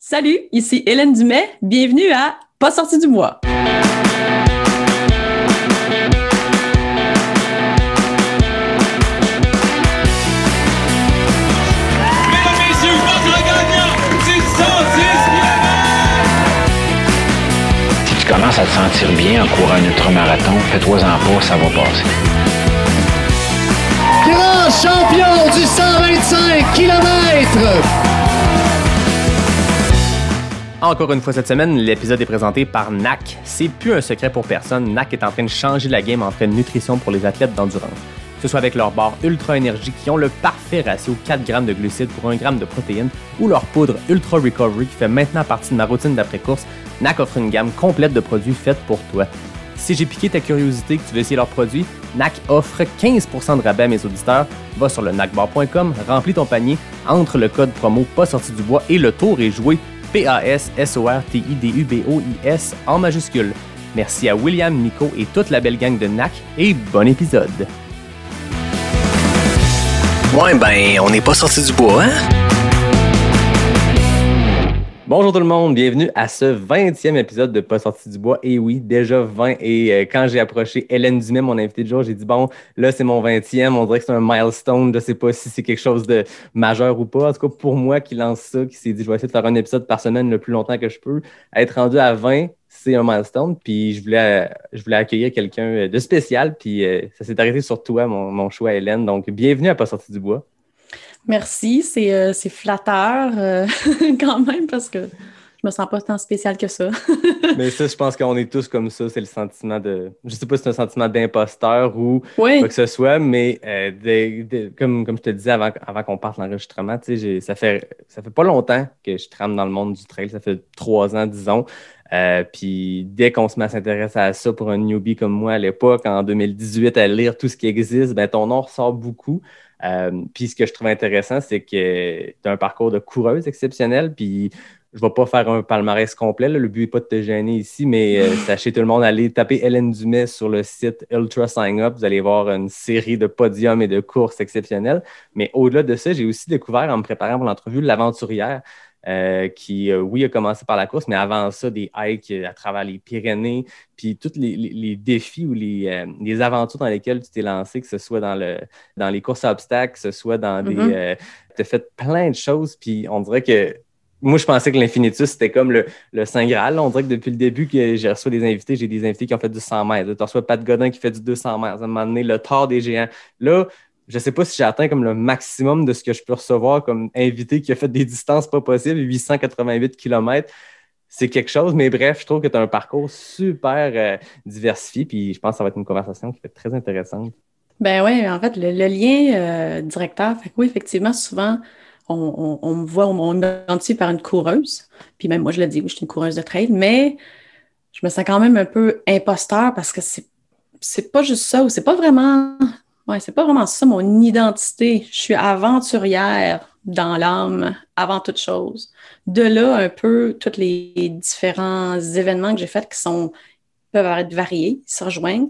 Salut, ici Hélène Dumais. Bienvenue à Pas sorti du bois. Mesdames, messieurs, votre gagnant, c'est 110 Si tu commences à te sentir bien en courant un ultramarathon, fais-toi-en pas, ça va passer. grand champion du 125 km. Encore une fois cette semaine, l'épisode est présenté par NAC. C'est plus un secret pour personne, NAC est en train de changer la game en train de nutrition pour les athlètes d'endurance. Que ce soit avec leur barre Ultra Énergie qui ont le parfait ratio 4 grammes de glucides pour 1 g de protéines ou leur poudre Ultra Recovery qui fait maintenant partie de ma routine d'après-course, NAC offre une gamme complète de produits faits pour toi. Si j'ai piqué ta curiosité que tu veux essayer leurs produits, NAC offre 15% de rabais à mes auditeurs. Va sur le nacbar.com, remplis ton panier, entre le code promo pas sorti du bois et le tour est joué P-A-S-S-O-R-T-I-D-U-B-O-I-S en majuscule. Merci à William, Nico et toute la belle gang de NAC et bon épisode. Ouais, ben, on n'est pas sorti du bois, hein? Bonjour tout le monde, bienvenue à ce 20e épisode de Pas sorti du bois. Et oui, déjà 20. Et euh, quand j'ai approché Hélène Dumais, mon invité de jour, j'ai dit bon, là c'est mon 20e, on dirait que c'est un milestone. Je sais pas si c'est quelque chose de majeur ou pas. En tout cas, pour moi qui lance ça, qui s'est dit je vais essayer de faire un épisode par semaine le plus longtemps que je peux, être rendu à 20, c'est un milestone. Puis je voulais, accueillir quelqu'un de spécial. Puis euh, ça s'est arrêté sur toi, mon, mon choix, Hélène. Donc bienvenue à Pas sorti du bois. Merci, c'est euh, flatteur euh, quand même parce que je me sens pas tant spécial que ça. Mais ça, je pense qu'on est tous comme ça. C'est le sentiment de. Je sais pas si c'est un sentiment d'imposteur ou oui, quoi que ce soit, mais euh, de- de- comme, comme je te disais avant, avant qu'on parte l'enregistrement, ça fait, ça fait pas longtemps que je trame dans le monde du trail. Ça fait trois ans, disons. Euh, puis dès qu'on se met à s'intéresser à ça pour un newbie comme moi à l'époque, en 2018, à lire tout ce qui existe, ben ton nom ressort beaucoup. Euh, puis ce que je trouve intéressant, c'est que tu as un parcours de coureuse exceptionnel. Puis je vais pas faire un palmarès complet. là. Le but n'est pas de te gêner ici, mais euh, sachez tout le monde, allez taper Hélène Dumais sur le site Ultra Sign Up. Vous allez voir une série de podiums et de courses exceptionnelles. Mais au-delà de ça, j'ai aussi découvert en me préparant pour l'entrevue l'aventurière. Euh, qui, euh, oui, a commencé par la course, mais avant ça, des hikes à travers les Pyrénées, puis tous les, les- les défis ou les, euh, les aventures dans lesquelles tu t'es lancé, que ce soit dans, le, dans les courses à obstacles, que ce soit dans des... Mhm. euh, tu as fait plein de choses, puis on dirait que moi, je pensais que l'Infinitus, c'était comme le, le Saint Graal. On dirait que depuis le début que j'ai reçu des invités, j'ai des invités qui ont fait du 100 mètres. Tu reçois Pat Godin qui fait du 200 mètres. À un moment donné, le Thor des géants. Là, je ne sais pas si j'ai atteint comme le maximum de ce que je peux recevoir comme invité qui a fait des distances pas possibles, 888 km. C'est quelque chose, mais bref, je trouve que tu as un parcours super euh, diversifié. Puis je pense que ça va être une conversation qui va être très intéressante. ben ouais, en fait, le, lien euh, directeur, fait que oui, effectivement, souvent, on me voit, on, on m'identifie par une coureuse. Puis même moi, je le dis, oui, je suis une coureuse de trail, mais je me sens quand même un peu imposteur parce que c'est c'est pas juste ça, ou c'est pas vraiment, ouais, c'est pas vraiment ça mon identité. Je suis aventurière dans l'âme avant toute chose. De là, un peu, tous les différents événements que j'ai faits qui sont, peuvent être variés, ils se rejoignent.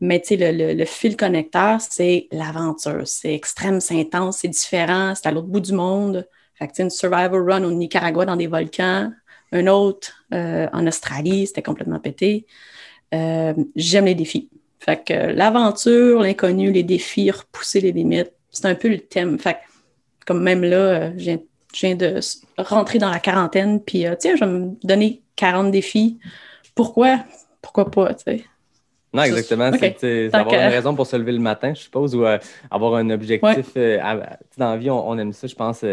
Mais tu sais, le, le- fil connecteur, c'est l'aventure. C'est extrême, c'est intense, c'est différent, c'est à l'autre bout du monde. Fait que une survival run au Nicaragua dans des volcans, un autre euh, en Australie, c'était complètement pété. Euh, J'aime les défis. Fait que euh, l'aventure, l'inconnu, les défis, repousser les limites, c'est un peu le thème. Fait que, comme même là, euh, je viens, je viens de rentrer dans la quarantaine, puis euh, tiens, je vais me donner 40 défis. Pourquoi? Pourquoi pas, tu sais? Non, exactement. C'est avoir une raison pour se lever le matin, je suppose, ou euh, avoir un objectif. à- dans la vie, on, on aime ça, je pense,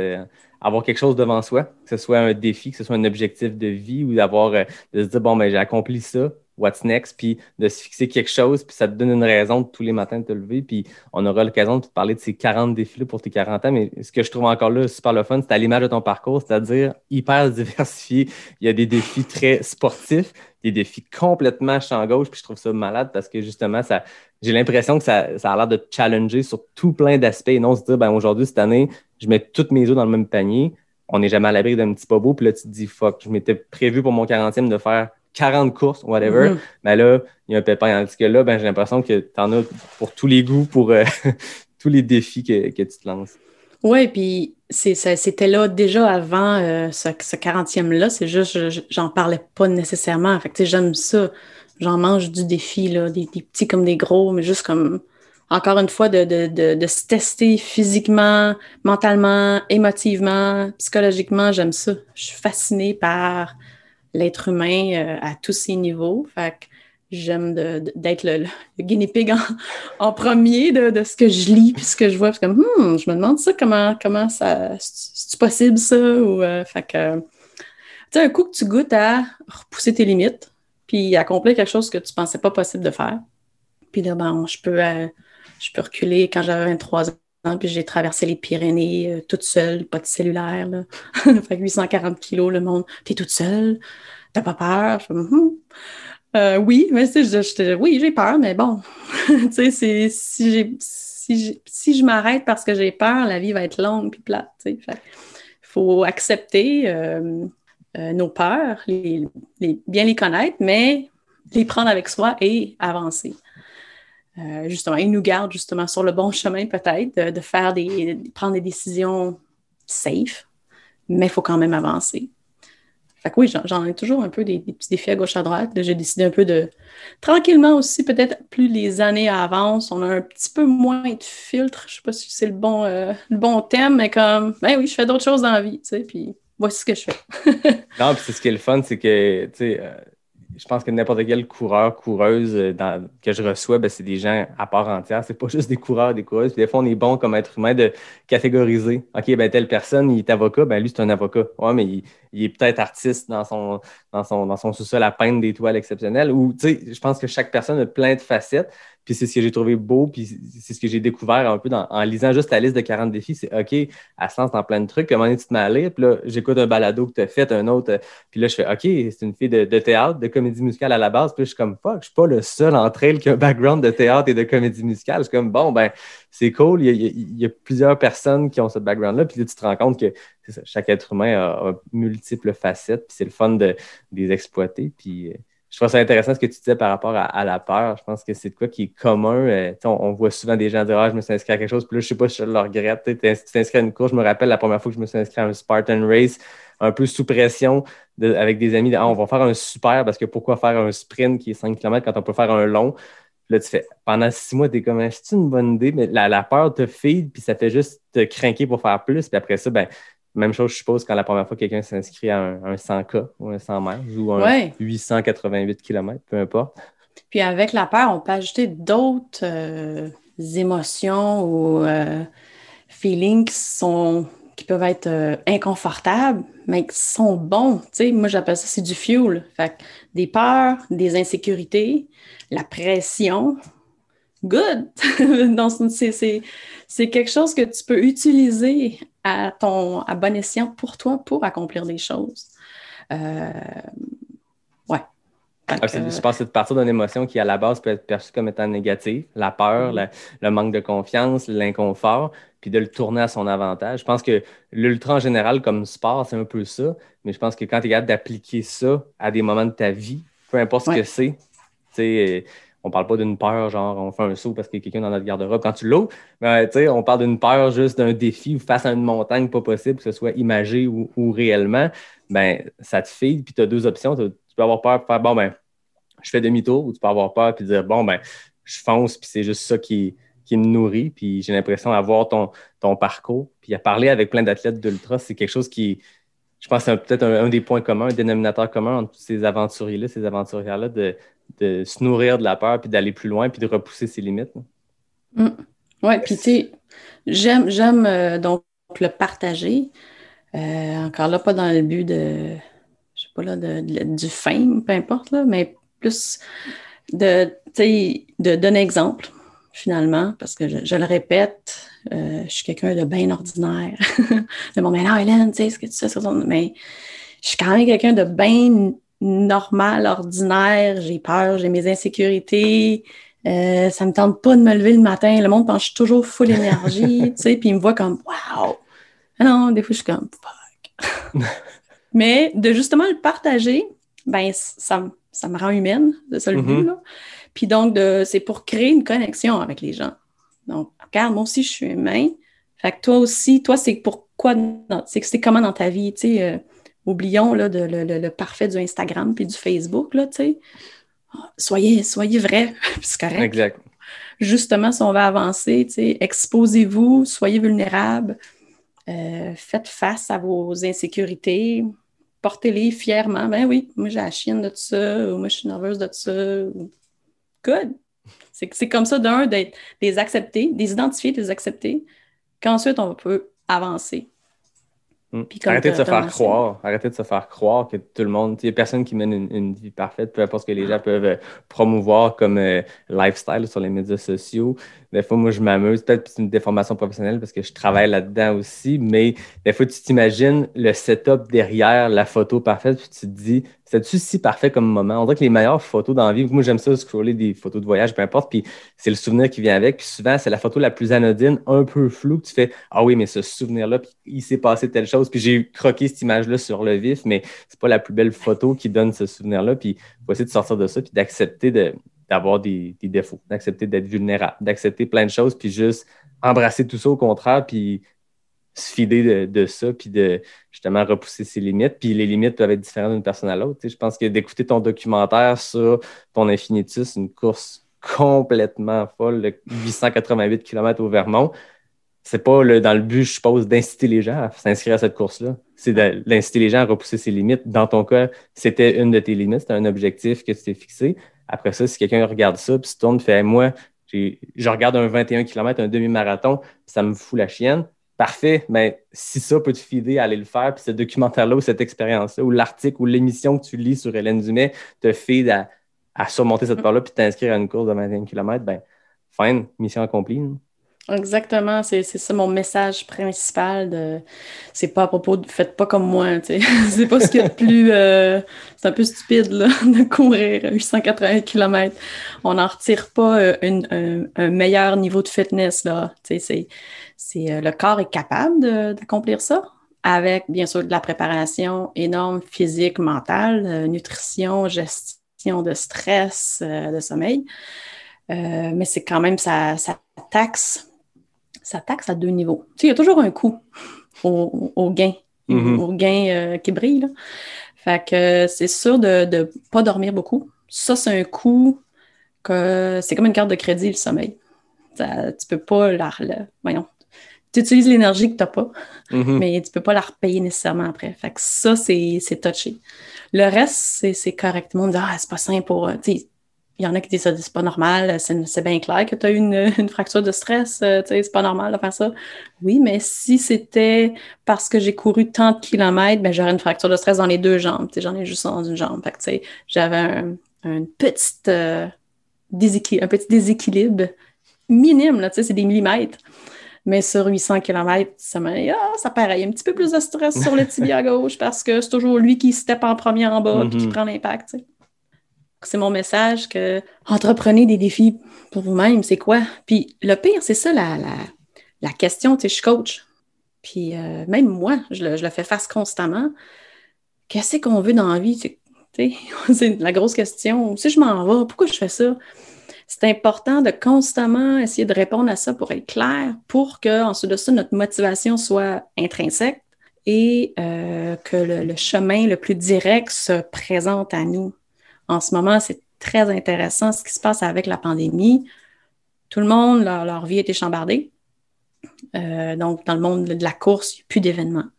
avoir quelque chose devant soi, que ce soit un défi, que ce soit un objectif de vie, ou d'avoir, euh, de se dire, bon, ben, j'ai accompli ça, what's next, puis de se fixer quelque chose, puis ça te donne une raison de tous les matins de te lever, puis on aura l'occasion de te parler de ces 40 défis pour tes 40 ans, mais ce que je trouve encore là super le fun, c'est à l'image de ton parcours, c'est-à-dire hyper diversifié. Il y a des défis très sportifs, des défis complètement champ gauche, puis je trouve ça malade parce que justement, ça, j'ai l'impression que ça, ça a l'air de te challenger sur tout plein d'aspects et non se dire, ben aujourd'hui, cette année, je mets toutes mes œufs dans le même panier. On n'est jamais à l'abri d'un petit bobo, puis là, tu te dis, fuck, je m'étais prévu pour mon 40e de faire 40 courses, whatever. Mhm. Mais là, il y a un pépin. Tandis que là, ben, j'ai l'impression que tu en as pour tous les goûts, pour euh, tous les défis que, que tu te lances. Oui, puis c'était là déjà avant euh, ce, ce 40e-là. C'est juste, je- je- j'en parlais pas nécessairement. Fait que, j'aime ça. J'en mange du défi, là, des, des petits comme des gros, mais juste comme, encore une fois, de, de, de, de se tester physiquement, mentalement, émotivement, psychologiquement. J'aime ça. Je suis fascinée par l'être humain euh, à tous ses niveaux. Fait que j'aime d'être le, le guinea pig en, premier de, ce que je lis puis ce que je vois. Comme, Hmm, je me demande ça, comment, comment ça. C'est possible ça? Ou, euh, fait que, tu sais, un coup que tu goûtes à repousser tes limites puis accomplir quelque chose que tu pensais pas possible de faire. Puis là, ben, je peux, euh, je peux reculer quand j'avais 23 ans, puis j'ai traversé les Pyrénées euh, toute seule, pas de cellulaire. Là. fait que 840 kilos, le monde. T'es toute seule, t'as pas peur? Mhm. Euh, oui, mais je- oui, j'ai peur, mais bon, tu sais, si, si, si je m'arrête parce que j'ai peur, la vie va être longue puis plate. que faut accepter euh, nos peurs, bien les connaître, mais les prendre avec soi et avancer. Euh, justement, ils nous gardent justement sur le bon chemin peut-être, de, faire des, de prendre des décisions safe, mais il faut quand même avancer. Fait que oui, j'en- ai toujours un peu des, petits défis à gauche à droite. J'ai décidé un peu de tranquillement aussi, peut-être plus les années avancent, on a un petit peu moins de filtres. Je sais pas si c'est le bon, euh, le bon thème, mais comme, ben oui, je fais d'autres choses dans la vie, tu sais, puis voici ce que je fais. Non, puis c'est ce qui est le fun, c'est que, tu sais, euh, je pense que n'importe quel coureur, coureuse euh, que je reçois, ben, c'est des gens à part entière. C'est pas juste des coureurs, des coureuses. Puis des fois, on est bon comme être humain de catégoriser. OK, ben telle personne, il est avocat, ben lui, c'est un avocat. Ouais, mais il, il est peut-être artiste dans son, dans son, dans son sous-sol à peindre des toiles exceptionnelles. Ou, tu sais, je pense que chaque personne a plein de facettes. Puis c'est ce que j'ai trouvé beau, puis c'est ce que j'ai découvert un peu en lisant juste la liste de 40 défis. C'est OK, elle se lance dans plein de trucs. Comment est-ce que tu te mets à? Puis là, j'écoute un balado que tu as fait, un autre. euh, Puis là, je fais OK, c'est une fille de, théâtre, de comédie musicale à la base. Puis je suis comme fuck, je suis pas le seul entre elles qui a un background de théâtre et de comédie musicale. Je suis comme bon, ben, c'est cool. Il y, a, plusieurs personnes qui ont ce background-là. Puis là, tu te rends compte que chaque être humain a, multiples facettes. Puis c'est le fun de, de les exploiter. Puis. Je trouve ça intéressant ce que tu disais par rapport à, la peur. Je pense que c'est de quoi qui est commun. Euh, on, voit souvent des gens dire Ah, je me suis inscrit à quelque chose, puis là, je sais pas si je le regrette. Tu t'inscris à une course. Je me rappelle la première fois que je me suis inscrit à un Spartan Race, un peu sous pression, avec des amis. de, Ah, on va faire un super parce que pourquoi faire un sprint qui est 5 km quand on peut faire un long? Là, tu fais pendant six mois, tu es comme c'est une bonne idée, mais la, la peur te feed, puis ça fait juste te craquer pour faire plus. Puis après ça, ben, même chose, je suppose, quand la première fois quelqu'un s'inscrit à un, un 100K ou un 100 miles ou un Ouais. 888 km, peu importe. Puis avec la peur, on peut ajouter d'autres euh, émotions ou euh, feelings qui sont qui peuvent être euh, inconfortables, mais qui sont bons. Tu sais, moi, j'appelle ça, c'est du fuel. Fait que des peurs, des insécurités, la pression. Good! Donc, c'est- c'est c'est quelque chose que tu peux utiliser à ton à bon escient pour toi pour accomplir des choses. Euh, ouais. Ah, que- je pense que c'est de partir d'une émotion qui, à la base, peut être perçue comme étant négative, la peur, Mhm. la- le manque de confiance, l'inconfort, puis de le tourner à son avantage. Je pense que l'ultra en général, comme sport, c'est un peu ça, mais je pense que quand tu es capable d'appliquer ça à des moments de ta vie, peu importe ce que c'est, tu sais, on parle pas d'une peur, genre on fait un saut parce qu'il y a quelqu'un dans notre garde-robe. Quand tu l'ouvres, mais tu sais, on parle d'une peur juste d'un défi ou face à une montagne pas possible, que ce soit imagé ou, réellement, ben ça te file, puis tu as deux options. Tu peux avoir peur faire bon, ben, je fais demi-tour, ou tu peux avoir peur puis dire bon, ben, je fonce, puis c'est juste ça qui, qui me nourrit, puis j'ai l'impression d'avoir ton, ton parcours, puis à parler avec plein d'athlètes d'ultra, c'est quelque chose qui, je pense, c'est peut-être un, des points communs, un dénominateur commun entre tous ces aventuriers-là, ces aventurières-là, de, de se nourrir de la peur, puis d'aller plus loin, puis de repousser ses limites. Oui, puis tu sais, j'aime, euh, donc le partager. Euh, encore là, pas dans le but de, je sais pas là, de, de- du fame, peu importe, là, mais plus de, de donner exemple, finalement, parce que je, le répète, euh, je suis quelqu'un de bien ordinaire. Le monde, mais non, Hélène, tu sais, ce que tu sais. Mais je suis quand même quelqu'un de bien normal, ordinaire. J'ai peur, j'ai mes insécurités. Euh, ça me tente pas de me lever le matin. Le monde pense que je suis toujours full énergie, tu sais, puis il me voit comme wow. Ah non, des fois, je suis comme fuck. Mais de justement le partager, ben ça, me- ça me rend humaine, c'est ça le but, Mhm. là. Puis donc, de- c'est pour créer une connexion avec les gens. Donc, regarde, moi aussi, je suis humain. Fait que toi aussi, toi, c'est pourquoi, c'est que c'est comment dans ta vie, tu sais, euh, oublions là, de, le, le, le, parfait du Instagram puis du Facebook, là, tu sais. Soyez, soyez vrai, c'est correct. Exact. Justement, si on va avancer, tu sais, exposez-vous, soyez vulnérables, euh, faites face à vos insécurités, portez-les fièrement. Ben oui, moi j'ai la chienne de ça, ou moi je suis nerveuse de ça. Good. C'est comme ça, d'un, d'être des accepter, des identifier, des accepter, qu'ensuite on peut avancer. Hmm. Arrêtez de se faire croire. Arrêtez de se faire croire que tout le monde. Il n'y a personne qui mène une, vie parfaite, peu importe ce que les gens peuvent euh, promouvoir comme euh, lifestyle sur les médias sociaux. Des fois, moi, je m'amuse. Peut-être que c'est une déformation professionnelle parce que je travaille là-dedans aussi, mais des fois, tu t'imagines le setup derrière la photo parfaite, puis tu te dis, c'est-tu si parfait comme moment? On dirait que les meilleures photos dans la vie, moi, j'aime ça, scroller des photos de voyage, peu importe, puis c'est le souvenir qui vient avec. Puis souvent, c'est la photo la plus anodine, un peu floue, que tu fais, ah oui, mais ce souvenir-là, puis il s'est passé telle chose, puis j'ai croqué cette image-là sur le vif, mais c'est pas la plus belle photo qui donne ce souvenir-là. Puis, il faut essayer de sortir de ça, puis d'accepter d'avoir des, défauts, d'accepter d'être vulnérable, d'accepter plein de choses, puis juste embrasser tout ça au contraire, puis se fider de, ça, puis de justement repousser ses limites. Puis les limites peuvent être différentes d'une personne à l'autre. Je pense que d'écouter ton documentaire sur ton infinitus, une course complètement folle, 888 km au Vermont, c'est pas dans le but, je suppose, d'inciter les gens à s'inscrire à cette course-là. C'est d'inciter les gens à repousser ses limites. Dans ton cas, c'était une de tes limites, c'était un objectif que tu t'es fixé. Après ça, si quelqu'un regarde ça, puis se tourne, fait moi, je regarde un 21 km, un demi-marathon, ça me fout la chienne. Parfait, mais si ça peut te fider à aller le faire, puis ce documentaire-là ou cette expérience-là, ou l'article ou l'émission que tu lis sur Hélène Dumais te fide à, surmonter cette part-là, puis t'inscrire à une course de 21 km, ben, fine, mission accomplie. Exactement, c'est ça mon message principal. De... C'est pas à propos de faites pas comme moi. c'est pas ce qu'il y a de plus. Euh, c'est un peu stupide là, de courir 880 km. On n'en retire pas euh, un, meilleur niveau de fitness. Là. C'est, c'est, euh, le corps est capable d'accomplir ça avec bien sûr de la préparation énorme physique, mentale, nutrition, gestion de stress, de sommeil. mais c'est quand même ça, ça taxe ça taxe à deux niveaux. Tu sais, il y a toujours un coût au, gain, au gain euh, qui brille. Là. Fait que c'est sûr de ne pas dormir beaucoup. Ça, c'est un coût que c'est comme une carte de crédit, le sommeil. Ça, tu peux pas la, voyons. Tu utilises l'énergie que tu n'as pas, mm-hmm. mais tu peux pas la repayer nécessairement après. Fait que ça, c'est touché. Le reste, c'est correct. Tout le monde dit Ah, c'est pas simple pour. Euh, il y en a qui disent ça, c'est pas normal, c'est bien clair que tu as eu une, fracture de stress, euh, c'est pas normal de faire ça. Oui, mais si c'était parce que j'ai couru tant de kilomètres, ben, j'aurais une fracture de stress dans les deux jambes. J'en ai juste dans une jambe. Fait j'avais un, un, petite, euh, un petit déséquilibre minime, là, c'est des millimètres. Mais sur 800 km, ça m'a ah, ça paraît. un petit peu plus de stress sur le tibia gauche parce que c'est toujours lui qui step en premier en bas et qui mm-hmm. prend l'impact. C'est mon message que entreprenez des défis pour vous-même, c'est quoi? Puis le pire, c'est ça la, question, tu sais, je coach. Puis euh, même moi, je le, fais face constamment. Qu'est-ce qu'on veut dans la vie? C'est la grosse question. Si je m'en vais, pourquoi je fais ça? C'est important de constamment essayer de répondre à ça pour être clair, pour que, ensuite de ça, notre motivation soit intrinsèque et euh, que le, chemin le plus direct se présente à nous. En ce moment, c'est très intéressant ce qui se passe avec la pandémie. Tout le monde, leur, vie est échambardée. Euh, donc, dans le monde de la course, il n'y a plus d'événements.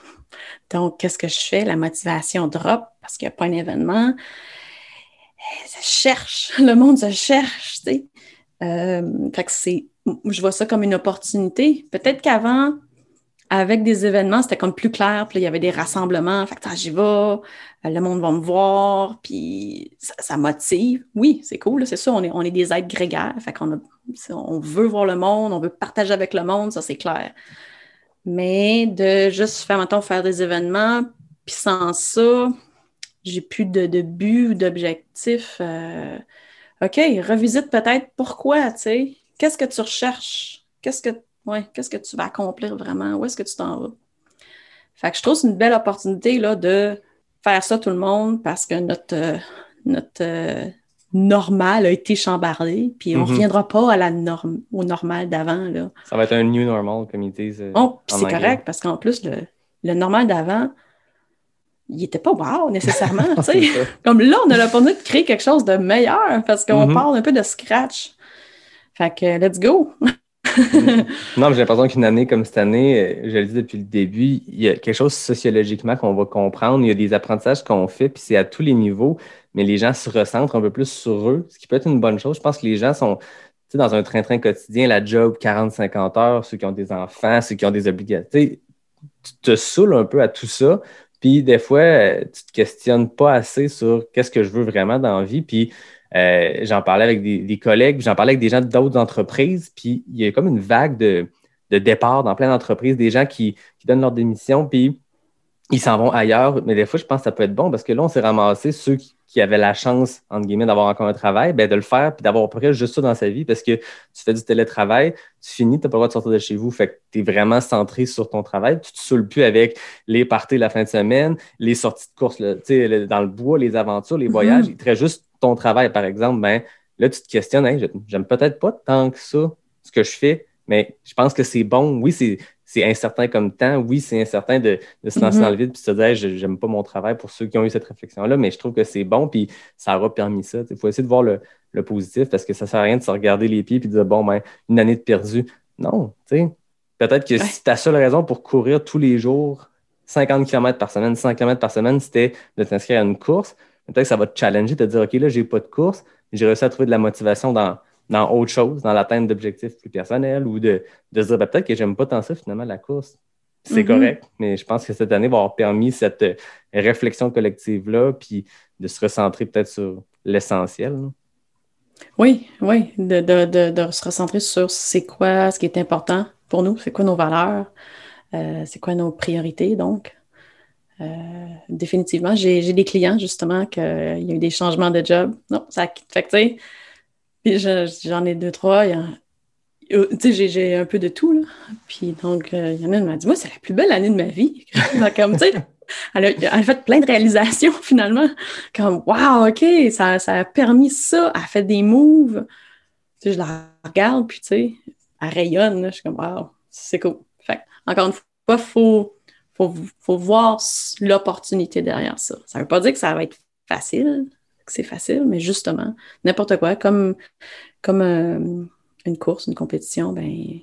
donc, qu'est-ce que je fais? La motivation drop parce qu'il n'y a pas un événement. Ça cherche, le monde se cherche, tu sais. Euh, je vois ça comme une opportunité. Peut-être qu'avant, avec des événements, c'était comme plus clair. Puis il y avait des rassemblements. Fait que j'y vais, euh, le monde va me voir, puis ça, motive. Oui, c'est cool, c'est ça. On est, des êtres grégaires. Fait qu'on on veut voir le monde, on veut partager avec le monde, ça c'est clair. Mais de juste faire, maintenant faire des événements, puis sans ça, j'ai plus de, de but ou d'objectif. Euh, OK, revisite peut-être pourquoi, tu sais. Qu'est-ce que tu recherches? Qu'est-ce que ouais, qu'est-ce que tu vas accomplir vraiment? Où est-ce que tu t'en vas? Fait que je trouve que c'est une belle opportunité là, de faire ça tout le monde parce que notre, euh, notre, euh, normal a été chambardé, puis on ne Mhm. reviendra pas à la norme, au normal d'avant. Ça va être un new normal, comme ils disent. euh, en c'est correct, parce qu'en plus, le, le normal d'avant, il n'était pas wow nécessairement. Comme là, on a l'opportunité de créer quelque chose de meilleur parce qu'on Mhm. parle un peu de scratch. Fait que let's go! Non, mais j'ai l'impression qu'une année comme cette année, euh, je le dis depuis le début, il y a quelque chose sociologiquement qu'on va comprendre. Il y a des apprentissages qu'on fait, puis c'est à tous les niveaux, mais les gens se recentrent un peu plus sur eux, ce qui peut être une bonne chose. Je pense que les gens sont dans un train-train quotidien, la job 40-50 heures, ceux qui ont des enfants, ceux qui ont des obligations. Tu te saoules un peu à tout ça. Puis des fois, euh, tu te questionnes pas assez sur qu'est-ce que je veux vraiment dans la vie. Puis euh, j'en parlais avec des, des collègues, puis j'en parlais avec des gens d'autres entreprises. Puis il y a comme une vague de, de départ dans plein d'entreprises, des gens qui, qui donnent leur démission, puis ils s'en vont ailleurs. Mais des fois, je pense que ça peut être bon parce que là, on s'est ramassé ceux qui, qui avaient la chance, entre guillemets, d'avoir encore un travail, ben, de le faire puis d'avoir à peu près juste ça dans sa vie parce que tu fais du télétravail, tu finis, tu n'as pas le droit de sortir de chez vous. Fait que tu es vraiment centré sur ton travail. Tu te saoules plus avec les parties la fin de semaine, les sorties de course sais, le- dans le bois, les aventures, les voyages. Il te reste juste ton travail, par exemple. Ben, là, tu te questionnes, Hey, j'aime peut-être pas tant que ça ce que je fais, mais je pense que c'est bon. Oui, c'est incertain comme temps. Oui, c'est incertain de, de se lancer Mhm. dans le vide puis se dire, Hey, je j'aime pas mon travail pour ceux qui ont eu cette réflexion-là, mais je trouve que c'est bon puis ça aura permis ça. Il faut essayer de voir le, le positif parce que ça sert à rien de se regarder les pieds puis de dire, bon, ben, une année de perdu. Non, tu sais. Peut-être que si ta seule raison pour courir tous les jours 50 km par semaine, 100 km par semaine, c'était de t'inscrire à une course, peut-être que ça va te challenger, de te dire, OK, là, j'ai pas de course, mais j'ai réussi à trouver de la motivation dans, dans autre chose, dans l'atteinte d'objectifs plus personnels ou de, de se dire, ben, peut-être que j'aime pas tant ça, finalement, la course. C'est Mhm. correct, mais je pense que cette année va avoir permis cette euh, réflexion collective-là, puis de se recentrer peut-être sur l'essentiel. Oui, oui, de, de, de, de se recentrer sur c'est quoi ce qui est important pour nous, c'est quoi nos valeurs, euh, c'est quoi nos priorités, donc. Euh, définitivement, j'ai des clients, justement, qu'il y a eu des changements de job. Non, ça a fait que, tu sais, j'en ai deux, trois. euh, Tu sais, j'ai- un peu de tout, là. Puis donc, euh, il y en a une m'a dit, moi, c'est la plus belle année de ma vie. Comme, tu sais, elle a, fait plein de réalisations, finalement. Comme, wow, OK, ça, ça a permis ça. Elle a fait des moves. Tu sais, je la regarde, puis tu sais, elle rayonne. Je suis comme, wow, c'est cool. Fait encore une fois, il faut, faut, faut voir l'opportunité derrière ça. Ça veut pas dire que ça va être facile, que c'est facile, mais justement, n'importe quoi, comme, comme euh, une course, une compétition, ben,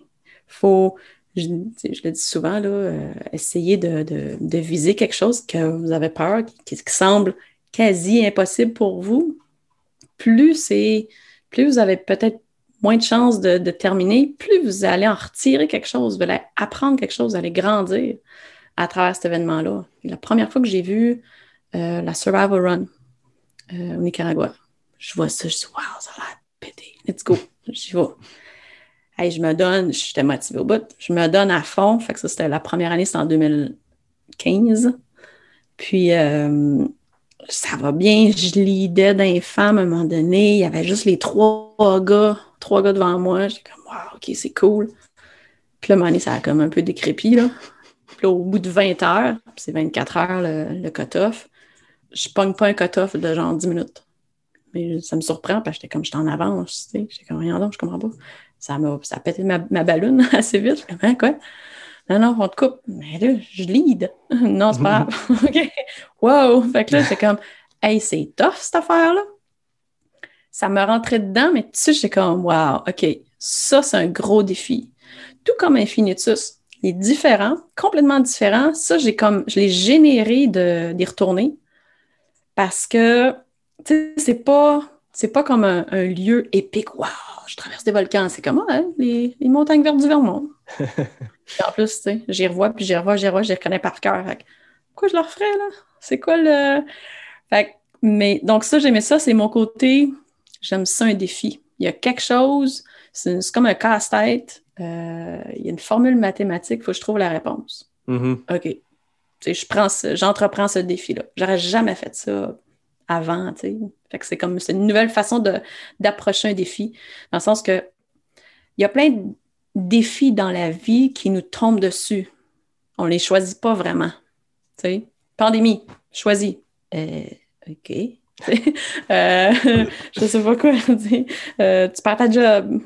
faut, je, le dis souvent, là, euh, essayer de, viser quelque chose que vous avez peur, qui, qui semble quasi impossible pour vous. Plus c'est, plus vous avez peut-être moins de chances de, de terminer, plus vous allez en retirer quelque chose, vous allez apprendre quelque chose, vous allez grandir à travers cet événement-là. La première fois que j'ai vu euh, la Survival Run euh, au Nicaragua, je vois ça, je dis, wow, ça a l'air pété, let's go, j'y vais. Hey, je me donne, j'étais motivée au bout, je me donne à fond. Fait que ça, c'était la première année, c'était en 2015. Puis, euh, ça va bien, je lidais d'un femme à un moment donné. Il y avait juste les trois gars, trois gars devant moi. J'étais comme, wow, OK, c'est cool. Puis là, à un moment donné, ça a comme un peu décrépi, là. Puis là, au bout de 20 heures, c'est 24 heures le, le cut-off, je pogne pas un cut-off de genre 10 minutes. Mais ça me surprend parce que j'étais comme, j'étais en avance, tu sais. J'étais comme, rien donc, je comprends pas. Ça m'a ça a pété ma, ma balloune assez vite. Je hein, quoi? Non, non, on te coupe. Mais là, je lead. non, c'est pas grave. OK. Wow! Fait que là, c'est comme, hey, c'est tough, cette affaire-là. Ça me rentrait dedans, mais tu sais, j'étais comme, wow, OK, ça, c'est un gros défi. Tout comme Infinitus. Il est différent, complètement différent. Ça, j'ai comme, je l'ai généré de, d'y retourner parce que, tu sais, c'est pas, c'est pas comme un, un lieu épique. Wow, je traverse des volcans. C'est comme, ah, les, les montagnes vertes du Vermont. En plus, tu sais, j'y revois, puis j'y revois, j'y revois, j'y reconnais par cœur. Fait Pourquoi je le referais, là? C'est quoi le. Fait mais donc, ça, j'aimais ça, c'est mon côté. J'aime ça, un défi. Il y a quelque chose, c'est c'est comme un casse-tête. Euh, il y a une formule mathématique, il faut que je trouve la réponse. Mhm. OK. Tu sais, je prends ce- j'entreprends ce défi-là. J'aurais jamais fait ça avant, tu sais. Fait que c'est comme, c'est une nouvelle façon d'approcher un défi. Dans le sens que il y a plein de défis dans la vie qui nous tombent dessus. On les choisit pas vraiment. Pandémie, choisi. Euh, OK. Euh, je sais pas quoi. Euh, tu perds ta job.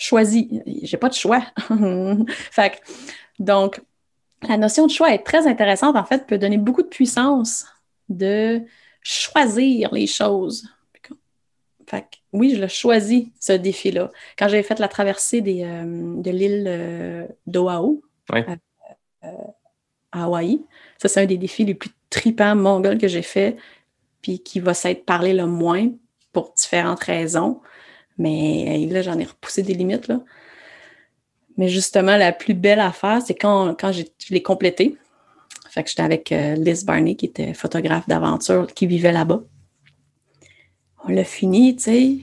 Choisis. J'ai pas de choix. fait que, donc, la notion de choix est très intéressante. En fait, peut donner beaucoup de puissance de choisir les choses. Fait que, oui, je l'ai choisi, ce défi-là. Quand j'avais fait la traversée des, euh, de l'île euh, d'Oahu, Ouais. euh, à Hawaï, ça, c'est un des défis les plus tripants mongols que j'ai fait, puis qui va s'être parlé le moins pour différentes raisons. Mais là, j'en ai repoussé des limites. Là. Mais justement, la plus belle affaire, c'est quand, quand je l'ai complété. Fait que j'étais avec euh, Liz Barney, qui était photographe d'aventure, qui vivait là-bas. On l'a fini, tu sais.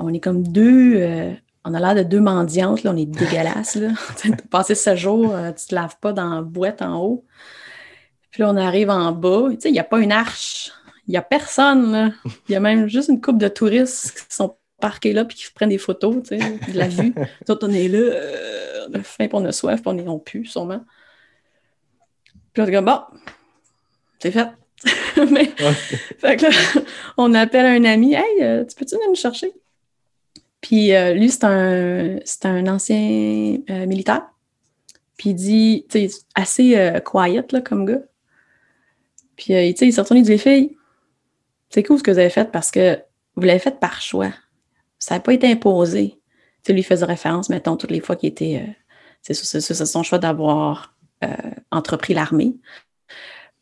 On est comme deux. euh, on a l'air de deux mendiantes, là. On est dégueulasses, là. Passé ce jour, euh, tu te laves pas dans la boîte en haut. Puis là, on arrive en bas. Tu sais, il n'y a pas une arche. Il n'y a personne, là. Il y a même juste une couple de touristes qui sont parqués là puis qui prennent des photos, tu sais, de la vue. Nous autres, on est là, euh, on a faim, puis on a soif, puis on est on pue, sûrement. Puis on est comme, bon, c'est fait. Mais, fait que là, on appelle un ami, hey, euh, tu peux-tu venir nous chercher? Puis euh, lui, c'est un, c'est un ancien euh, militaire. Puis il dit, tu sais, assez euh, quiet là, comme gars. Puis tu sais, il s'est retourné, il dit, les filles, c'est cool ce que vous avez fait parce que vous l'avez fait par choix. Ça n'a pas été imposé. Tu lui il faisait référence, mettons, toutes les fois qu'il était. euh, c'est son choix d'avoir euh, entrepris l'armée.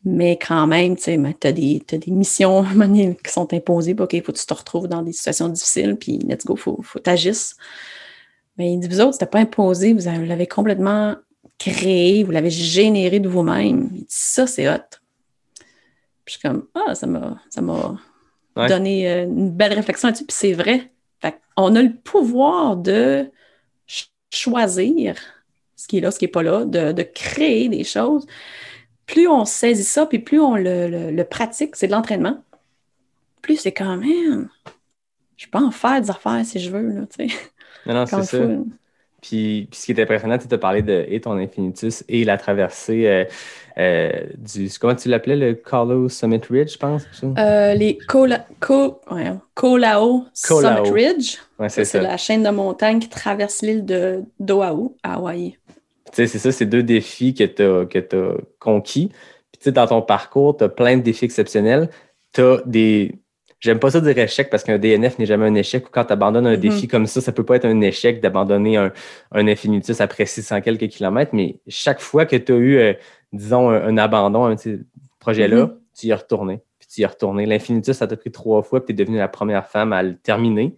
Mais quand même, tu sais, tu as des, missions qui sont imposées. OK, il faut que tu te retrouves dans des situations difficiles, puis let's go, il faut, faut t'agisses. Mais il dit, vous autres, c'était pas imposé, vous avez- l'avez complètement créé, vous l'avez généré de vous-même. Il dit, ça, c'est hot. Puis je suis comme, ah, ça m'a, Ouais. donné euh, une belle réflexion là-dessus. Puis c'est vrai. Fait on a le pouvoir de ch- choisir ce qui est là, ce qui n'est pas là, de, de créer des choses. Plus on saisit ça, puis plus on le, le- le pratique, c'est de l'entraînement, plus c'est quand même. Je peux en faire des affaires si je veux, là. Non, c'est ça. faut. Puis, puis ce qui est impressionnant, tu as parlé de et ton infinitus et la traversée euh, euh, du. Comment tu l'appelais, le Colo Summit Ridge, je pense? Euh, les ouais, Kolao Kolao. Summit Ridge, ouais, c'est ça. la chaîne de montagnes qui traverse l'île de d'Oahu à Hawaï. Tu sais, c'est ça, c'est deux défis que tu as, que t'as conquis. Puis, tu sais, dans ton parcours, tu as plein de défis exceptionnels. Tu as des. J'aime pas ça dire échec parce qu'un DNF n'est jamais un échec ou quand tu abandonnes un Mhm. défi comme ça, ça peut pas être un échec d'abandonner un, un infinitus après 600 quelques kilomètres, mais chaque fois que tu as eu, euh, disons, un, un abandon, un de ces projets-là, Mhm. tu y es retourné. Puis tu y es retourné. L'infinitus, ça t'a pris trois fois, puis tu es devenue la première femme à le terminer.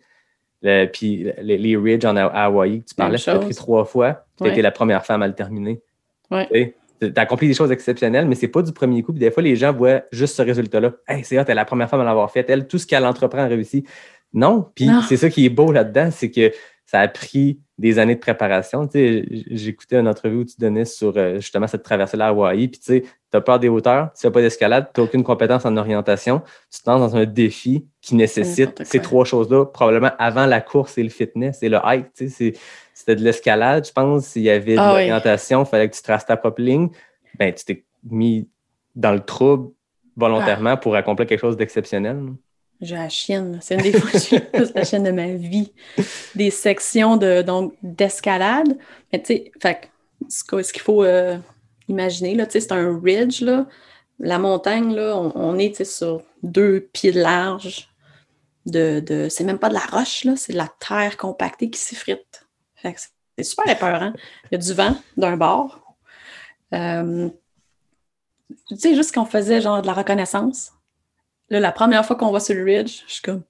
Le- puis les, les Ridge en Ha- Hawaï que tu parlais, ça t'a pris trois fois. Tu as Ouais. été la première femme à le terminer. Ouais. Tu as accompli des choses exceptionnelles, mais c'est pas du premier coup. Puis des fois, les gens voient juste ce résultat-là. Hey, c'est hot, elle est la première femme à l'avoir fait. Elle, tout ce qu'elle entreprend a réussi. Non. Puis c'est ça qui est beau là-dedans, c'est que ça a pris des années de préparation. Tu sais, J'écoutais une entrevue où tu donnais sur euh, justement cette traversée-là à Hawaï. Puis tu sais, tu as peur des hauteurs, tu fais pas d'escalade, tu n'as aucune compétence en orientation. Tu te lances dans un défi qui nécessite ces trois choses-là, probablement avant la course et le fitness et le hike. Tu sais, c'est- C'était de l'escalade, je pense. Il y avait de Ah l'orientation, il fallait que tu traces ta propre ligne. Ben, tu t'es mis dans le trouble volontairement Ah. pour accomplir quelque chose d'exceptionnel. J'ai la chienne. C'est une des fois que j'ai la chienne de ma vie. Des sections de, donc, d'escalade. Mais tu sais, fait ce qu'il faut euh, imaginer, là, c'est un ridge. Là. La montagne, là, on, on est sur deux pieds de large. De, de, c'est même pas de la roche, là, c'est de la terre compactée qui s'effrite. C'est- super épeurant. Il y a du vent d'un bord. Euh, tu sais, juste qu'on faisait genre de la reconnaissance. Là, la première fois qu'on va sur le ridge, je suis comme.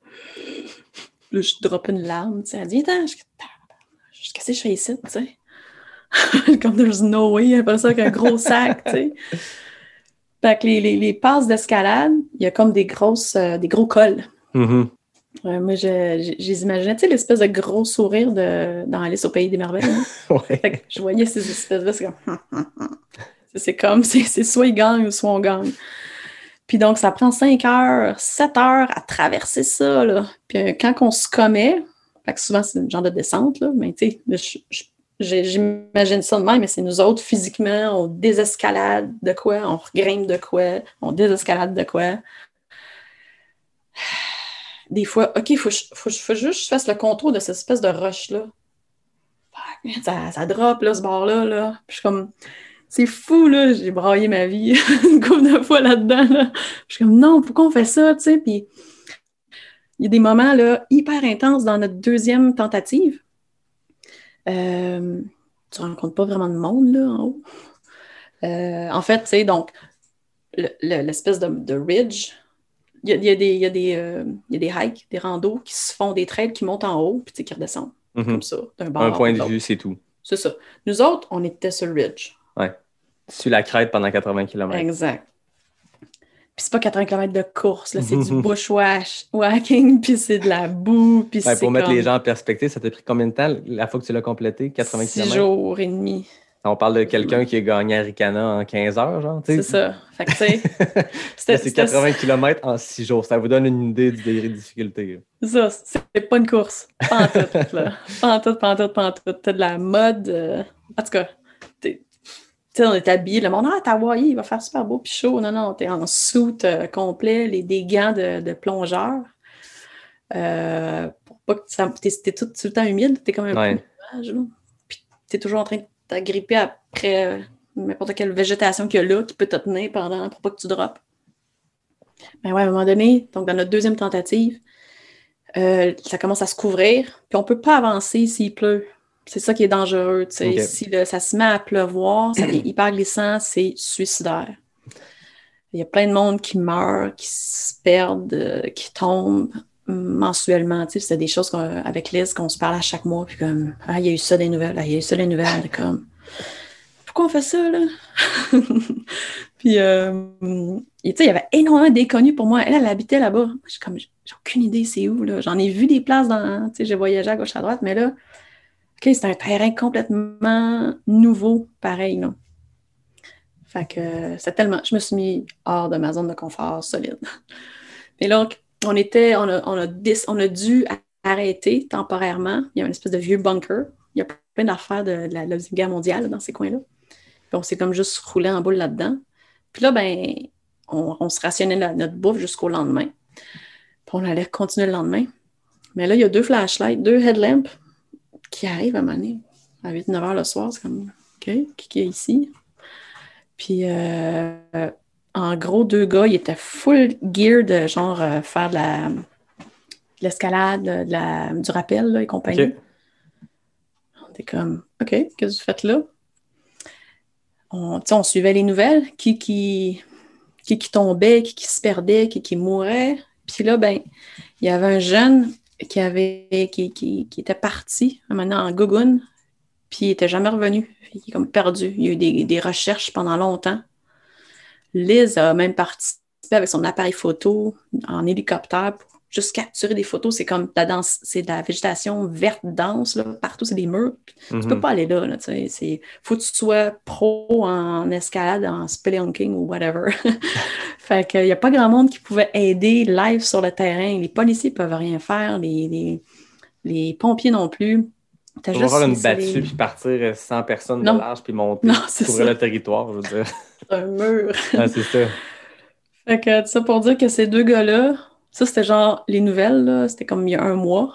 Là, je drop une larme. Tu sais, elle dit, attends, je qu'est-ce que je fais ici, tu sais? comme there's no way, après ça, un gros sac, tu sais. Fait que les, les, les passes d'escalade, il y a comme des grosses, euh, des gros cols. Mhm. Ouais, moi, je, les imaginais, tu sais, l'espèce de gros sourire de, dans Alice au Pays des Merveilles. hein. Ouais. Fait que je voyais ces espèces-là, c'est comme. C'est- comme, c'est soit ils gagnent ou soit on gagne. Puis donc, ça prend 5 heures, 7 heures à traverser ça, là. Puis euh, quand on se commet, fait que souvent c'est une genre de descente, là, mais tu sais, j'imagine ça de même, mais c'est nous autres, physiquement, on désescalade de quoi, on regrimpe de quoi, on désescalade de quoi. Des fois, OK, il faut, juste que je fasse le contour de cette espèce de man, Ça, ça drop, là, ce bord-là. Là. Puis je suis comme, c'est fou, là. J'ai braillé ma vie une couple de fois là-dedans. Là. Je suis comme, non, pourquoi on fait ça, tu sais? Puis il y a des moments, là, hyper intenses dans notre deuxième tentative. Euh, tu rencontres pas vraiment de monde, là, en haut. Euh, en fait, tu sais, donc, le- le- l'espèce de ridge, il y a, il y a des, y a des, euh, y a des hikes, des randos qui se font des trails qui montent en haut, puis qui redescendent, Mhm. comme ça, d'un bord Un point de vue, c'est tout. C'est ça. Nous autres, on était sur le ridge. Sur la crête pendant 80 km. Exact. Puis c'est pas 80 km de course, là, c'est du bushwhacking, puis c'est de la boue, puis c'est pour mettre comme les gens en perspective, ça t'a pris combien de temps la fois que tu l'as complété? 80 six km? jours et demi. On parle de quelqu'un qui a gagné à Ricana en 15 heures, genre. C'est ça. Fait que, c'est c'était 80 km en 6 jours. Ça vous donne une idée du degré de difficulté. ça. C'est pas une course. Pas en tout, là. Pas en tout, pas en tout, pas en tout. T'as de la mode. euh, En tout cas, t'es- tu sais, on est habillé. Le monde, ah, t'as Hawaii, il va faire super beau puis chaud. Non, non, t'es en soute euh, complet, les, des gants de, de plongeur. Euh, pour pas que ça. T'es, t'es tout, tout le temps humide, t'es comme un Ouais. peu. Puis t'es toujours en train de t'agripper après euh, n'importe quelle végétation qu'il y a là qui peut te tenir pendant pour pas que tu droppes. Mais ouais, à un moment donné, donc dans notre deuxième tentative, euh, ça commence à se couvrir, puis on peut pas avancer s'il pleut. C'est ça qui est dangereux. tu sais. Ok. Si le- ça se met à pleuvoir, ça devient hyper glissant, c'est suicidaire. Il y a plein de monde qui meurt, qui se perdent, euh, qui tombent mensuellement. Tu sais, c'est des choses avec Liz qu'on se parle à chaque mois. Puis comme, ah, il y a eu ça des nouvelles, ah, il y a eu ça des nouvelles. Comme, pourquoi on fait ça, là? puis, euh, tu sais, il y avait énormément d'inconnus pour moi. Elle, elle habitait là-bas. Moi, J'ai comme, j'ai aucune idée c'est où, là. J'en ai vu des places dans, tu sais, j'ai voyagé à gauche, à droite, mais là, OK, c'est un terrain complètement nouveau, pareil, là. Fait que euh, c'est tellement. Je me suis mis hors de ma zone de confort solide. Mais là, on était, on a, dû arrêter temporairement. Il y a une espèce de vieux bunker. Il y a plein d'affaires de, de la Deuxième Guerre mondiale dans ces coins-là. Puis on s'est comme juste roulé en boule là-dedans. Puis là, ben, on, se rationnait notre bouffe jusqu'au lendemain. Puis on allait continuer le lendemain. Mais là, il y a deux flashlights, deux headlamps qui arrivent à à 8-9 heures le soir. C'est comme, OK, qui ici? Puis, euh, en gros, deux gars, ils étaient full gear de genre euh, faire de la de l'escalade, de la, du rappel là, et compagnie. On était comme, OK, qu'est-ce que vous faites là? On, on suivait les nouvelles, qui qui, qui, qui tombait, qui, qui se perdait, qui, qui mourait. Puis là, ben, il y avait un jeune qui, avait, qui, qui, qui était parti maintenant en Gogun, puis il n'était jamais revenu. Il est comme perdu. Il y a eu des, des recherches pendant longtemps. Liz a même participé avec son appareil photo en hélicoptère pour juste capturer des photos. C'est comme de la danse, c'est de la végétation verte dense, là. partout c'est des murs. Tu peux Mhm. pas aller là. là tu sais. C'est faut que tu sois pro en escalade, en spelunking ou whatever. fait qu'il n'y a pas grand monde qui pouvait aider live sur le terrain. Les policiers peuvent rien faire, les, les, les pompiers non plus. T'as juste faire une battue puis partir 100 personnes Non. de large puis monter, Non, c'est couvrir le territoire, je veux dire. un mur. Ah, c'est ça. Fait que ça pour dire que ces deux gars-là, ça c'était genre les nouvelles, là, c'était comme il y a un mois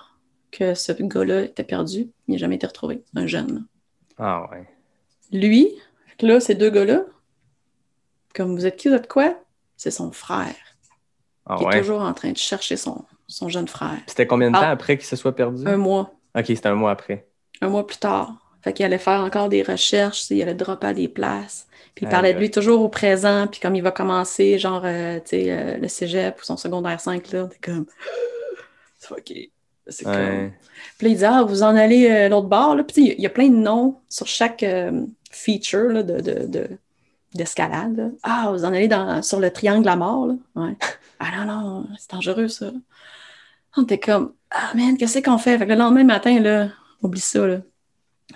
que ce gars-là était perdu. Il n'a jamais été retrouvé, un jeune. Ah ouais. Lui, fait que là, ces deux gars-là, comme vous êtes qui, vous êtes quoi? C'est son frère Ah qui est ouais. toujours en train de chercher son, son jeune frère. C'était combien de temps Ah. après qu'il se soit perdu? Un mois, Ok, c'était un mois après. Un mois plus tard. Fait qu'il allait faire encore des recherches, il allait dropper à des places. Puis il parlait de lui toujours au présent, puis comme il va commencer, genre, euh, tu sais, euh, le cégep ou son secondaire 5, là, t'es comme... C'est OK. C'est comme... Puis là, il dit, ah, vous en allez euh, l'autre bord, là. Puis il y a- plein de noms sur chaque feature, là, de... de, de- d'escalade. Ah, vous en allez dans, sur le triangle la mort, là. Ouais. Ah non, non, c'est dangereux, ça. On était comme, ah man, qu'est-ce qu'on fait? Fait que le lendemain matin, là, oublie ça, là.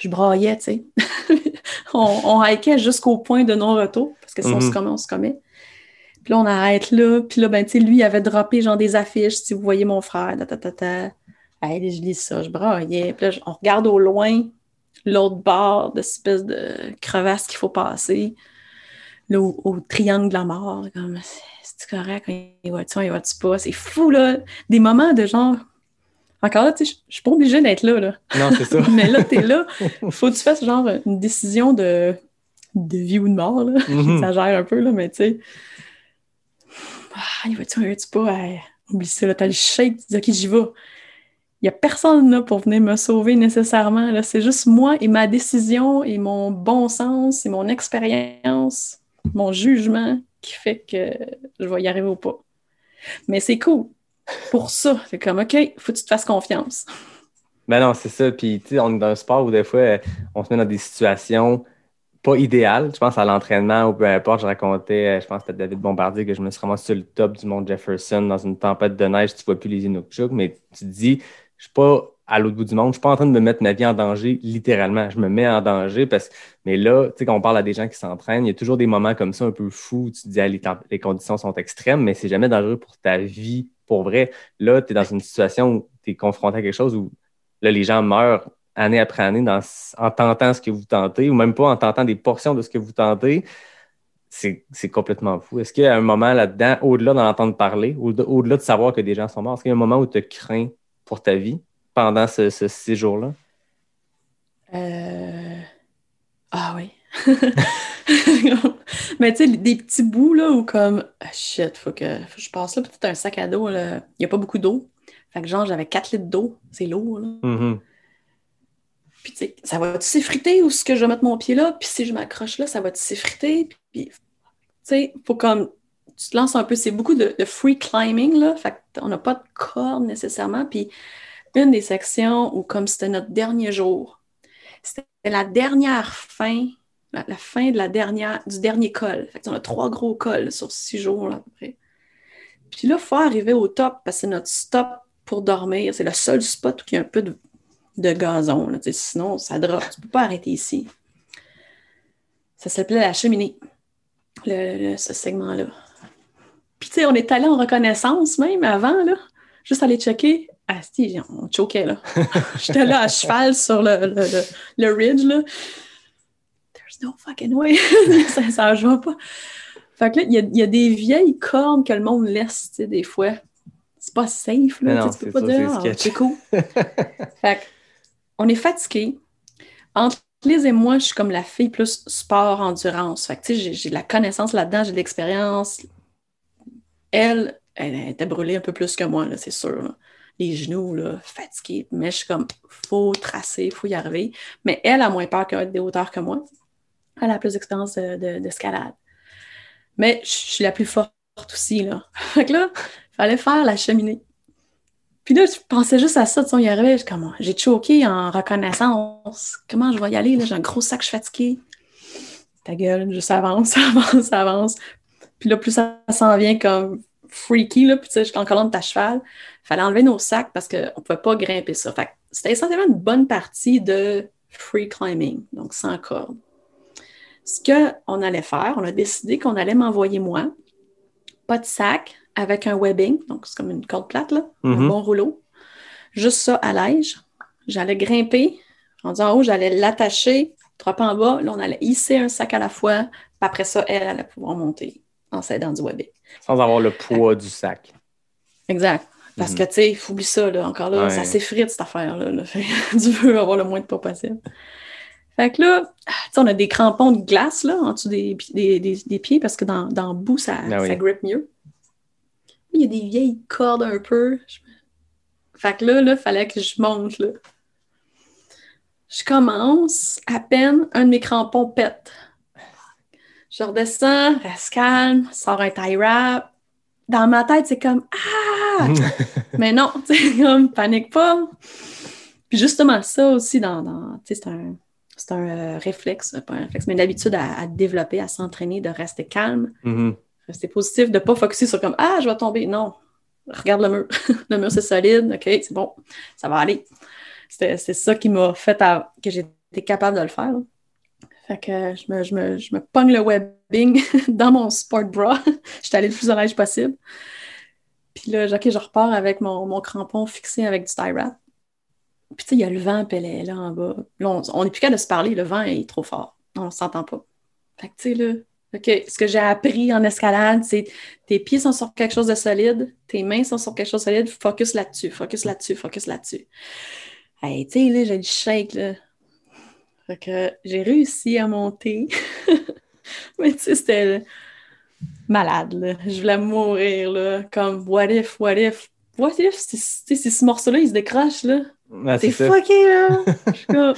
Je braillais, tu sais. on, on hikait jusqu'au point de non-retour, parce que si on se Mhm. commet, on se commet. Puis là, on arrête là. Puis là, ben, tu sais, lui, il avait droppé genre des affiches, si vous voyez mon frère, ta, ta, ta, ta. Hey, je lis ça, je braillais. Puis là, on regarde au loin l'autre bord de cette espèce de crevasse qu'il faut passer. là, au, au triangle de la mort. Comme, c'est correct, il va-tu, il va-tu pas? C'est fou, là. Des moments de genre. Encore là, tu sais, je suis pas obligée d'être là, là. Non, c'est ça. Mais là, t'es là. Faut que tu fasses genre une décision de, de vie ou de mort, là. Mhm. J'exagère un peu, là, mais tu sais. Ah, il va-tu, il va-tu pas? Hey, oublie ça, là. T'as le shake, tu dis, OK, j'y vais. Il n'y a personne là pour venir me sauver nécessairement. Là. C'est juste moi et ma décision et mon bon sens et mon expérience, mon jugement qui fait que je vais y arriver ou pas. Mais c'est cool. Pour ça, c'est comme OK, faut que tu te fasses confiance. Ben non, c'est ça. Puis, tu sais, on est dans un sport où des fois, on se met dans des situations pas idéales. Je pense à l'entraînement ou peu importe. Je racontais, euh, je pense que c'était David Bombardier que je me suis ramassé sur le top du mont Jefferson dans une tempête de neige. Tu vois plus les Inukshuk, mais tu te dis, je suis pas à l'autre bout du monde. Je suis pas en train de me mettre ma vie en danger, littéralement. Je me mets en danger parce mais là, tu sais, quand on parle à des gens qui s'entraînent, il y a toujours des moments comme ça un peu fous. Tu te dis, ah, les conditions sont extrêmes, mais c'est jamais dangereux pour ta vie, pour vrai. Là, tu es dans une situation où tu es confronté à quelque chose où là, les gens meurent année après année en tentant ce que vous tentez, ou même pas en tentant des portions de ce que vous tentez. C'est complètement fou. Est-ce qu'il y a un moment là-dedans, au-delà d'en entendre parler, au- au-delà de savoir que des gens sont morts, est-ce qu'il y a un moment où tu crains pour ta vie pendant ce, ce séjour-là? Euh, Ah oui. Mais tu sais, des petits bouts là où comme ah, shit, faut que, faut que je passe là. Peut-être un sac à dos, là. il n'y a pas beaucoup d'eau. Fait que genre, j'avais 4 litres d'eau. C'est lourd, là. Mhm. Puis tu sais, ça va-tu s'effriter ou est-ce que je vais mettre mon pied là? Puis si je m'accroche là, ça va-tu s'effriter? Puis, tu sais, faut comme. Tu te lances un peu. C'est beaucoup de, de free climbing, là. Fait qu'on n'a pas de corde nécessairement. Puis une des sections où, comme c'était notre dernier jour, c'était la dernière fin, la, fin du dernier col. Fait qu'on a trois gros cols sur six jours, à peu près. Puis là, il faut arriver au top parce que c'est notre stop pour dormir. C'est le seul spot où il y a un peu de, gazon. Sinon, ça drop. Tu ne peux pas arrêter ici. Ça s'appelait la cheminée, ce segment-là. Puis, tu sais, on est allé en reconnaissance même avant, là, juste aller checker. Ah, si, on choquait, là. J'étais là à cheval sur le, le, le ridge, là. No fucking way. ça, ça ne joue pas. Fait que là, il y a, il y a des vieilles cordes que le monde laisse, tu sais, des fois. C'est pas safe, là. non, tu peux pas ça, dire, c'est Ah, cool. fait que, on est fatigué. Entre Liz et moi, je suis comme la fille plus sport-endurance. Fait que, tu sais, j'ai- de la connaissance là-dedans, j'ai de l'expérience. Elle, elle était brûlée un peu plus que moi, là, c'est sûr. là. Les genoux, là, fatigués. Mais je suis comme, faut tracer, faut y arriver. Mais elle a moins peur que des hauteurs que moi. Elle a plus d'expérience de- de- d'escalade. Mais je suis la plus forte aussi, là. Fait que là, il fallait faire la cheminée. Puis là, je pensais juste à ça, tu sais, y arrivait, je- comment, j'ai choqué en reconnaissance. Comment je vais y aller, là? J'ai un gros sac, je suis fatiguée. Ta gueule, juste avance, ça avance, ça avance. Puis là, plus ça s'en vient comme freaky, là, puis tu sais, en colonne de cheval. Fallait enlever nos sacs parce qu'on ne pouvait pas grimper ça. Fait c'était essentiellement une bonne partie de free climbing, donc sans corde. Ce qu'on allait faire, on a décidé qu'on allait m'envoyer moi, pas de sac, avec un webbing, donc c'est comme une corde plate, là, un Mhm. bon rouleau. Juste ça à l'aige. J'allais grimper. Rendu en haut, j'allais l'attacher, trois pas en bas. Là, on allait hisser un sac à la fois. Puis après ça, elle allait pouvoir monter en s'aidant du webbing. Sans avoir le poids du sac. Exact. Parce Mhm. que, tu sais, oublie ça, là. Encore là, Ouais. ça s'effrite, cette affaire-là. là. Tu veux avoir le moins de poids possible. Fait que là, on a des crampons de glace, là, en dessous des, des, des- des pieds, parce que dans, dans le bout, ça, Ah oui. ça grippe mieux. Il y a des vieilles cordes un peu. Fait que là, il fallait que je monte, là. Je commence, à peine, un de mes crampons pète. Je redescends, reste calme, sors un tie wrap. Dans ma tête, c'est comme Ah! Mais non, tu sais, comme panique pas. Puis justement, ça aussi, dans, dans- c'est un, c'est un euh, réflexe, pas un réflexe, mais une habitude à, à développer, à s'entraîner, de rester calme, Mhm. rester positif, de ne pas focuser sur comme Ah, je vais tomber. Non, regarde le mur. le mur, c'est solide, OK, c'est bon, ça va aller. C'est ça qui m'a fait à- que j'étais capable de le faire. là. Fait que je me, je, me, je me pogne le webbing dans mon sport bra. J'étais allée le plus à l'aise possible. Puis là, OK, je repars avec mon, mon crampon fixé avec du tie wrap. Puis tu sais, il y a le vent, puis là en bas. Là, on n'est plus capable de se parler, le vent est trop fort. On ne s'entend pas. Fait que tu sais, là, OK, ce que j'ai appris en escalade, c'est tes pieds sont sur quelque chose de solide, tes mains sont sur quelque chose de solide, focus là-dessus, focus là-dessus, focus là-dessus. Hey, tu sais, là, j'ai du shake, là. Fait que j'ai réussi à monter. Mais tu sais, c'était malade, là. Je voulais mourir, là. Comme, what if, what if? What if, si, si ce morceau-là, il se décroche, là? Ouais, T'es fucké, là. Je suis comme-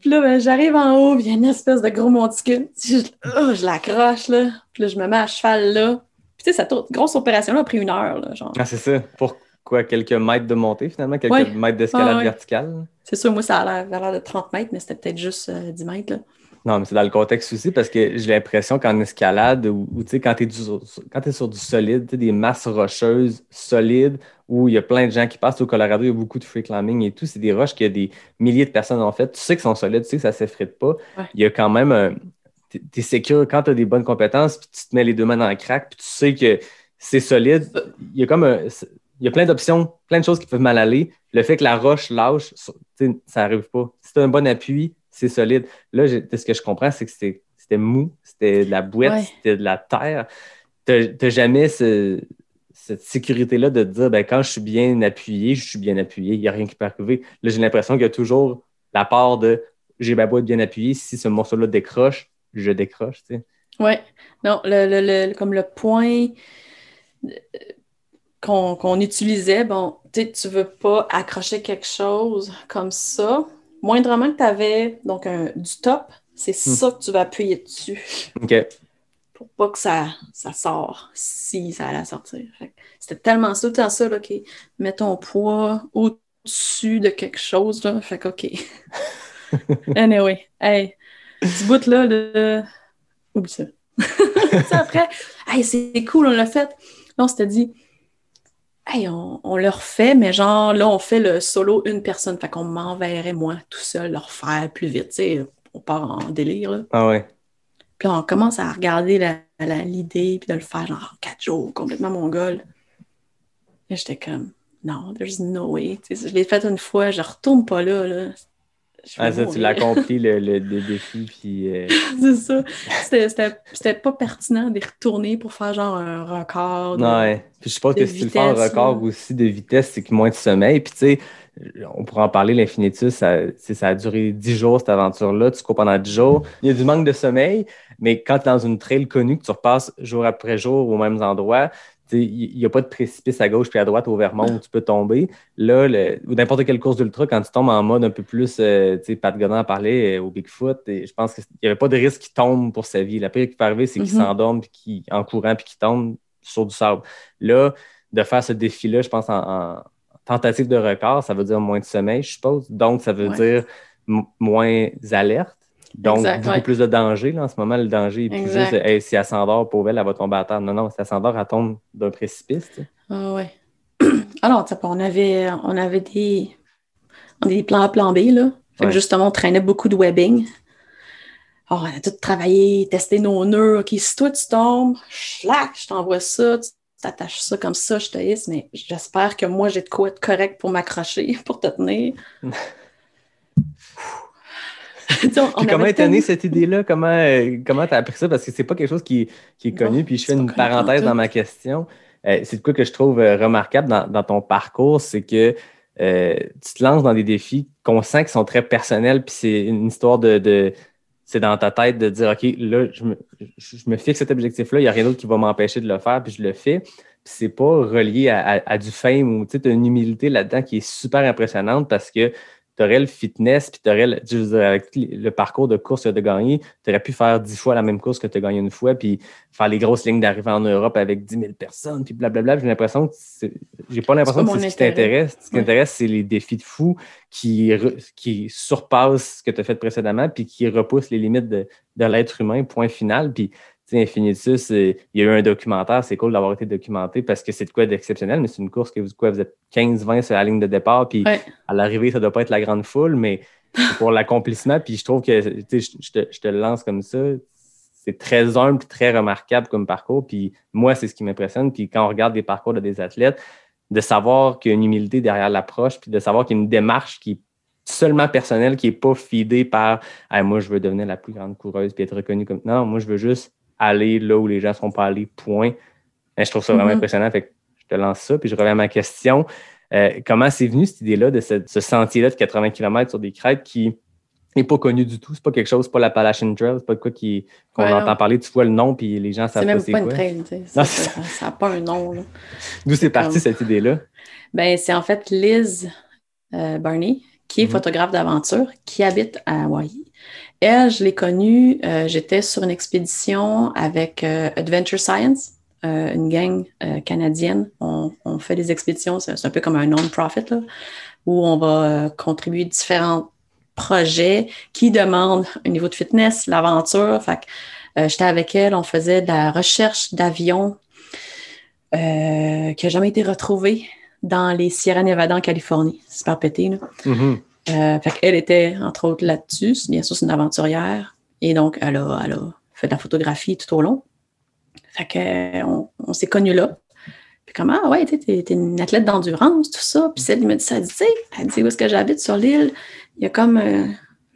Puis là, ben, j'arrive en haut, puis il y a une espèce de gros monticule. Je, oh, je l'accroche, là. Puis là, je me mets à cheval, là. Puis tu sais, cette grosse opération-là a pris une heure, là, genre. Ah, c'est ça. Pour quoi, quelques mètres de montée, finalement, quelques Ouais. mètres d'escalade Ah, ouais. verticale. C'est sûr, moi, ça a l'air- ça a l'air de 30 mètres, mais c'était peut-être juste euh, 10 mètres, là. Non, mais c'est dans le contexte aussi parce que j'ai l'impression qu'en escalade, ou tu sais, quand tu es, sur du solide, des masses rocheuses solides, où il y a plein de gens qui passent au Colorado, il y a beaucoup de free climbing et tout, c'est des roches que des milliers de personnes ont fait. Tu sais qu'ils sont solides, tu sais que ça ne s'effrite pas. Ouais. Il y a quand même un. Tu es sécure quand tu as des bonnes compétences, puis tu te mets les deux mains dans le crack, puis tu sais que c'est solide. Il y a comme un. Il y a plein d'options, plein de choses qui peuvent mal aller. Le fait que la roche lâche, ça n'arrive pas. Si tu as un bon appui, c'est solide. Là, ce que je comprends, c'est que c'était mou, c'était de la boîte, Ouais. c'était de la terre. Tu n'as jamais ce- cette sécurité-là de te dire, ben, quand je suis bien appuyé, je suis bien appuyé, il n'y a rien qui peut arriver. Là, j'ai l'impression qu'il y a toujours la part de j'ai ma boîte bien appuyée, si ce morceau-là décroche, je décroche. Tu sais. Ouais. Non, le, le- le- comme le point euh, qu'on utilisait, bon, tu sais, tu veux pas accrocher quelque chose comme ça. Moindrement que tu avais donc un, du top, c'est ça que tu vas appuyer dessus OK. pour pas que ça, ça sort si ça allait sortir. C'était tellement ça, tout le temps ça, là, OK, mets ton poids au-dessus de quelque chose, là. Fait que, OK. anyway, hey, ce bout-là, là, oublie ça. Après, hey, c'est cool, on l'a fait. Là, on s'était dit, hey, on, on le refait, mais genre, là, on fait le solo une personne. Fait qu'on m'enverrait, moi, tout seul, le refaire plus vite. Tu sais, on part en délire, là. Ah ouais. Puis là, on commence à regarder l'idée, puis de le faire genre en quatre jours, complètement mongol. Là, j'étais comme, non, there's no way. Je l'ai fait une fois, je retourne pas là. là. Ah, ça, tu l'as accompli, le, le- le défi, puis... euh, C'est ça. C'était- C'était c'était pas pertinent d'y retourner pour faire genre un record. de- Ouais. Puis je suppose que si tu le fais vitesse, record aussi de vitesse, c'est que moins de sommeil. Puis tu sais, on pourra en parler, l'Infinitus, ça, tu sais, ça a duré 10 jours cette aventure-là. Tu cours pendant 10 jours. Il y a du manque de sommeil, mais quand tu es dans une trail connue, que tu repasses jour après jour aux mêmes endroits, il n'y a pas de précipice à gauche puis à droite au Vermont où tu peux tomber. Là, le- ou n'importe quelle course d'ultra, quand tu tombes en mode un peu plus, euh, tu sais, Pat Godin en parlait euh, au Bigfoot, et je pense qu'il n'y avait pas de risque qu'il tombe pour sa vie. La pire qui peut arriver, c'est qu'il Mhm. s'endorme en courant puis qu'il tombe sur du sable. Là, de faire ce défi-là, je pense, en, en tentative de record, ça veut dire moins de sommeil, je suppose. Donc, ça veut Ouais. dire moins alerte. Donc, Exact, beaucoup ouais. plus de danger. Là, en ce moment, le danger est plus Exact. juste hey, si elle s'endort, pauvre elle, elle va tomber à terre. Non, non, si elle s'endort, elle tombe d'un précipice. tu sais. Ah ouais. Alors, tu sais, on avait, on avait des, des plans A, plan B, là. Fait que Ouais. justement, on traînait beaucoup de webbing. Alors, on a tout travaillé, testé nos nœuds. OK, si toi, tu tombes, schlac, je t'envoie ça, tu t'attaches ça comme ça, je te hisse, mais j'espère que moi, j'ai de quoi être correct pour m'accrocher, pour te tenir. On- comment est née cette idée-là? Comment euh, comment tu as appris ça? Parce que c'est pas quelque chose qui, qui est connu. Non, Puis je fais une parenthèse dans ma question. Euh, c'est de quoi que je trouve euh, remarquable dans, dans ton parcours, c'est que euh, tu te lances dans des défis qu'on sent qui sont très personnels, puis c'est une histoire de, de- c'est dans ta tête de dire OK, là, je me, je je me fixe cet objectif-là, il n'y a rien d'autre qui va m'empêcher de le faire, puis je le fais. Puis c'est pas relié à, à- à du fame ou tu as une humilité là-dedans qui est super impressionnante parce que tu aurais le fitness, puis tu aurais le, dire, avec le parcours de course de gagner, tu aurais pu faire dix fois la même course que tu as gagné une fois, puis faire les grosses lignes d'arrivée en Europe avec 10 000 personnes, puis blablabla. J'ai l'impression que c'est- j'ai pas l'impression que c'est ce qui t'intéresse. Ce qui Ouais. t'intéresse, c'est les défis de fou qui, re- qui surpassent ce que tu as fait précédemment, puis qui repoussent les limites de, de l'être humain, point final. Puis, tu Infinitus, il y a eu un documentaire, c'est cool d'avoir été documenté parce que c'est de quoi d'exceptionnel, mais c'est une course que vous, quoi, vous êtes 15-20 sur la ligne de départ, puis Ouais. à l'arrivée, ça doit pas être la grande foule, mais pour l'accomplissement. Puis je trouve que je, je te, je te le lance comme ça. C'est très humble et très remarquable comme parcours. Puis moi, c'est ce qui m'impressionne. Puis quand on regarde des parcours de des athlètes, de savoir qu'il y a une humilité derrière l'approche, puis de savoir qu'il y a une démarche qui est seulement personnel, qui n'est pas feedé par Hey, moi, je veux devenir la plus grande coureuse puis être reconnue comme. Non, moi, je veux juste aller là où les gens ne sont pas allés, point. Et je trouve ça vraiment Mhm. impressionnant. Fait que je te lance ça, puis je reviens à ma question. Euh, comment c'est venu cette idée-là de ce, ce sentier-là de 80 km sur des crêtes qui n'est pas connu du tout? C'est pas quelque chose, c'est pas l'Appalachian Trail, c'est pas de quoi qu'on Ouais, entend parler, tu vois le nom, puis les gens C'est savent pas même c'est pas une trail, tu sais. Non, Ça n'a pas un nom. D'où c'est parti Comme- cette idée-là? Ben, c'est en fait Liz euh, Barney, qui est Mhm. photographe d'aventure, qui habite à Hawaii. Elle, je l'ai connue, euh, j'étais sur une expédition avec euh, Adventure Science, euh, une gang canadienne. On, fait des expéditions, c'est un peu comme un non-profit, où on va contribuer différents projets qui demandent un niveau de fitness, l'aventure. J'étais avec elle, on faisait de la recherche d'avions qui n'a jamais été retrouvé dans les Sierra Nevada en Californie. C'est super pété, là. Mhm. Euh, fait qu'elle était, entre autres, là-dessus. Bien sûr, c'est une aventurière. Et donc, elle a, elle a fait de la photographie tout au long. Fait qu'on on, s'est connus là. Puis comment, ah ouais, t'es, une athlète d'endurance, tout ça. Puis celle, elle me dit ça, elle dit, elle dit, où est-ce que j'habite? Sur l'île? Il y a comme euh,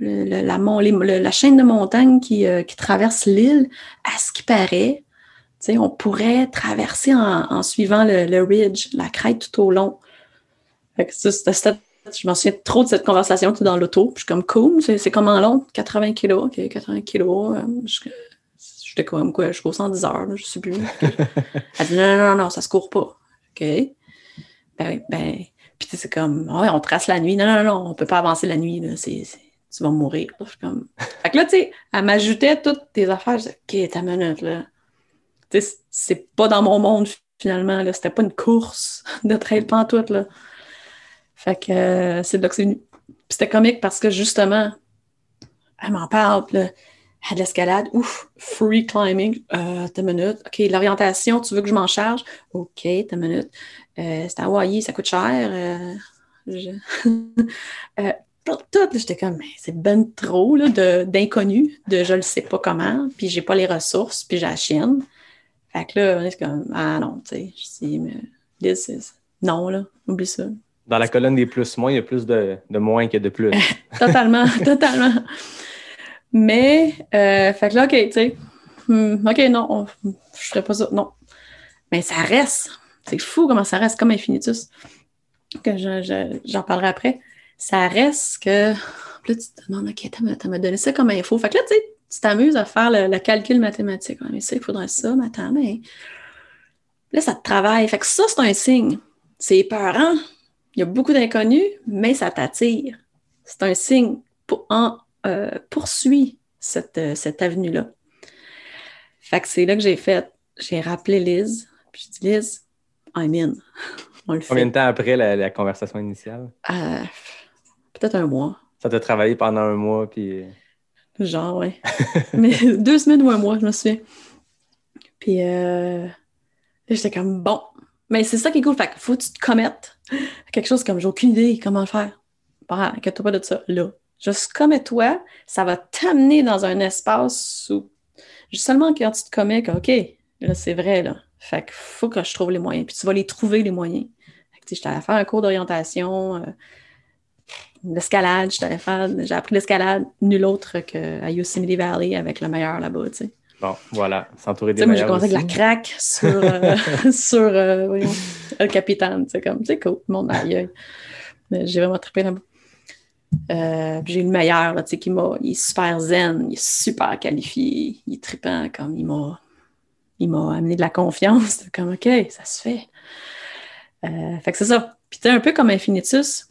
la, la chaîne de montagnes qui, euh, qui traverse l'île. À ce qui paraît, on pourrait traverser en, en suivant le, ridge, la crête tout au long. Fait que ça, c'était- je m'en souviens trop de cette conversation dans l'auto. Je suis comme cool, c'est c'est comment long? 80 kilos, ok, 80 kilos. euh, J'étais comme quoi, je cours 110 heures, là, je sais plus. Elle dit non, non, non, ça se court pas. OK. Ben, ben, puis c'est comme, ouais, on trace la nuit. Non, non, non, on peut pas avancer la nuit, là, tu vas mourir. Je suis comme... Fait que là, tu sais, elle m'ajoutait toutes tes affaires. Je disais, OK, ta minute, là. Tu sais, c'est pas dans mon monde, finalement, là. C'était pas une course de trail pantoute, là. Fait que euh, c'est là que c'est venu. C'était comique parce que, justement, elle m'en parle, là, a de l'escalade, ouf, free climbing, euh, t'as minute. OK, l'orientation, tu veux que je m'en charge? OK, t'as minute. Euh, c'est à Hawaii, ça coûte cher. euh, Euh, tout, j'étais comme, mais c'est ben trop là, de- d'inconnu, de, je le sais pas comment, puis j'ai pas les ressources, puis j'ai. Fait que là, on est comme, ah non, tu sais, je dis, mais c'est- non, là, oublie ça. Dans la colonne des plus-moins, il y a plus de, moins que de plus. Totalement, totalement. Mais, euh, fait que là, OK, tu sais, hmm, OK, non, on- je ferais pas ça, non. Mais ça reste. C'est fou comment ça reste, comme Infinitus. Que je- je- j'en parlerai après. Ça reste que. Puis là, tu demandes, OK, t'as me donné ça comme info. Fait que là, tu sais, tu t'amuses à faire le, calcul mathématique. Mais ça, il faudrait ça, mais attends, mais. Là, ça te travaille. Fait que ça, c'est un signe. C'est épeurant. Il y a beaucoup d'inconnus, mais ça t'attire. C'est un signe pour, en, euh, poursuit cette, euh, cette avenue-là. Fait que c'est là que j'ai fait. J'ai rappelé Liz. Puis j'ai dit, Liz, I'm in. On le fait. Combien de temps après la, la conversation initiale? Euh, Peut-être un mois. Ça t'a travaillé pendant un mois, puis. Genre, ouais. Mais deux semaines ou un mois, je me souviens. Puis euh, j'étais comme, bon. Mais c'est ça qui est cool. Fait faut que tu te commettes à quelque chose comme, j'ai aucune idée comment le faire. Bon, inquiète-toi pas de ça, là. Juste commets-toi, ça va t'amener dans un espace où, seulement quand tu te commets, que, OK, là, c'est vrai, là. Fait qu'il faut que je trouve les moyens. Puis tu vas les trouver, les moyens. Fait que, j'étais allée faire un cours d'orientation, euh, l'escalade, j'étais allée faire, j'ai appris l'escalade, nul autre qu'à Yosemite Valley avec le meilleur là-bas, tu sais. Bon, voilà, s'entourer Tu des sais, moi, j'ai meilleurs commencé avec la aussi. craque sur, euh, sur euh, voyons, le capitaine. C'est comme, c'est cool, mon aïe. J'ai vraiment trippé là-bas. Euh, j'ai eu le meilleur, là, tu sais, qui m'a. Il est super zen, il est super qualifié, il est trippant, comme il m'a. Il m'a amené de la confiance. Comme, OK, ça se fait. Euh, fait que c'est ça. Puis tu sais, un peu comme Infinitus,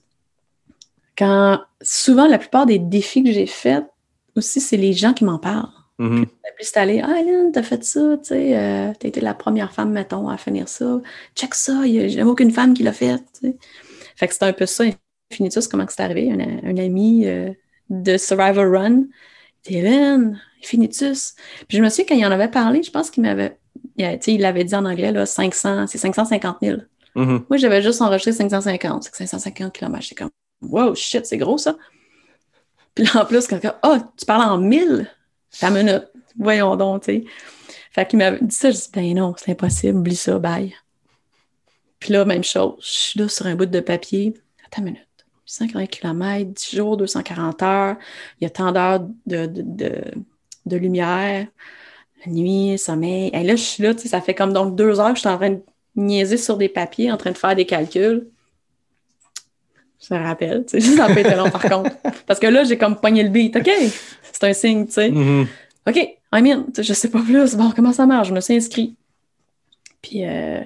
quand souvent, la plupart des défis que j'ai faits aussi, c'est les gens qui m'en parlent. Mhm. Puis c'est allé, ah, Lynn, t'as fait ça, tu sais, euh, t'as été la première femme, mettons, à finir ça. Check ça, il y a jamais aucune femme qui l'a fait. Fait que c'était un peu ça, Infinitus, comment c'est arrivé. Un, un ami euh, de Survivor Run, Lynn, Infinitus. Puis je me souviens, quand il en avait parlé, je pense qu'il m'avait, il a- tu sais, il l'avait dit en anglais, là, 500, c'est 550 000. Mhm. Moi, j'avais juste enregistré 550. C'est que 550 km. J'étais comme, wow, shit, c'est gros ça. Puis là, en plus, quelqu'un, ah, tu parles en 1000? Ta minute. Voyons donc, tu sais. Fait qu'il m'avait dit ça. Je dis, ben non, c'est impossible, oublie ça, bye. Puis là, même chose. Je suis là sur un bout de papier. Attends une minute. 880 km, 10 jours, 240 heures. Il y a tant d'heures de, de, de, lumière, nuit, sommeil. Et là, je suis là, tu sais, ça fait comme donc deux heures que je suis en train de niaiser sur des papiers, en train de faire des calculs. Je me rappelle, tu sais, ça long par contre. Parce que là, j'ai comme poigné le beat. OK, c'est un signe, tu sais. Mhm. OK, I'm in. Tu sais, Je sais pas plus. Bon, comment ça marche? Je me suis inscrit. Puis, euh,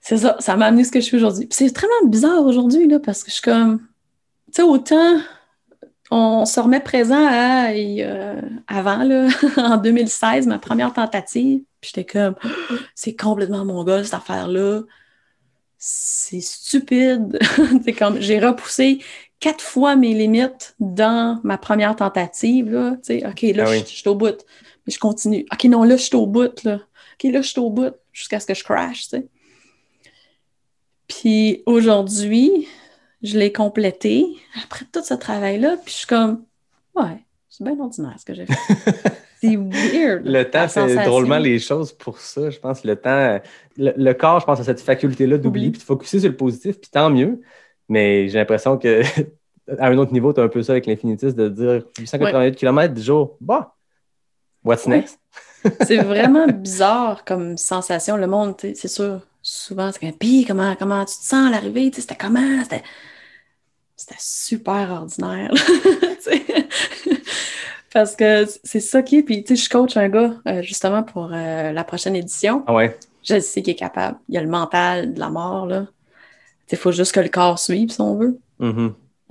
c'est ça, ça m'a amené ce que je suis aujourd'hui. Puis c'est vraiment bizarre aujourd'hui, là, parce que je suis comme, tu sais, autant on se remet présent à, euh, avant, là, en 2016, ma première tentative. Puis j'étais comme, c'est complètement mon gars, cette affaire-là. C'est stupide. c'est comme, j'ai repoussé quatre fois mes limites dans ma première tentative, là. OK, là, Ah je oui. je suis au bout. Mais je continue. OK, non, là, je suis au bout, là. OK, là, je suis au bout jusqu'à ce que je crash. Puis aujourd'hui, je l'ai complété après tout ce travail-là, puis je suis comme, ouais, c'est bien ordinaire ce que j'ai fait. c'est weird. Le temps sensation. drôlement les choses pour ça. Je pense que le temps, le, le corps, je pense, a cette faculté-là d'oublier puis de focuser sur le positif, puis tant mieux. Mais j'ai l'impression que à un autre niveau, tu as un peu ça avec l'infinitus de dire 888 km du jour. Bah, what's next? C'est vraiment bizarre comme sensation. Le monde, c'est sûr, souvent, c'est comme, pis comment, comment tu te sens à l'arrivée? C'était comment? C'était super ordinaire. Parce que c'est ça qui est. Puis, tu sais, je coach un gars, euh, justement, pour euh, la prochaine édition. Ah ouais. Je sais qu'il est capable. Il y a le mental de la mort, là. Il faut juste que le corps suive, si on veut.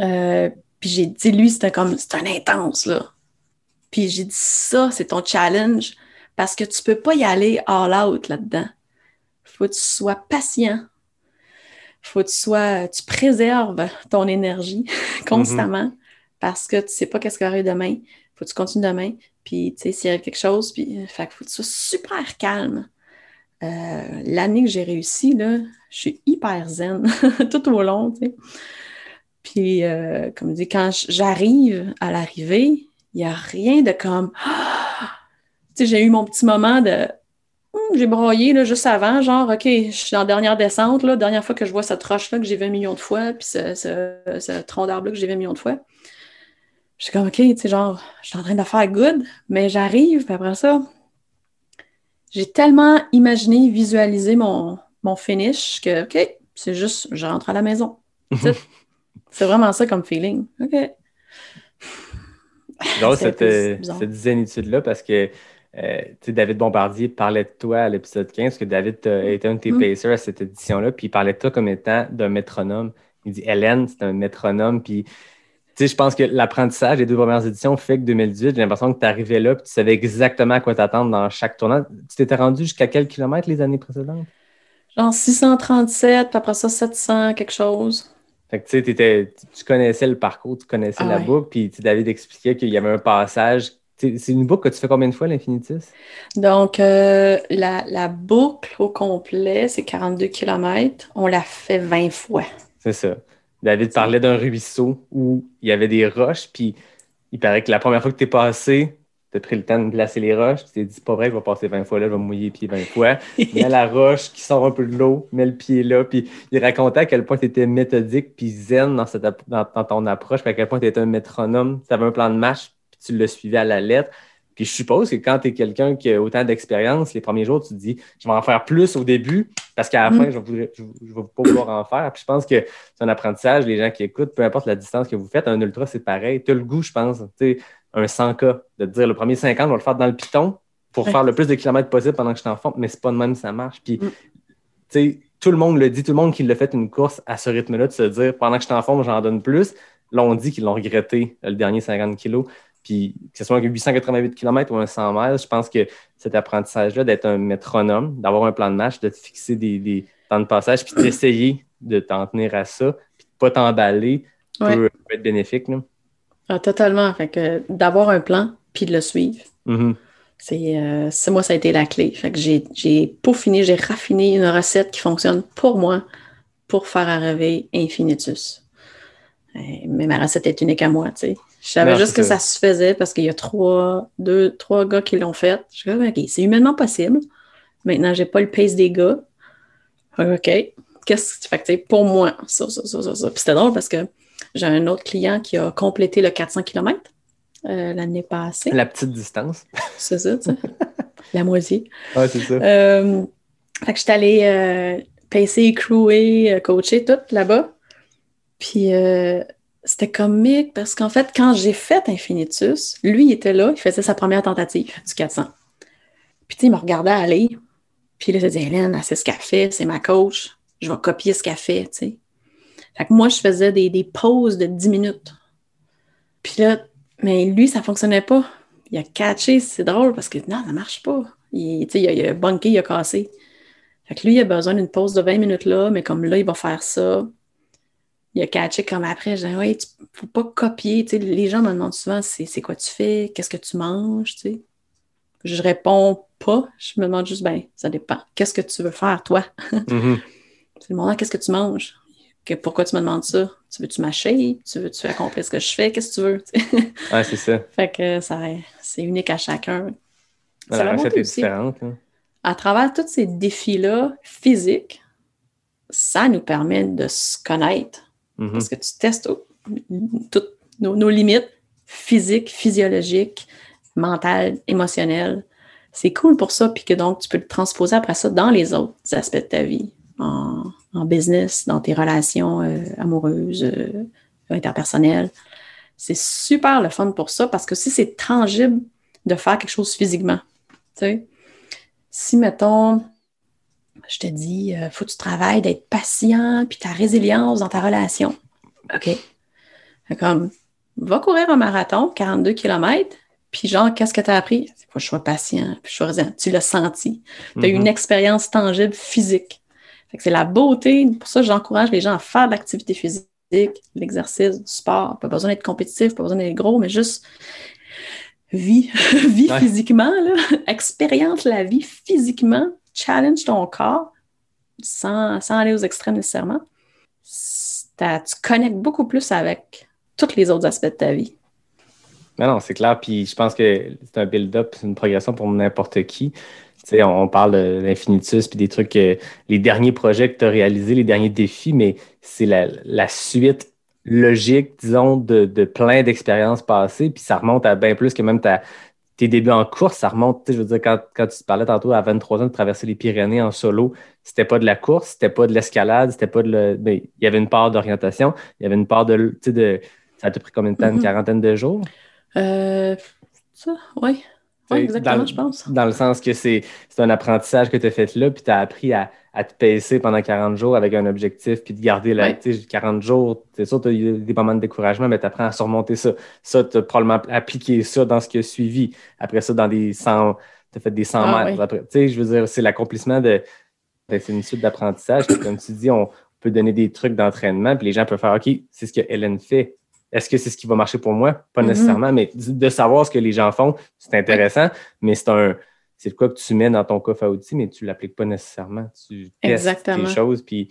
Euh, puis j'ai dit, lui, c'était comme, c'est un intense, là. Puis j'ai dit, ça, c'est ton challenge, parce que tu peux pas y aller all out là-dedans. Faut que tu sois patient. Faut que tu sois, tu préserves ton énergie constamment, parce que tu sais pas qu'est-ce qui va arriver demain. Faut que tu continues demain. Puis, tu sais, s'il arrive quelque chose, puis, euh, fait que faut que tu sois super calme. Euh, L'année que j'ai réussi, là, je suis hyper zen tout au long, tu sais. Puis, euh, comme je dis, quand j'arrive à l'arrivée, il n'y a rien de comme. Tu sais, j'ai eu mon petit moment de. Hum, j'ai broyé là, juste avant, genre, OK, je suis en dernière descente, là, dernière fois que je vois cette roche-là que j'ai vu un million de fois, puis ce, ce, ce tronc d'arbre-là que j'ai vu un million de fois. Je suis comme, OK, tu sais, genre, je suis en train de faire good, mais j'arrive, puis après ça, j'ai tellement imaginé, visualisé mon, mon finish que, OK, c'est juste, je rentre à la maison. C'est vraiment ça comme feeling. OK. Drôle cette, euh, cette zénitude-là parce que euh, tu sais, David Bombardier parlait de toi à l'épisode 15, parce que David a été un de tes Mm. pacers à cette édition-là, puis il parlait de toi comme étant d'un métronome. Il dit Hélène, c'est un métronome, puis sais, je pense que l'apprentissage des deux premières éditions fait que 2018, j'ai l'impression que tu arrivais là, puis tu savais exactement à quoi t'attendre dans chaque tournant. Tu t'étais rendu jusqu'à quel kilomètre les années précédentes? Genre 637, puis après ça, 700, quelque chose. Fait que tu sais, tu connaissais le parcours, tu connaissais Ah la ouais. boucle, puis David expliquait qu'il y avait un passage. C'est une boucle que tu fais combien de fois, l'Infinitus? Donc, euh, la, la boucle au complet, c'est 42 km. On l'a fait 20 fois. C'est ça. David parlait d'un ruisseau où il y avait des roches, puis il paraît que la première fois que tu es passé, tu as pris le temps de glacer les roches, tu t'es dit, pas vrai, je vais passer 20 fois là, je vais mouiller les pieds 20 fois. Mets la roche qui sort un peu de l'eau, mets le pied là, puis il racontait à quel point tu étais méthodique puis zen dans, cette, app- dans, dans ton approche, puis à quel point tu étais un métronome, tu avais un plan de match, puis tu le suivais à la lettre. Puis je suppose que quand tu es quelqu'un qui a autant d'expérience, les premiers jours, tu te dis, je vais en faire plus au début, parce qu'à la Mm. fin, je ne vais, pas pouvoir en faire. Puis je pense que c'est un apprentissage, les gens qui écoutent, peu importe la distance que vous faites, un ultra, c'est pareil. Tu as le goût, je pense, tu un 100K, de te dire le premier 50, je vais le faire dans le piton pour Ouais. faire le plus de kilomètres possible pendant que je suis en forme, mais c'est pas de même ça marche. Puis, Mm. tu sais, tout le monde le dit, tout le monde qui l'a fait une course à ce rythme-là, de se dire pendant que je suis en forme, j'en donne plus. Là, on dit qu'ils l'ont regretté, le dernier 50 kilos. Puis, que ce soit un 888 km ou un 100 miles, je pense que cet apprentissage-là d'être un métronome, d'avoir un plan de match, de te fixer des, des temps de passage, puis d'essayer de t'en tenir à ça, puis de pas t'emballer, Ouais. peut, peut être bénéfique. là. Ah, totalement. Fait que d'avoir un plan, puis de le suivre. Mhm. C'est euh, c'est- moi, ça a été la clé. Fait que j'ai j'ai peaufiné, j'ai raffiné une recette qui fonctionne pour moi pour faire arriver Infinitus. Euh, Mais ma recette est unique à moi, tu sais. Je savais Non, juste que ça. se faisait parce qu'il y a trois, deux, trois gars qui l'ont fait. Je suis comme, OK, c'est humainement possible. Maintenant, j'ai pas le pace des gars. OK, qu'est-ce que, tu sais, pour moi, ça, ça, ça, ça, ça. Puis c'était drôle parce que j'ai un autre client qui a complété le 400 km l'année passée. La petite distance. C'est ça, tu sais. La moitié. Ouais, c'est ça. Euh, fait que j'étais allée euh, pacer, crouer, euh, coacher tout là-bas. Puis euh, c'était comique parce qu'en fait, quand j'ai fait Infinitus, lui, il était là, il faisait sa première tentative du 400. Puis tu sais, il me regardait aller. Puis là, il dit Hélène, sait ce qu'elle fait, c'est ma coach, je vais copier ce qu'elle fait, tu sais. Fait que moi, je faisais des, des pauses de 10 minutes. Puis là, mais lui, ça fonctionnait pas. Il a catché, c'est drôle parce que non, ça marche pas. Il, a, il a il a cassé. Fait que lui, il a besoin d'une pause de 20 minutes là, mais comme là, il va faire ça. Il a catché comme après. Je dis, ouais, tu faut pas copier. Tu sais, les gens me demandent souvent, c'est c'est quoi tu fais? Qu'est-ce que tu manges? Tu sais? Je réponds pas. Je me demande juste, ben, ça dépend. Qu'est-ce que tu veux faire, toi? Mhm. C'est le moment, qu'est-ce que tu manges? Que- pourquoi tu me demandes ça? Tu veux-tu mâcher? Tu veux-tu accomplir ce que je fais? Qu'est-ce que tu veux? Ouais, c'est ça. fait que ça, c'est unique à chacun. C'est la la recette est aussi. différente. hein. À travers tous ces défis-là physiques, ça nous permet de se connaître Mhm. parce que tu testes tout- toutes nos, limites physiques, physiologiques, mentales, émotionnelles. C'est cool pour ça, puis que donc tu peux le transposer après ça dans les autres aspects de ta vie, en, en business, dans tes relations euh, amoureuses, euh, interpersonnelles. C'est super le fun pour ça parce que si c'est tangible de faire quelque chose physiquement, tu sais, si mettons, je te dis, il faut que tu travailles d'être patient, puis ta résilience dans ta relation. OK? Comme, va courir un marathon, 42 km, puis genre, qu'est-ce que tu as appris? Faut que je sois patient, puis je sois résilient. Tu l'as senti. Tu as eu Mhm. une expérience tangible physique. C'est la beauté. Pour ça, j'encourage les gens à faire de l'activité physique, l'exercice, du sport. Pas besoin d'être compétitif, pas besoin d'être gros, mais juste vis Ouais. physiquement, là. expérience la vie physiquement, challenge ton corps sans, sans aller aux extrêmes nécessairement. Tu connectes beaucoup plus avec tous les autres aspects de ta vie. Mais non, c'est clair. Puis je pense que c'est un build-up, c'est une progression pour n'importe qui. Tu sais, on, parle de l'infinitus puis des trucs, les derniers projets que tu as réalisés, les derniers défis, mais c'est la, la suite logique, disons, de, de plein d'expériences passées. Puis ça remonte à bien plus que même ta, tes débuts en course. Ça remonte, tu sais, je veux dire, quand, quand tu te parlais tantôt à 23 ans de traverser les Pyrénées en solo, c'était pas de la course, c'était pas de l'escalade, c'était pas de. le- mais il y avait une part d'orientation, il y avait une part de. Tu sais, de ça t'a pris combien de temps? Une Mhm. quarantaine de jours? Euh, ça, oui. Oui, exactement, dans- je pense. Dans le sens que c'est c'est un apprentissage que tu as fait là, puis tu as appris à, à te pacer pendant 40 jours avec un objectif, puis de garder la, sais, 40 jours. C'est sûr, tu as eu des moments de découragement, mais tu apprends à surmonter ça. Ça, tu as probablement appliqué ça dans ce qui a suivi. Après ça, dans des 100, tu as fait des 100 Ah, mètres. oui. Après, tu sais, je veux dire, c'est l'accomplissement de. ben, c'est une suite d'apprentissage. Comme tu dis, on peut donner des trucs d'entraînement, puis les gens peuvent faire OK, c'est ce que Hélène fait. Est-ce que c'est ce qui va marcher pour moi? Pas Mhm. nécessairement, mais de savoir ce que les gens font, c'est intéressant, mais c'est un. C'est quoi que tu mets dans ton coffre à outils, mais tu ne l'appliques pas nécessairement. Tu testes des choses, puis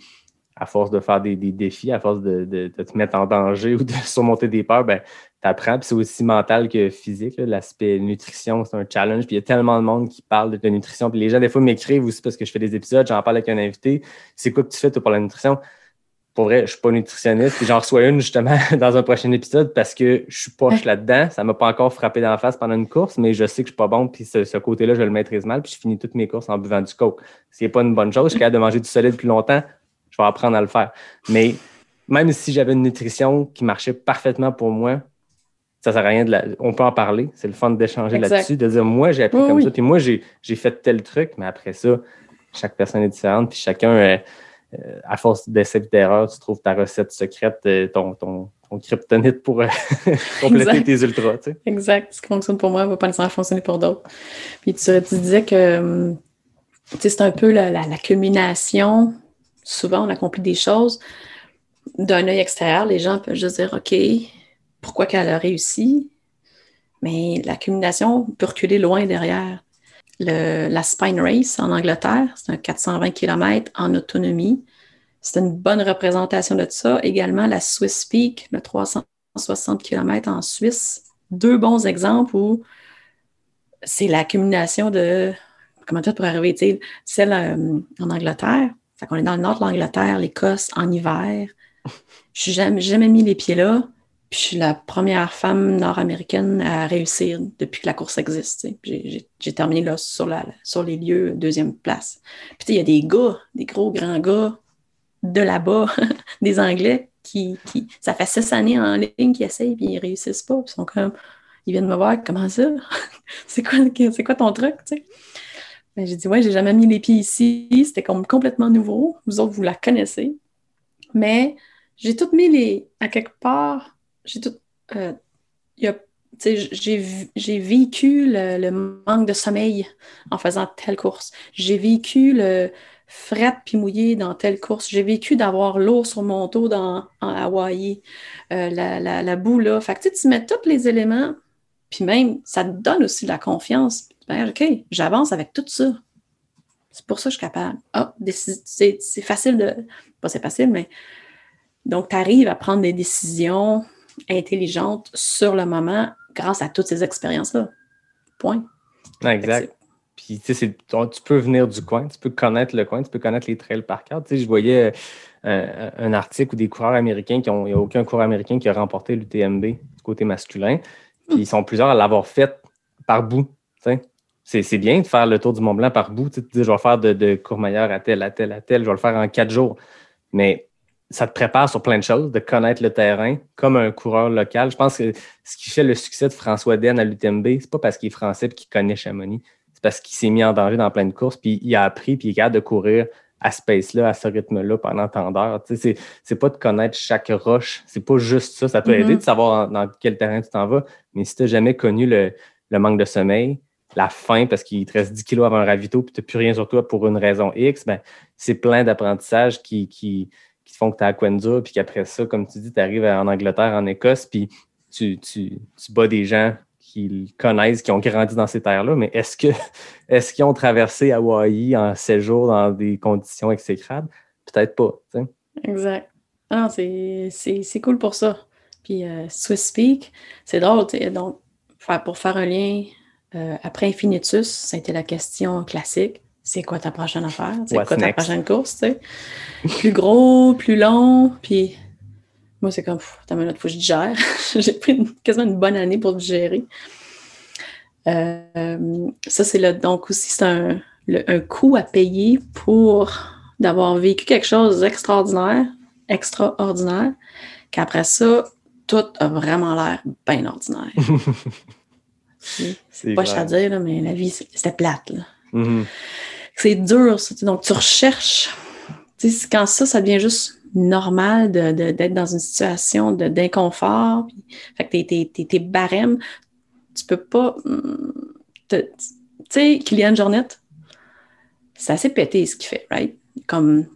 à force de faire des, des défis, à force de, de- de te mettre en danger ou de surmonter des peurs, ben, tu apprends. Puis c'est aussi mental que physique. L'aspect nutrition, c'est un challenge. Puis il y a tellement de monde qui parle de, de nutrition. Puis les gens, des fois, m'écrivent aussi parce que je fais des épisodes, j'en parle avec un invité. C'est quoi que tu fais, toi, pour la nutrition? Pour vrai, je suis pas nutritionniste. J'en reçois une, justement, dans un prochain épisode parce que je suis poche là-dedans. Ça m'a pas encore frappé dans la face pendant une course, mais je sais que je suis pas bon. Puis ce, ce côté-là, je le maîtrise mal. Puis je finis toutes mes courses en buvant du coke. C'est pas une bonne chose. Je suis capable de manger du solide plus longtemps. Je vais apprendre à le faire. Mais même si j'avais une nutrition qui marchait parfaitement pour moi, ça sert à rien de la... On peut en parler. C'est le fun d'échanger là-dessus, de dire moi, j'ai appris Oui, comme oui. ça. Puis moi, j'ai fait tel truc, mais après ça, chaque personne est différente. Puis chacun, euh, à force d'essais et d'erreurs, tu trouves ta recette secrète, euh, ton, ton, ton kryptonite pour euh, compléter tes ultras. Tu sais. Exact. Ce qui fonctionne pour moi ne va pas nécessairement fonctionner pour d'autres. Puis tu, tu disais que hum, c'est un peu la, la- la culmination. Souvent, on accomplit des choses d'un œil extérieur. Les gens peuvent juste dire OK, pourquoi qu'elle a réussi? Mais la culmination peut reculer loin derrière. La Spine Race en Angleterre, c'est un 420 km en autonomie. C'est une bonne représentation de ça. Également, la Swiss Peak, le 360 km en Suisse. Deux bons exemples où c'est l'accumulation de. Comment dire pour arriver? tu Celle euh, en Angleterre, Fait qu'on est dans le nord de l'Angleterre, l'Écosse, en hiver. Je n'ai jamais, jamais mis les pieds là. Puis je suis la première femme nord-américaine à réussir depuis que la course existe. J'ai- terminé là sur, les lieux, deuxième place. Puis il y a des gars, des gros grands gars de là-bas, des Anglais, qui, qui ça fait six années en ligne qu'ils essayent puis ils réussissent pas. Ils sont comme, ils viennent me voir, comment ça? c'est quoi, quoi ton truc? Ben, j'ai dit, ouais, j'ai jamais mis les pieds ici. C'était comme complètement nouveau. Vous autres, vous la connaissez. Mais j'ai tout mis les. À quelque part, j'ai tout. euh, j'ai vécu le, le manque de sommeil en faisant telle course. J'ai vécu le fret puis mouillé dans telle course. J'ai vécu d'avoir l'eau sur mon dos dans, en Hawaï, euh, la, la, boue là. Fait que tu mets tous les éléments, puis même, ça te donne aussi de la confiance. Ben, OK, j'avance avec tout ça. C'est pour ça que je suis capable. Ah, c'est facile de. Pas c'est facile, mais. Donc, tu arrives à prendre des décisions intelligentes sur le moment grâce à toutes ces expériences-là. Point. Exact. Puis, tu sais, tu peux venir du coin, tu peux connaître le coin, tu peux connaître les trails par cœur. Tu sais, je voyais euh, un, un article où des coureurs américains qui ont, il n'y a aucun coureur américain qui a remporté l'UTMB du côté masculin. Puis, ils sont plusieurs à l'avoir fait par bout. tu sais. C'est bien de faire le tour du Mont Blanc par bout. Tu tu dis, je vais faire de, de Courmayeur à tel, à tel, à tel, je vais le faire en quatre jours. Mais ça te prépare sur plein de choses, de connaître le terrain comme un coureur local. Je pense que ce qui fait le succès de François Den à l'UTMB, c'est pas parce qu'il est français et qu'il connaît Chamonix. C'est parce qu'il s'est mis en danger dans plein de courses, puis il a appris, puis il est capable de courir à ce pace-là, à ce rythme-là pendant tant d'heures. Tu sais, c'est, pas de connaître chaque roche. C'est pas juste ça. Ça peut Mhm. aider de savoir en- dans quel terrain tu t'en vas. Mais si tu n'as jamais connu le, le manque de sommeil, la faim parce qu'il te reste 10 kilos avant un ravito, puis tu n'as plus rien sur toi pour une raison X, ben, c'est plein d'apprentissages qui, qui, qui font que tu as Aquenza, puis qu'après ça, comme tu dis, tu arrives en Angleterre, en Écosse, puis tu, tu, tu bats des gens qui connaissent, qui ont grandi dans ces terres-là, mais est-ce est-ce qu'ils ont traversé Hawaï en séjour dans des conditions exécrables? Peut-être pas. Exact. Ah non, c'est- cool pour ça. Puis euh, Swiss Peak, c'est drôle, tu sais, donc, pour faire un lien, euh, après Infinitus, été la question classique. C'est quoi ta prochaine affaire? C'est quoi ta prochaine course? Plus gros, plus long, puis moi, c'est comme, une minute, faut que je digère. J'ai pris une- quasiment une bonne année pour digérer. Euh, ça, c'est le, donc aussi, c'est un, le- un coût à payer pour d'avoir vécu quelque chose d'extraordinaire, extraordinaire, qu'après ça, tout a vraiment l'air bien ordinaire. C'est C'est pas clair. à dire, là, mais la vie, c'était plate. là. Mhm. C'est dur, ça. Donc, tu recherches. quand ça, ça devient juste normal de- de- d'être dans une situation d'inconfort. Fait que tes, tes, tes, barèmes, tu peux pas. te- Tu sais, Kylian Jornet, c'est assez pété ce qu'il fait, right? Comme.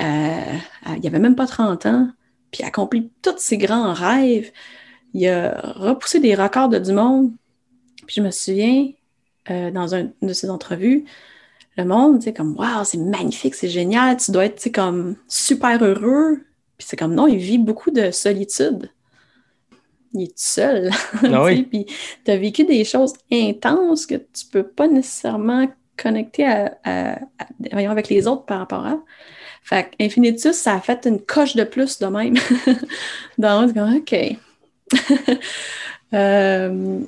euh, il n'y avait même pas 30 ans, puis il a accompli tous ses grands rêves. Il a repoussé des records de du monde. Puis je me souviens, euh, dans une de ses entrevues, le monde, tu sais, comme, waouh, c'est magnifique, c'est génial, tu dois être, tu sais, comme super heureux. Puis c'est comme, non, il vit beaucoup de solitude. Il est tout seul. oui. Puis tu as vécu des choses intenses que tu peux pas nécessairement connecter à, à- à- voyons, avec les autres par rapport à. Fait que Infinitus, ça a fait une coche de plus de même. Donc, OK. Euh,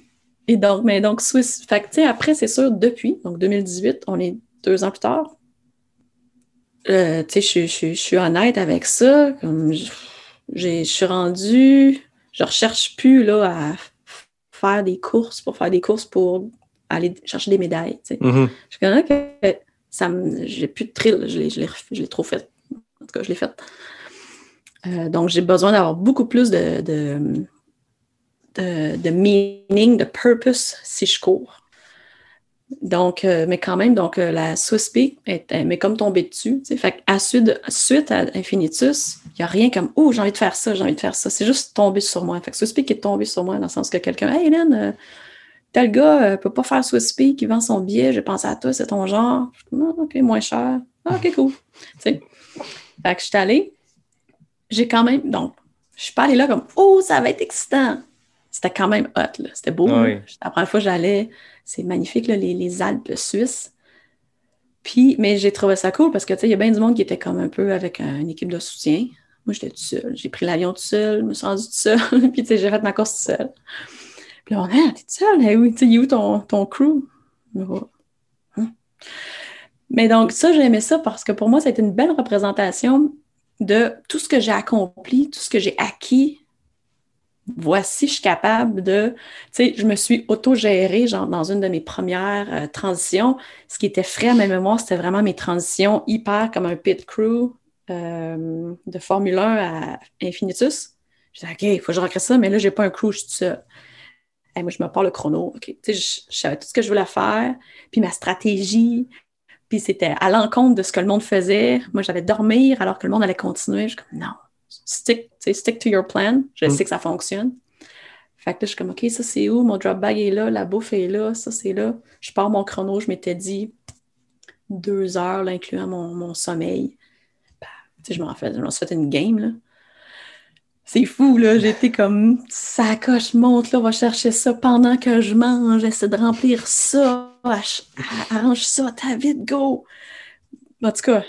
et donc, mais donc, Swiss. Fait que, après, c'est sûr, depuis, donc 2018, on est deux ans plus tard. Euh, tu sais, je, suis honnête avec ça. Comme je, suis rendue, je recherche plus là, à faire des courses pour faire des courses pour aller chercher des médailles. tu sais. Mhm. Je suis comme, OK, ça me, j'ai plus de thrill, je l'ai, je trop fait. En tout cas, je l'ai fait. Euh, donc, j'ai besoin d'avoir beaucoup plus de, de, de, de meaning, de purpose si je cours. Donc, euh, mais quand même, donc euh, la Peak est, elle m'est comme tombée dessus. Fait à suite, suite à Infinitus, il n'y a rien comme Oh, j'ai envie de faire ça, j'ai envie de faire ça. C'est juste tombé sur moi. Fait que Peak est tombé sur moi dans le sens que quelqu'un, Hey Hélène, euh, tel gars ne peut pas faire Peak, il vend son billet, j'ai pensé à toi, c'est ton genre. Non, ok, moins cher. Ah, ok, cool. Tu sais. Fait que je suis allée. J'ai quand même. Donc, je suis pas allée là comme Oh, ça va être excitant. C'était quand même hot, là. C'était beau. Ah oui. La première fois que j'allais, c'est magnifique, les, Alpes suisses. Puis, mais j'ai trouvé ça cool parce que, tu sais, il y a bien du monde qui était comme un peu avec un- une équipe de soutien. Moi, j'étais toute seule. J'ai pris l'avion toute seule, je me suis rendue toute seule. puis, tu sais, j'ai fait ma course toute seule. Puis là, on dit, ah, t'es toute seule? Eh oui, tu où ton, ton crew? Hein? Mais donc, ça, j'ai aimé ça parce que pour moi, ça a été une belle représentation de tout ce que j'ai accompli, tout ce que j'ai acquis. Voici, je suis capable de. Tu sais, je me suis autogérée, genre, dans une de mes premières euh, transitions. Ce qui était frais à ma mémoire, c'était vraiment mes transitions hyper comme un pit crew euh, de Formule 1 à Infinitus. Je disais, OK, il faut que je recrée ça, mais là, j'ai pas un crew, je suis toute seule. Hey, moi, je me parle le chrono. Tu sais, je, savais tout ce que je voulais faire, puis ma stratégie, puis c'était à l'encontre de ce que le monde faisait. Moi, j'allais dormir alors que le monde allait continuer. Je suis non, stick, tu sais, stick to your plan. Je Mm. sais que ça fonctionne. Fait que là, je suis comme, OK, ça c'est où? Mon drop bag est là, la bouffe est là, ça c'est là. Je pars mon chrono, je m'étais dit deux heures, là, incluant mon, mon sommeil. Bah, je m'en fais, je m'en suis fait une game, là. C'est fou, là. J'étais comme, ça coche, monte, là, va chercher ça pendant que je mange, essaie de remplir ça, arrange ça, t'as vite, go! En tout cas,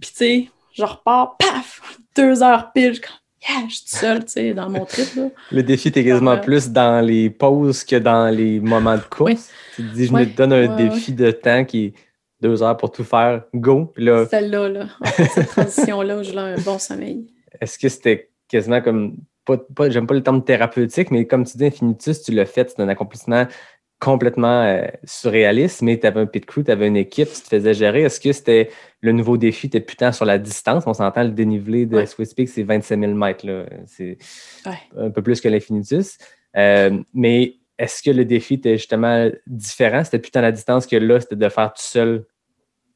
puis tu sais, je repars, paf! Deux heures pile, je suis comme, yeah, je suis seule, tu sais, dans mon trip, là. Le défi était quasiment Ouais. plus dans les pauses que dans les moments de course. Tu te dis, je Ouais. me donne un Ouais, défi de temps qui est deux heures pour tout faire, go. Là, Celle-là, là, cette transition-là où j'ai un bon sommeil. est-ce que c'était quasiment comme, pas, pas- j'aime pas le terme thérapeutique, mais comme tu dis, Infinitus, tu l'as fait, c'est un accomplissement complètement euh, surréaliste, mais tu avais un pit crew, tu avais une équipe, tu te faisais gérer. Est-ce que c'était le nouveau défi, était putain sur la distance? On s'entend le dénivelé de Ouais. Swiss Peak, c'est 25 000 mètres. C'est Ouais. un peu plus que l'Infinitus. Euh, mais est-ce que le défi était justement différent? C'était putain la distance que là, c'était de faire tout seul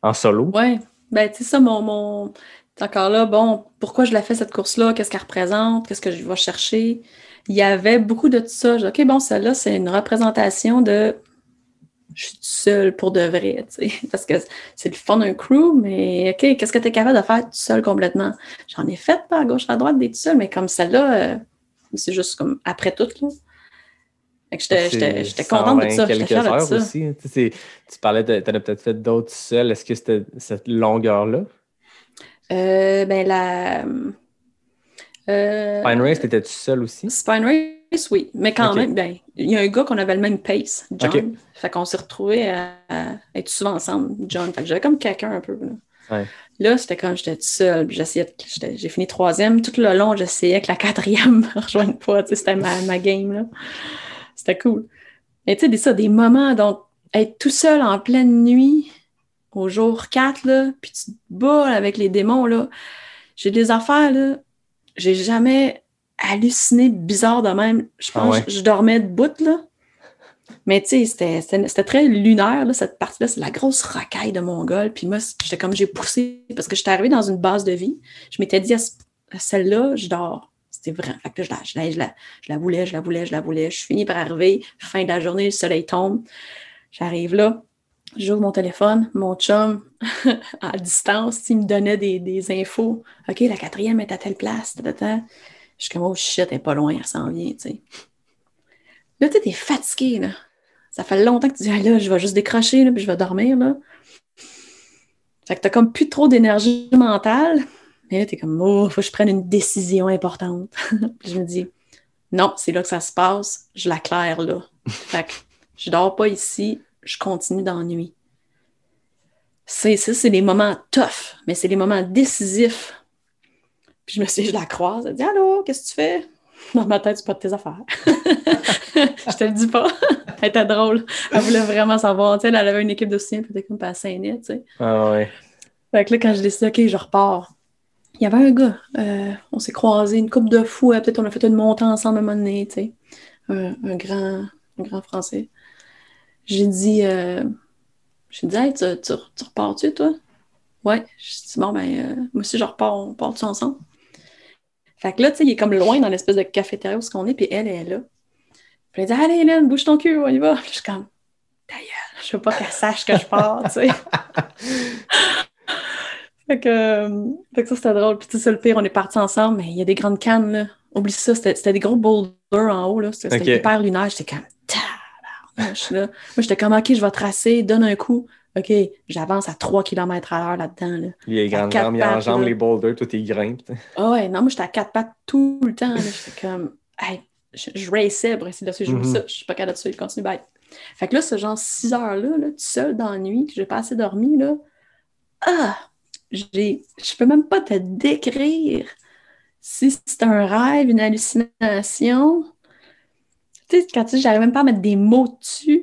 en solo? Ouais, ben, tu sais, ça, mon. mon... Encore là, bon, pourquoi je la fais cette course-là? Qu'est-ce qu'elle représente? Qu'est-ce que je vais chercher? Il y avait beaucoup de tout ça. Je dis, OK, bon, celle-là, c'est une représentation de. Je suis seule pour de vrai, tu sais. Parce que c'est le fun d'un crew, mais OK, qu'est-ce que tu es capable de faire tout seul complètement? J'en ai fait pas à gauche, à droite, des tout seul, mais comme celle-là, euh, c'est juste comme après tout, là. Fait que j'étais- contente de 120 ça. Quelques de ça. aussi. hein. Tu, sais, c'est- tu parlais, tu en as peut-être fait d'autres seuls. Est-ce que c'était cette longueur-là? Euh, ben, la. euh, Fine Race, t'étais-tu seul aussi? Spine Race, oui. Mais quand même, ben, il y a un gars qu'on avait le même pace, John. Fait qu'on s'est retrouvés à, à être souvent ensemble, John. Fait que j'avais comme quelqu'un un peu. Là, Ouais. Là, c'était comme j'étais seule. puis J'essayais J'ai fini troisième. Tout le long, j'essayais que la quatrième me rejoigne pas. C'était ma, ma game. là. C'était cool. Et tu sais, des, ça, des moments, donc, être tout seul en pleine nuit, au jour 4, là, puis tu te bats avec les démons, là. J'ai des affaires, là. J'ai jamais halluciné bizarre de même. Je Ah pense ouais? que je dormais debout, là. Mais tu sais, c'était- très lunaire, là, cette partie-là. C'est la grosse racaille de Mongol. Puis moi, j'étais comme, j'ai poussé, parce que j'étais arrivée dans une base de vie. Je m'étais dit, à, ce- à celle-là, je dors. C'était vrai. Fait que là, je la, je, la, je, la, je la voulais, je la voulais, je la voulais. Je finis par arriver. Fin de la journée, le soleil tombe. J'arrive là. J'ouvre mon téléphone. Mon chum, à distance, il me donnait des, infos. OK, la quatrième est à telle place. Je suis comme, oh shit, elle est pas loin, elle s'en vient, tu sais. Là, tu t'es fatigué, là. Ça fait longtemps que tu dis, ah là, je vais juste décrocher, là, puis je vais dormir, là. Fait que t'as comme plus trop d'énergie mentale. Mais là, t'es comme, oh, faut que je prenne une décision importante. puis je me dis, non, c'est là que ça se passe, je la claire là. fait que je dors pas ici, je continue nuit. C'est ça, c'est les moments tough, mais c'est les moments décisifs. Puis je me suis dit, je la croise, elle dit, allô, qu'est-ce que tu fais? Dans ma tête, c'est pas de tes affaires. je te le dis pas. elle était drôle. Elle voulait vraiment savoir. Tu sais, elle avait une équipe de soutien, puis elle était comme pas tu sais. Ah ouais. Fait que là, quand je décide, OK, je repars, il y avait un gars, euh, on s'est croisés une coupe de fous, peut-être on a fait une montée ensemble à un moment donné, tu sais, un, un grand, un grand français. J'ai dit, euh, j'ai dit, hey, tu, tu, tu repars-tu, toi? Ouais. Je dis, bon, ben, euh, moi aussi, je repars, on part-tu ensemble? Fait que là, tu sais, il est comme loin dans l'espèce de cafétéria où ce qu'on est, puis elle, elle est là. Puis elle dit, allez, Hélène, bouge ton cul, on y va. Puis je suis comme, d'ailleurs, je veux pas qu'elle sache que je pars, tu sais. Fait que, euh, fait que ça, c'était drôle. Puis, tu sais, le pire, on est partis ensemble, mais il y a des grandes cannes, là. Oublie ça, c'était des gros boulders en haut, là. C'était hyper lunaire. J'étais comme, là. Moi, j'étais comme, OK, je vais tracer, donne un coup, OK, j'avance à 3 km à l'heure là-dedans. Là. Il est grand jambes, il enjambe les boulders, tout est grimpes. Ah ouais, non, moi, j'étais à quatre pattes tout le temps. J'étais comme, hey, je, je raçais pour essayer de suivre. Ça, je suis pas capable de suivre, continue, bye. Fait que là, ce genre 6 heures-là, là, tout seul dans la nuit, que j'ai pas assez dormi, là, ah, j'ai, je peux même pas te décrire si c'est un rêve, une hallucination. Tu sais, quand tu dis, j'arrive même pas à mettre des mots dessus.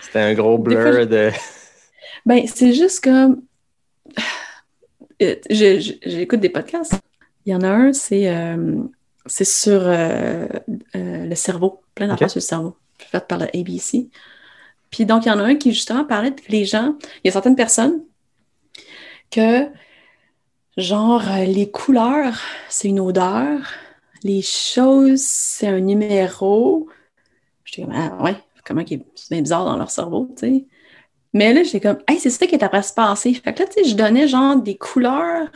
C'était un gros fois, blur de. Ben, c'est juste comme. J'écoute des podcasts. Il y en a un, c'est euh, c'est sur euh, euh, le cerveau, plein d'affaires sur le cerveau, fait par le ABC. Puis donc, il y en a un qui justement parlait que les gens, il y a certaines personnes que, genre, les couleurs, c'est une odeur, les choses, c'est un numéro. J'étais comme, ah ouais, comment qui c'est bien bizarre dans leur cerveau, tu sais. Mais là, j'étais comme, hey, c'est ça qui est après se passer. Fait que là, tu sais, je donnais genre des couleurs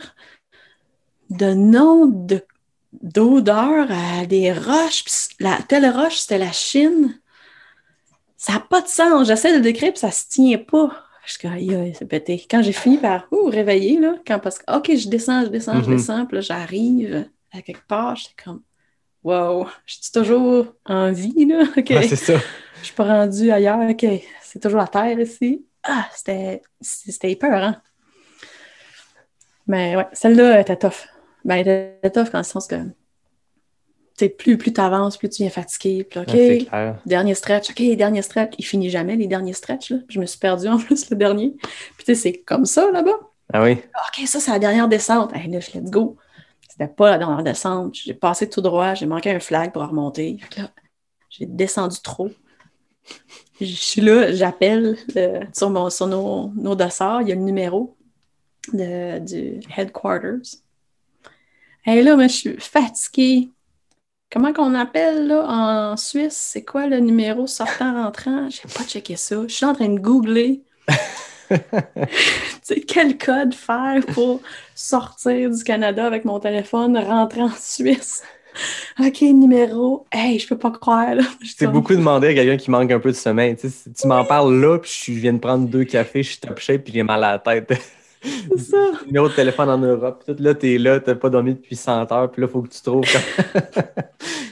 de noms de d'odeurs à des roches. Puis la, telle roche, c'était la Chine. Ça n'a pas de sens. J'essaie de le décrire, puis ça se tient pas. Je suis comme, c'est pété. Quand j'ai fini par ouh, réveiller, là, quand parce que, OK, je descends, je descends, je Mhm. descends, puis là, j'arrive à quelque part, j'étais comme, wow, je suis toujours en vie, là. OK. Ouais, c'est ça. Je suis pas rendue ailleurs. OK, c'est toujours la terre ici. Ah, c'était c'était épeurant. Mais ouais, celle-là était tough. Ben, elle était tough dans le sens que plus, plus tu avances, plus tu viens fatigué. Puis OK, dernier stretch. OK, dernier stretch. Il finit jamais les derniers stretch. Là. Je me suis perdue en plus le dernier. Puis tu sais, c'est comme ça là-bas. Ah oui. OK, ça, c'est la dernière descente. Hey, là, je let's go. C'était pas la dernière descente. J'ai passé tout droit. J'ai manqué un flag pour remonter. J'ai descendu trop. Je suis là, j'appelle euh, sur, mon, sur nos, nos dossards. Il y a le numéro de, du headquarters. Et là, je suis fatiguée. Comment qu'on appelle là en Suisse? C'est quoi le numéro sortant-rentrant? J'ai pas checké ça. Je suis en train de googler. tu sais, quel code faire pour sortir du Canada avec mon téléphone, rentrer en Suisse? OK, numéro. Hey, je peux pas croire. là. Je comme- beaucoup demandé à quelqu'un qui manque un peu de sommeil. Tu, sais, si tu m'en parles là, puis je viens de prendre deux cafés, je suis top shape, puis j'ai mal à la tête. C'est ça. Numéro de téléphone en Europe. Puis tout là, t'es là, t'as pas dormi depuis 100 heures, puis là, faut que tu trouves. Comme,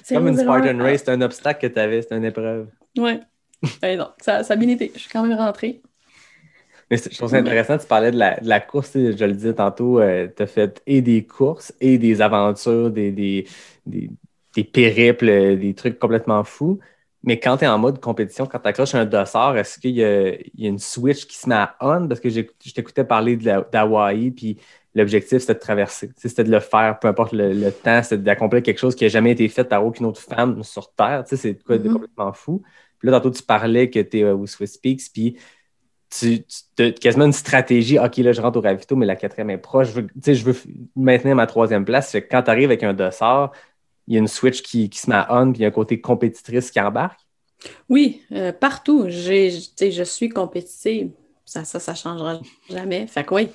C'est comme une Spartan Race, c'est un obstacle que t'avais, c'est une épreuve. Ouais. Ben non, ça, ça a bien été. Je suis quand même rentrée. Mais je trouve ça intéressant, tu parlais de la, de la course, je le disais tantôt, tu as fait et des courses et des aventures, des, des, des, des périples, euh, des trucs complètement fous. Mais quand tu es en mode compétition, quand tu accroches un dossard, est-ce qu'il y, y a une switch qui se met à on? Parce que je t'écoutais parler d'Hawaï, puis l'objectif, c'était de traverser. C'était de le faire, peu importe le, le temps, c'était d'accomplir quelque chose qui n'a jamais été fait par aucune autre femme sur Terre. C'est de quoi de Mhm. complètement fou? Puis là, tantôt, tu parlais que tu es au Swiss Peaks, puis tu, as quasiment une stratégie. OK, là, je rentre au ravito, mais la quatrième est proche. Je veux, je veux maintenir ma troisième place. Que quand tu arrives avec un dossard, il y a une switch qui, qui se met à on, puis il y a un côté compétitrice qui embarque. Oui, euh, partout. Je suis compétitive. Ça, ça, ça changera jamais. Fait que oui.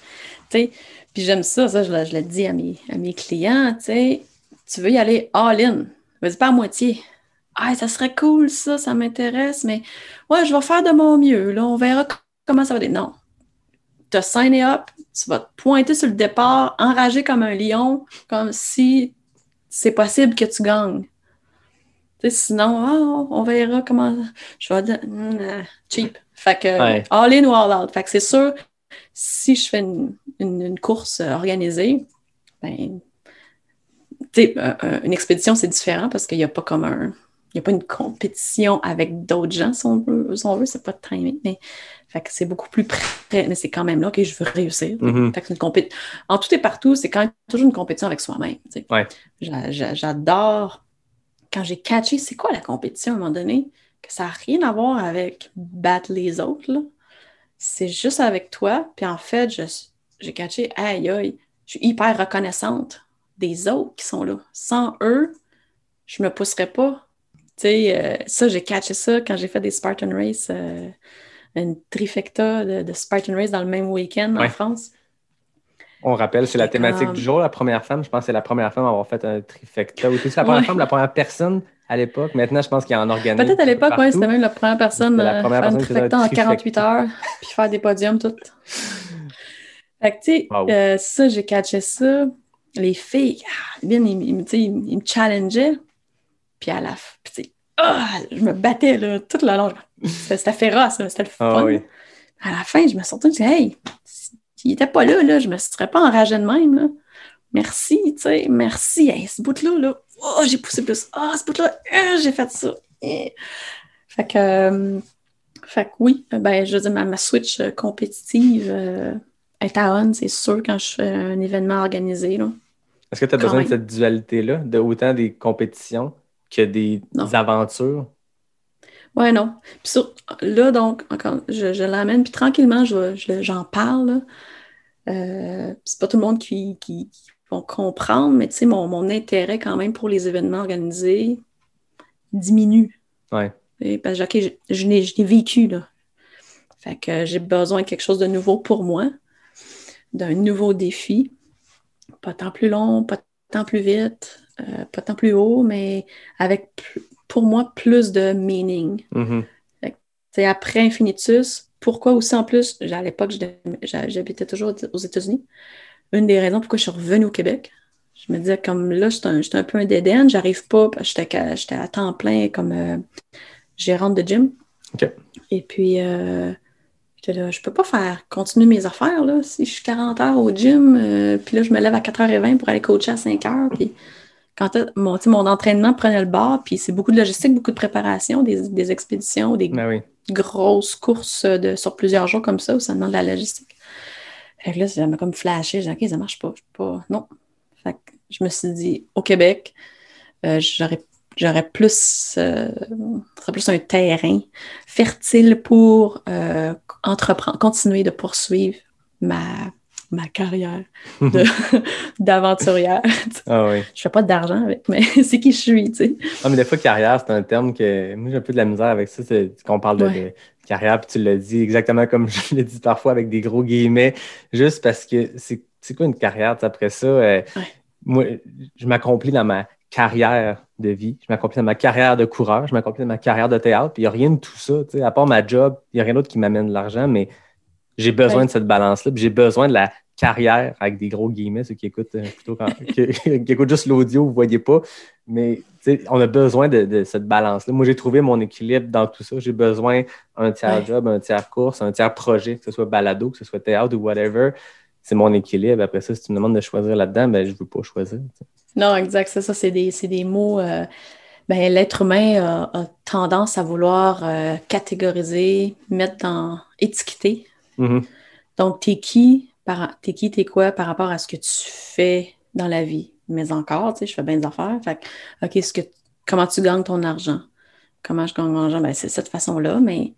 tu sais, Puis j'aime ça, ça, je, je le dis à mes, à mes clients, tu veux y aller all-in. Vas-y pas à moitié. Ah, ça serait cool, ça, ça m'intéresse, mais ouais, je vais faire de mon mieux. Là, on verra comment ça va être? Non. Tu as signé up, tu vas te pointer sur le départ, enragé comme un lion, comme si c'est possible que tu gagnes. Sinon, ah, on verra comment. Je vais dire, hmm, euh, cheap. Fait que Ouais. all in ou all out. Fait que c'est sûr, si je fais une, une- une course euh, organisée, ben, une expédition, c'est différent parce qu'il n'y a pas comme un. Il n'y a pas une compétition avec d'autres gens, si on veut. Si on veut, c'est pas de timing, mais fait que c'est beaucoup plus près. Mais c'est quand même là que je veux réussir. Mhm. Fait que c'est une compé- En tout et partout, c'est quand même toujours une compétition avec soi-même. Ouais. J'a- j'a- J'adore quand j'ai catché c'est quoi la compétition à un moment donné, que ça n'a rien à voir avec battre les autres. C'est juste avec toi. Puis en fait, j'ai catché, aïe aïe, je suis hyper reconnaissante des autres qui sont là. Sans eux, je me pousserais pas. Tu sais, euh, ça, j'ai catché ça quand j'ai fait des Spartan Race, euh, une trifecta de, de Spartan Race dans le même week-end Ouais. en France. On rappelle, c'est la thématique comme- du jour. La première femme, je pense que c'est la première femme à avoir fait un trifecta. Ou c'est la première Ouais. femme, la première personne à l'époque. Maintenant, je pense qu'il y en organise. Peut-être à l'époque, partout. c'était même la première personne à première faire personne un trifecta en trifecta. 48 heures, puis faire des podiums, tout. Fait que, tu sais, Wow. euh, ça, j'ai catché ça. Les filles, ah, bien, ils, ils me- ils challengeaient. Puis à la fin, puis tu sais, ah, je me battais là, toute la longue. C'était féroce, c'était le fun. Ah oui. À la fin, je me sortais, je disais, hey, s'il n'était pas là, là, je me serais pas enragée de même. Là. Merci, tu sais, merci. Hey, ce bout-là, là, oh, j'ai poussé plus. Ah, ce bout-là, euh, j'ai fait ça. Eh. Fait que, euh, fait que oui, ben, je veux dire, ma, ma switch euh, compétitive est à on, c'est sûr, quand je fais un événement organisé. Est-ce que tu as Quand besoin même. de cette dualité-là, de autant des compétitions? Que des Non. aventures? Ouais, non. Puis sur- là, donc, encore, je, je l'amène, puis tranquillement, je, je- j'en parle. Euh, c'est pas tout le monde qui, qui, qui vont comprendre, mais tu sais, mon, mon intérêt quand même pour les événements organisés diminue. Ouais. Et parce que, OK, je, je l'ai vécu, là. Fait que j'ai besoin de quelque chose de nouveau pour moi, d'un nouveau défi. Pas tant plus long, pas tant plus vite, euh, pas tant plus haut, mais avec, pour moi, plus de meaning. Mhm. C'est après Infinitus. Pourquoi aussi en plus, à l'époque, j'habitais toujours aux États-Unis. Une des raisons pourquoi je suis revenue au Québec. Je me disais, comme là, j'étais un, peu un dead end, j'arrive pas, j'étais j'étais à temps plein comme euh, gérante de gym. Et puis, euh, là, je peux pas faire continuer mes affaires, là, si je suis 40 heures au gym, euh, puis là, je me lève à 4h20 pour aller coacher à 5h, puis quand mon, mon entraînement prenait le bord, puis c'est beaucoup de logistique, beaucoup de préparation, des, des expéditions, des Ben oui. grosses courses de, sur plusieurs jours comme ça où ça demande de la logistique. Fait que là, ça m'a comme flashé. J'ai dit, OK, ça marche pas. Je peux pas. Non. Fait que je me suis dit, au Québec, euh, j'aurais, j'aurais plus, euh, serait plus un terrain fertile pour euh, entreprendre, continuer de poursuivre ma, ma carrière de- d'aventurière. Ah oui. je fais pas d'argent avec, mais c'est qui je suis, tu sais. Ah, mais des fois, carrière, c'est un terme que moi, j'ai un peu de la misère avec ça. C'est qu'on parle de, Ouais. de carrière, puis tu l'as dit exactement comme je l'ai dit parfois avec des gros guillemets, juste parce que c'est quoi une carrière? Après ça, euh, Ouais. moi, je m'accomplis dans ma carrière de vie, je m'accomplis dans ma carrière de coureur, je m'accomplis dans ma carrière de théâtre, puis il n'y a rien de tout ça. tu sais, À part ma job, il n'y a rien d'autre qui m'amène de l'argent, mais j'ai besoin Ouais. de cette balance-là, puis j'ai besoin de la carrière avec des gros guillemets, ceux qui écoutent euh, plutôt quand, qui, qui écoutent juste l'audio, vous ne voyez pas. Mais on a besoin de, de cette balance-là. Moi, j'ai trouvé mon équilibre dans tout ça. J'ai besoin un tiers Ouais. job, un tiers course, un tiers projet, que ce soit balado, que ce soit théâtre ou whatever. C'est mon équilibre. Après ça, si tu me demandes de choisir là-dedans, ben, je ne veux pas choisir. Non, exact, c'est ça, c'est des, des mots. euh, ben, l'être humain a, a tendance à vouloir euh, catégoriser, mettre dans, étiqueter. Mhm. Donc, t'es qui, par, t'es qui, t'es quoi par rapport à ce que tu fais dans la vie? Mais encore, tu sais, je fais bien des affaires. Fait OK, ce que, comment tu gagnes ton argent? Comment je gagne mon argent? Ben, c'est cette façon-là, mais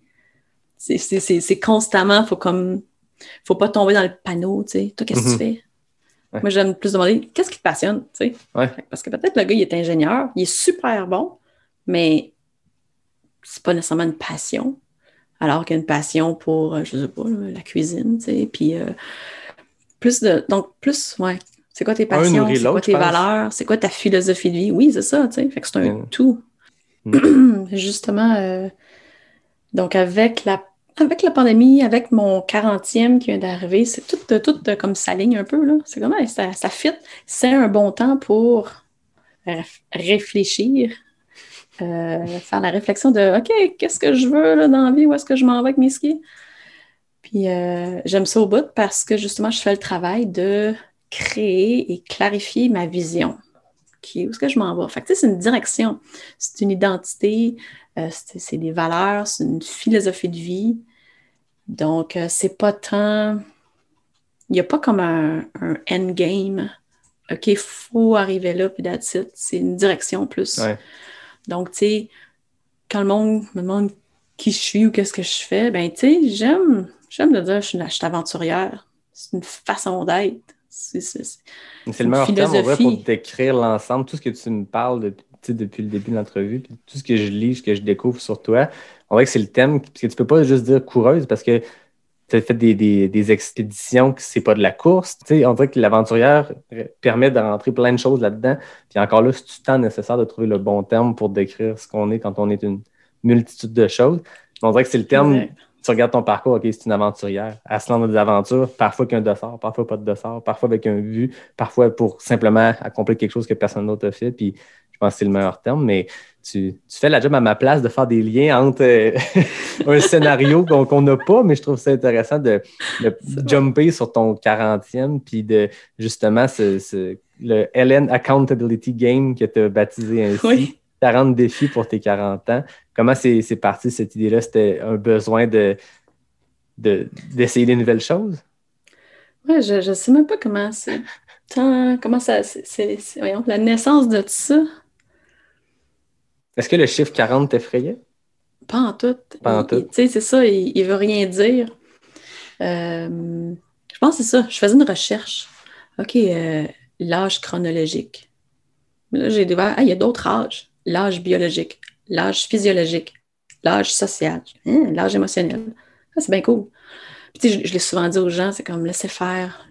c'est, c'est, c'est, c'est constamment, faut comme, faut pas tomber dans le panneau, tu sais. Toi, qu'est-ce que tu fais? Ouais. Moi, j'aime plus demander, qu'est-ce qui te passionne, tu sais? Ouais. Parce que peut-être le gars, il est ingénieur, il est super bon, mais c'est pas nécessairement une passion. Alors qu'il y a une passion pour, euh, je sais pas, la cuisine, tu sais, puis euh, plus de, donc plus, ouais, c'est quoi tes passions, c'est quoi tes valeurs, c'est quoi ta philosophie de vie, oui, c'est ça, tu sais, fait que c'est un Mm. tout. Justement, euh, donc avec la, avec la pandémie, avec mon 40e qui vient d'arriver, c'est tout, tout comme ça ligne un peu, là, c'est comme, ça, ça fit, c'est un bon temps pour réf- réfléchir, euh, faire la réflexion de OK, qu'est-ce que je veux dans la vie, où est-ce que je m'en vais avec mes skis? Puis euh, j'aime ça au bout parce que justement, je fais le travail de créer et clarifier ma vision. Qui, où est-ce que je m'en vais? Fait que, c'est une direction, c'est une identité, euh, c'est des valeurs, c'est une philosophie de vie. Donc, c'est pas tant. Il n'y a pas comme un, un endgame. OK, il faut arriver là, puis that's. C'est une direction plus. Donc, tu sais, quand le monde me demande qui je suis ou qu'est-ce que je fais, ben, tu sais, j'aime, j'aime de dire je suis, je suis aventurière. C'est une façon d'être. C'est, c'est- c'est- C'est le meilleur terme, en vrai, philosophie. pour décrire l'ensemble, tout ce que tu me parles de- depuis le début de l'entrevue, puis tout ce que je lis, ce que je découvre sur toi. On dirait que c'est le thème, parce que tu peux pas juste dire coureuse, parce que tu as fait des, des, des expéditions que c'est pas de la course. On dirait que l'aventurière permet de rentrer plein de choses là-dedans. Puis encore là, c'est du temps nécessaire de trouver le bon terme pour décrire ce qu'on est quand on est une multitude de choses? On dirait que c'est le terme, Ouais. tu regardes ton parcours, OK, c'est une aventurière. Elle se lance dans des aventures, parfois qu'un dossard, parfois pas de dossard, parfois avec un but, parfois pour simplement accomplir quelque chose que personne d'autre a fait. Puis je pense que c'est le meilleur terme, mais tu, tu fais la job à ma place de faire des liens entre euh, un scénario qu'on n'a pas, mais je trouve ça intéressant de, de jumper sur ton 40e, puis de justement ce, ce- le LN Accountability Game que tu as baptisé ainsi. Oui. 40 défis pour tes 40 ans. Comment c'est parti cette idée-là? C'était un besoin de de- d'essayer des nouvelles choses? Ouais, je ne sais même pas comment c'est. Comment ça. c'est- voyons, la naissance de tout ça, Est-ce que le chiffre 40 t'effrayait? pas en tout. Pas en tout. Tu sais, c'est ça, il, il veut rien dire. Euh, je pense que c'est ça. Je faisais une recherche. OK, euh, l'âge chronologique. Là, j'ai découvert, ah, il y a d'autres âges. L'âge biologique, l'âge physiologique, l'âge social, hein, l'âge émotionnel. Ça, c'est bien cool. Puis, tu sais, je, je l'ai souvent dit aux gens, c'est comme laisser faire.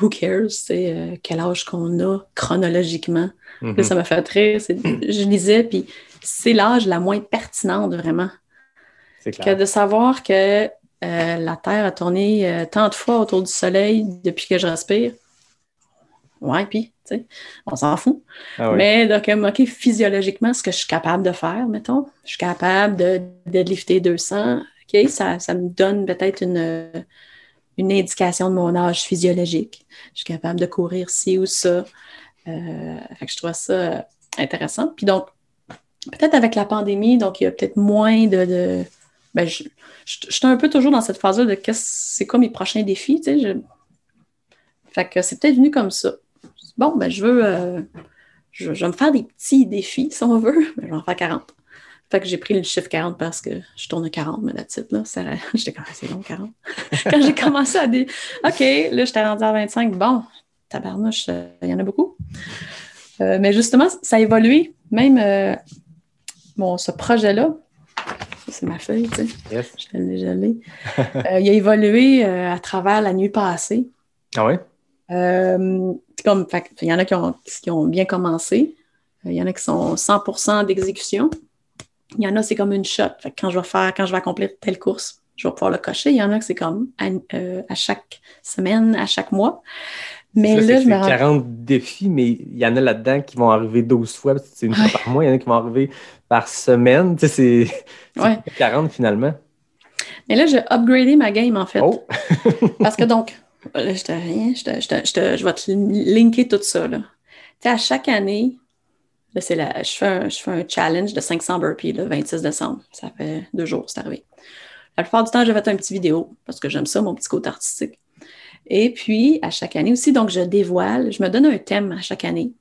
Who cares? C'est euh, quel âge qu'on a chronologiquement. Mhm. Là, ça m'a fait rire. Je lisais, puis c'est l'âge la moins pertinente, vraiment. C'est Que clair. de savoir que euh, la Terre a tourné euh, tant de fois autour du Soleil depuis que je respire. Ouais, puis, tu sais, on s'en fout. Ah oui. Mais donc, OK, physiologiquement, ce que je suis capable de faire, mettons, je suis capable de deadlifter 200. OK, ça, ça me donne peut-être une, une indication de mon âge physiologique. Je suis capable de courir ci ou ça. Euh, fait que je trouve ça intéressant. Puis donc, peut-être avec la pandémie, donc il y a peut-être moins de. de- ben, je, je, je suis un peu toujours dans cette phase-là de qu'est-ce c'est quoi mes prochains défis, tu sais. je- Fait que c'est peut-être venu comme ça. Bon, ben je veux, euh, je, je vais me faire des petits défis, si on veut. Ben, je vais en faire 40. Fait que j'ai pris le chiffre 40 parce que je tourne à 40, mais la titre, là, ça- j'étais comme, c'est long, 40. Quand j'ai commencé à dire, OK, là, j'étais rendu à 25, bon, tabarnouche, euh, il y en a beaucoup. Euh, mais justement, ça a évolué. Même bon, ce projet-là, c'est ma feuille, tu sais, Yes. je l'ai, je l'ai. Euh, il a évolué euh, à travers la nuit passée. Ah oui? Euh, comme, il y en a qui ont, qui ont bien commencé. Il y en a qui sont 100% d'exécution. Il y en a, c'est comme une shot. Fait que quand je vais faire, quand je vais accomplir telle course, je vais pouvoir le cocher. Il y en a que c'est comme à, à chaque semaine, à chaque mois. Mais là, c'est- je me c'est rends 40 défis, mais il y en a là-dedans qui vont arriver 12 fois. parce que C'est une fois Ouais. par mois. Il y en a qui vont arriver par semaine. Tu sais, c'est c'est Ouais. 40 finalement. Mais là, j'ai upgradé ma game, en fait. Oh! Parce que donc, là, je, te, je, te- je, te- je te- je vais te linker tout ça. Là. Tu sais, à chaque année, là, c'est la, je, fais un, je fais un challenge de 500 burpees le 26 décembre. Ça fait deux jours, c'est arrivé. La plupart du temps, j'ai fait un petit vidéo parce que j'aime ça, mon petit côté artistique. Et puis, à chaque année aussi, donc je dévoile, je me donne un thème à chaque année.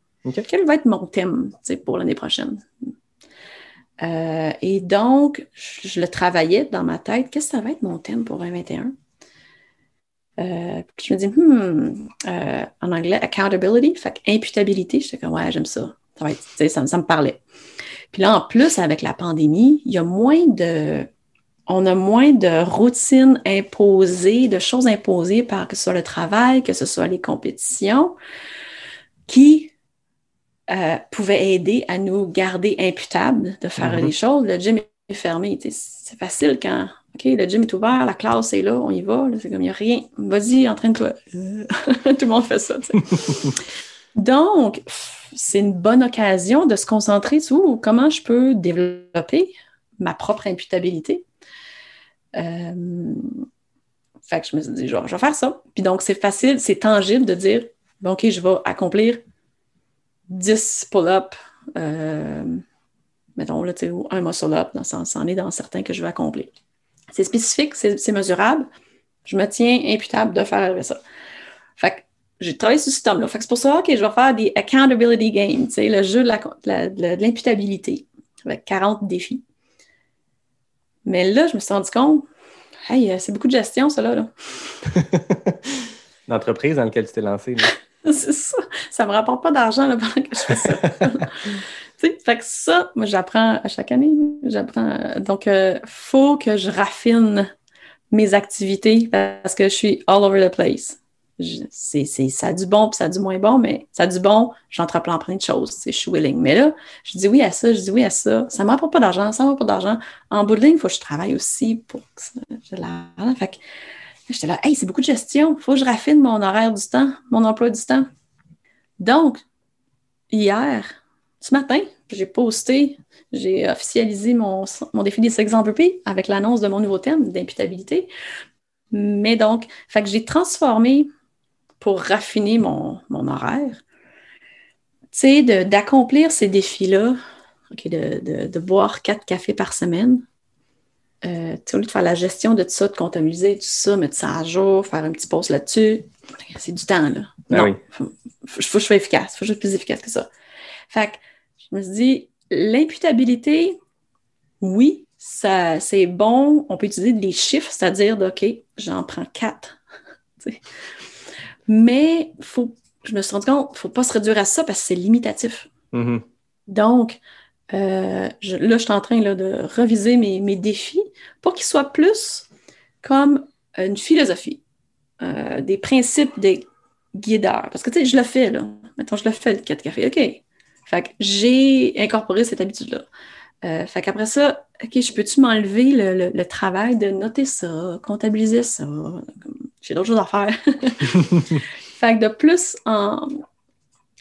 Quel va être mon thème pour l'année prochaine? Euh, et donc, je, je le travaillais dans ma tête. Qu'est-ce que ça va être mon thème pour 2021? Euh, puis je me dis, hmm, euh, en anglais, accountability, fait imputabilité. J'étais comme, ouais, j'aime ça. Ça, va être, ça, ça me parlait. Puis là, en plus, avec la pandémie, il y a moins de. On a moins de routines imposées, de choses imposées par que ce soit le travail, que ce soit les compétitions, qui euh, pouvaient aider à nous garder imputables de faire les choses. Le gym est fermé. C'est facile quand OK, le gym est ouvert, la classe est là, on y va. C'est comme il n'y a rien. Vas-y, entraîne-toi. Tout le monde fait ça. Donc, c'est une bonne occasion de se concentrer sur comment je peux développer ma propre imputabilité. Euh, fait que je me suis dit, je vais, faire ça. Puis donc, c'est facile, c'est tangible de dire, bon, OK, je vais accomplir 10 pull-ups, euh, mettons, là, ou un muscle-up, c'en c'en est dans certains que je vais accomplir. C'est spécifique, c'est mesurable. Je me tiens imputable de faire ça. Fait que j'ai travaillé sur ce système-là. Fait que c'est pour ça que je vais faire des accountability games, le jeu de l'imputabilité, avec 40 défis. Mais là, je me suis rendu compte, hey, euh, c'est beaucoup de gestion, ça, là. L'entreprise dans laquelle tu t'es lancé. là. C'est ça. Ça me rapporte pas d'argent pendant que je fais ça. Fait que ça, moi, j'apprends à chaque année. J'apprends. euh, Donc, il faut que je raffine mes activités parce que je suis all over the place. C'est, ça a du bon puis ça a du moins bon, mais ça a du bon, j'entreprends plein de choses. Je suis willing. Mais là, je dis oui à ça, je dis oui à ça. Ça ne m'apporte pas d'argent, ça ne m'apporte pas d'argent. En bout de ligne, il faut que je travaille aussi pour que ça j'ai l'argent. Fait que j'étais là, hey, c'est beaucoup de gestion. Il faut que je raffine mon horaire du temps, mon emploi du temps. Donc, hier, ce matin, j'ai posté, j'ai officialisé mon, mon défi des sex MVP avec l'annonce de mon nouveau thème d'imputabilité. Mais donc, fait que j'ai transformé pour raffiner mon, mon horaire, tu sais, d'accomplir ces défis-là, de, de- de boire quatre cafés par semaine. Euh, au lieu de faire la gestion de tout ça, de comptabiliser tout ça, mettre ça à jour, faire un petit post là-dessus, c'est du temps, là. Ben non, oui. faut, faut, faut que je sois efficace, faut que je sois plus efficace que ça. Fait que je me suis dit, l'imputabilité, oui, ça, c'est bon. On peut utiliser des chiffres, c'est-à-dire, de, OK, j'en prends quatre. Mais faut, je me suis rendu compte, faut pas se réduire à ça parce que c'est limitatif. Mhm. Donc, euh, je- là, je suis en train là, de reviser mes, mes défis pour qu'ils soient plus comme une philosophie, euh, des principes, des guideurs. Parce que, tu sais, je le fais, là. Mettons, je le fais, le 4 café. OK. Fait que j'ai incorporé cette habitude-là. Euh, fait qu'après ça, OK, je peux-tu m'enlever le, le- le travail de noter ça, comptabiliser ça? J'ai d'autres choses à faire. fait que de plus en.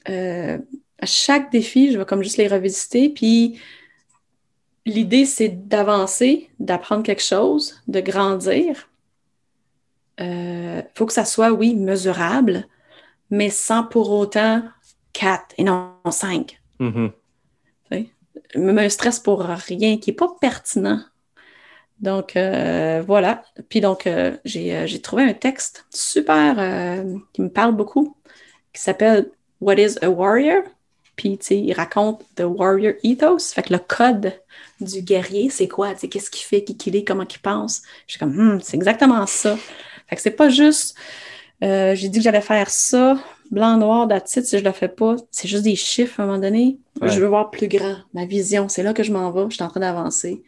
euh, à chaque défi, je vais comme juste les revisiter. Puis l'idée, c'est d'avancer, d'apprendre quelque chose, de grandir. Il faut que ça soit, oui, mesurable, mais sans pour autant quatre et non cinq. Mhm. Je me stress pour rien qui n'est pas pertinent. Donc, euh, voilà. Puis donc, euh, j'ai euh, j'ai trouvé un texte super euh, qui me parle beaucoup, qui s'appelle What is a Warrior? Puis, tu sais, il raconte The Warrior Ethos. Fait que le code du guerrier, c'est quoi? Qu'est-ce qu'il fait, qui qu'il est, comment qu'il pense? Je suis comme, Hmm, c'est exactement ça. Fait que c'est pas juste, j'ai dit que j'allais faire ça, blanc, noir, d'attitude, si je le fais pas. C'est juste des chiffres à un moment donné. Ouais. Je veux voir plus grand, ma vision. C'est là que je m'en vais. Je suis en train d'avancer.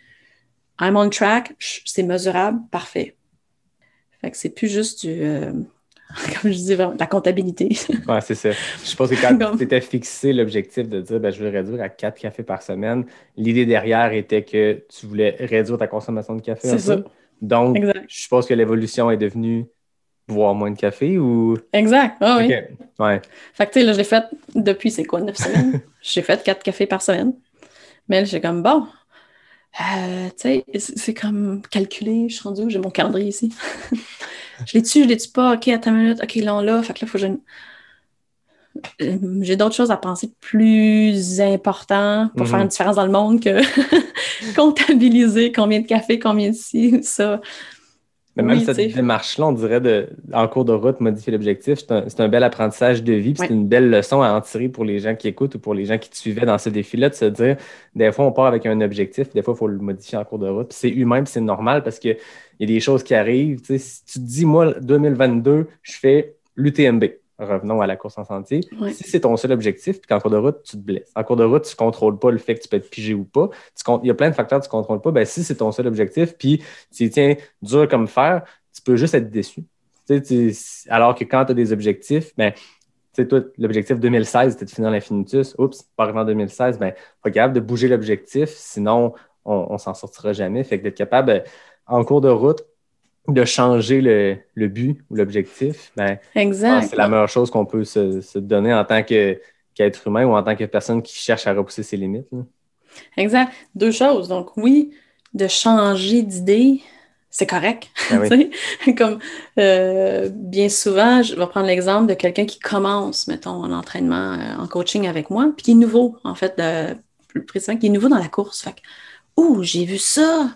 I'm on track, c'est mesurable, parfait. Fait que c'est plus juste du, euh, comme je dis, vraiment, la comptabilité. Ouais, c'est ça. Je pense que quand Comme- tu étais fixé l'objectif de dire ben, je veux réduire à 4 cafés par semaine, l'idée derrière était que tu voulais réduire ta consommation de café. C'est peu. ça. Donc, Exact. je suppose que l'évolution est devenue boire moins de café ou? Exact. Ah oui. Ouais. Fait que, tu sais, là, je l'ai fait depuis, c'est quoi, neuf semaines? j'ai fait quatre cafés par semaine. Mais là, j'ai comme, bon, euh, tu sais, c'est comme calculé, je suis rendue où? J'ai mon calendrier ici. je l'ai-tu, je l'ai-tu pas? OK, attends une minute. OK, là, on l'a. Fait que là, faut que je... Euh, J'ai d'autres choses à penser plus importantes pour Mhm. faire une différence dans le monde que comptabiliser combien de café, combien de ci, ça. Mais même Oui, cette démarche-là, on dirait de, en cours de route, modifier l'objectif, c'est un, c'est un bel apprentissage de vie, puis c'est une belle leçon à en tirer pour les gens qui écoutent ou pour les gens qui te suivaient dans ce défi-là, de se dire, des fois, on part avec un objectif, puis des fois, il faut le modifier en cours de route. C'est humain, c'est normal parce qu'il y a des choses qui arrivent. Tu sais, si tu te dis, moi, 2022, je fais l'UTMB. Revenons à la course en sentier. Ouais. Si c'est ton seul objectif, puis qu'en cours de route, tu te blesses. En cours de route, tu ne contrôles pas le fait que tu peux être pigé ou pas. Tu Il y a plein de facteurs que tu ne contrôles pas. Ben, si c'est ton seul objectif, puis tu tiens dur comme fer, tu peux juste être déçu. Tu alors que quand tu as des objectifs, ben, tu sais, toi, l'objectif 2016, c'était de finir l'infinitus. Oups, pas arrivé en 2016, ben, pas capable de bouger l'objectif, sinon on, on s'en sortira jamais. Fait que d'être capable, en cours de route, de changer le, le but ou l'objectif, ben, c'est la meilleure chose qu'on peut se, se donner en tant que- qu'être humain ou en tant que personne qui cherche à repousser ses limites. là. Exact. Deux choses. Donc, oui, de changer d'idée, c'est correct. Ben oui. Comme euh, bien souvent, je vais prendre l'exemple de quelqu'un qui commence, mettons, en entraînement, euh, en coaching avec moi, puis qui est nouveau, en fait, de- plus précisément, qui est nouveau dans la course. Fait que, ouh, j'ai vu ça.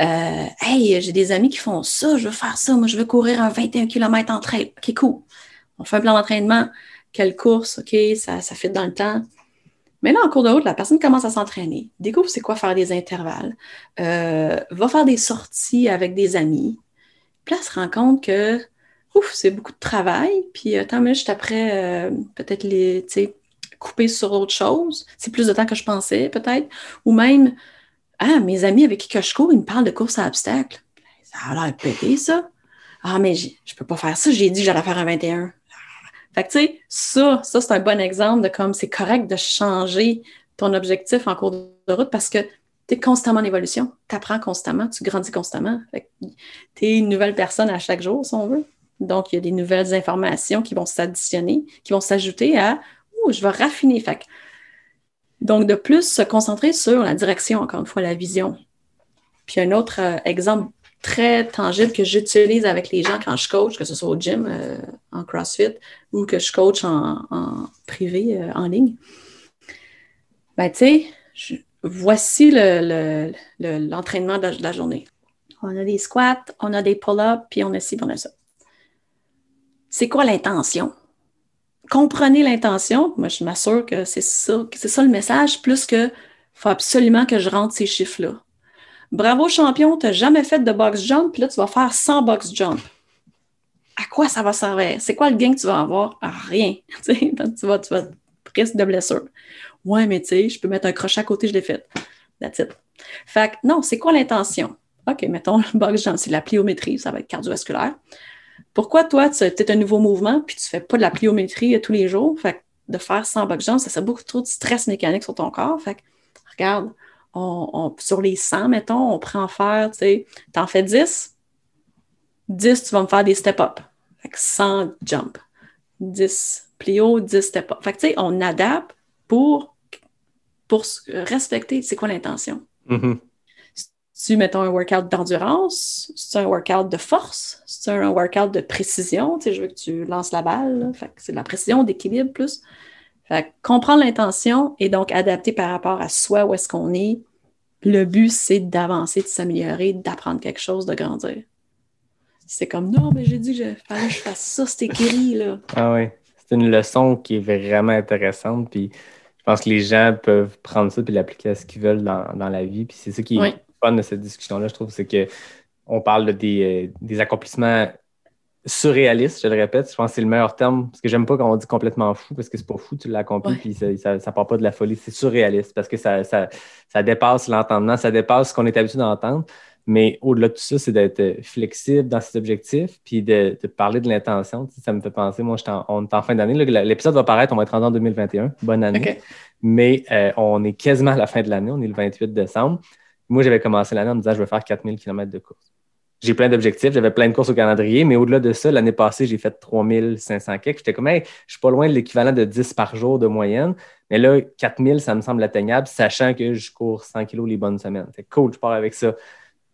Euh, hey, j'ai des amis qui font ça, je veux faire ça. Moi, je veux courir un 21 km en trail. OK, cool. On fait un plan d'entraînement. Quelle course? OK, ça, ça fit dans le temps. Mais là, en cours de route, la personne commence à s'entraîner, découvre c'est quoi faire des intervalles, euh, va faire des sorties avec des amis. Puis là, elle se rend compte que, ouf, c'est beaucoup de travail. Puis, attends, mais juste après, euh, peut-être les, couper sur autre chose. C'est plus de temps que je pensais, peut-être. Ou même, ah, mes amis avec qui je cours, ils me parlent de course à obstacles. Ça a l'air pété, ça. Ah, mais je peux pas faire ça. J'ai dit que j'allais faire un 21. Fait que, tu sais, ça, ça c'est un bon exemple de comme c'est correct de changer ton objectif en cours de route parce que tu es constamment en évolution. Tu apprends constamment, tu grandis constamment. Tu es une nouvelle personne à chaque jour, si on veut. Donc, il y a des nouvelles informations qui vont s'additionner, qui vont s'ajouter à Ouh, je vais raffiner. Fait donc, de plus, se concentrer sur la direction, encore une fois, la vision. Puis, un autre euh, exemple très tangible que j'utilise avec les gens quand je coach, que ce soit au gym, euh, en CrossFit, ou que je coach en, privé, euh, en ligne. Ben, tu sais, voici le- le- le- l'entraînement de, la- de la journée. On a des squats, on a des pull-ups, puis on a ci, on a ça. C'est quoi l'intention? Comprenez l'intention. Moi, je m'assure que c'est ça, c'est ça le message, plus que faut absolument que je rentre ces chiffres-là. Bravo champion, tu n'as jamais fait de box jump, puis là, tu vas faire 100 box jump. À quoi ça va servir? C'est quoi le gain que tu vas avoir? Rien. Tu vas, tu vas risque de blessure. Ouais, mais tu sais, je peux mettre un crochet à côté, je l'ai fait. That's it. Fait que non, c'est quoi l'intention? OK, mettons le box jump, c'est la pliométrie, ça va être cardiovasculaire. Pourquoi toi, tu as un nouveau mouvement puis tu fais pas de la pliométrie euh, tous les jours? Fait que de faire 100 box jumps, ça fait beaucoup trop de stress mécanique sur ton corps. Fait que, regarde, sur les 100, mettons, on prend en faire, tu sais, t'en fais 10, 10, tu vas me faire des step-up. Fait que 100 jump, 10 plio, 10 step-up. Fait que, tu sais, on adapte pour, respecter c'est quoi l'intention. Mhm. Tu mettons un workout d'endurance, c'est un workout de force, c'est un workout de précision? Tu sais, je veux que tu lances la balle. là. Fait que c'est de la précision, d'équilibre plus. Fait que comprendre l'intention et donc adapter par rapport à soi où est-ce qu'on est. Le but, c'est d'avancer, de s'améliorer, d'apprendre quelque chose, de grandir. C'est comme non, mais j'ai dit que je fallait que je fasse ça, c'est écrit là. Ah oui, c'est une leçon qui est vraiment intéressante. Puis je pense que les gens peuvent prendre ça et l'appliquer à ce qu'ils veulent dans, dans la vie. Puis c'est ça qui est Oui. Fun de cette discussion-là, je trouve, c'est que on parle de des, euh, des accomplissements surréalistes, je le répète. Je pense que c'est le meilleur terme. Parce que j'aime pas quand on dit complètement fou, parce que c'est pas fou, tu l'as accompli, Ouais. puis ça, ça, ça part pas de la folie. C'est surréaliste parce que ça, ça, ça dépasse l'entendement, ça dépasse ce qu'on est habitué d'entendre. Mais au-delà de tout ça, c'est d'être euh, flexible dans ses objectifs, puis de, de parler de l'intention. Tu sais, ça me fait penser, moi, en- on est en fin d'année. L'épisode va paraître, on va être rendu en 2021. Bonne année. Mais euh, on est quasiment à la fin de l'année, on est le 28 décembre. Moi, j'avais commencé l'année en me disant, je vais faire 4000 km de course. J'ai plein d'objectifs, j'avais plein de courses au calendrier, mais au-delà de ça, l'année passée, j'ai fait 3500 km. J'étais comme, hey, je suis pas loin de l'équivalent de 10 par jour de moyenne. Mais là, 4000, ça me semble atteignable, sachant que je cours 100 kg les bonnes semaines. C'est cool, je pars avec ça.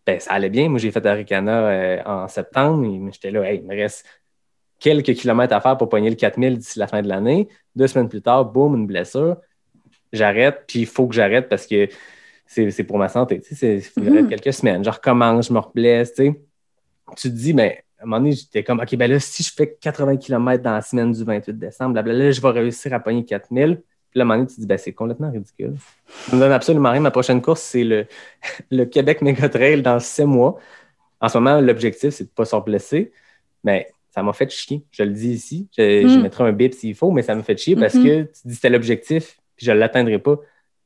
Ben, ça allait bien. Moi, j'ai fait Aricana euh, en septembre. et J'étais là, hey, il me reste quelques kilomètres à faire pour pogner le 4000 d'ici la fin de l'année. Deux semaines plus tard, boum, une blessure. J'arrête, puis il faut que j'arrête parce que c'est pour ma santé. Tu sais, c'est- il j'arrête Mhm. quelques semaines. Je recommence, je me reblesse. Tu, sais. tu te dis, ben, à un moment donné, j'étais comme, OK, ben là, si je fais 80 km dans la semaine du 28 décembre, blablabla, là, je vais réussir à pogner 4000. Puis là, à un moment donné, tu te dis, ben, c'est complètement ridicule. Ça me donne absolument rien. Ma prochaine course, c'est le, le Québec Mega Trail dans six mois. En ce moment, l'objectif, c'est de ne pas se blesser. Mais ça m'a fait chier. Je le dis ici. Je, je Mm. mettrai un bip s'il faut, mais ça me fait chier parce Mhm. que tu dis c'était l'objectif, puis je ne l'atteindrai pas.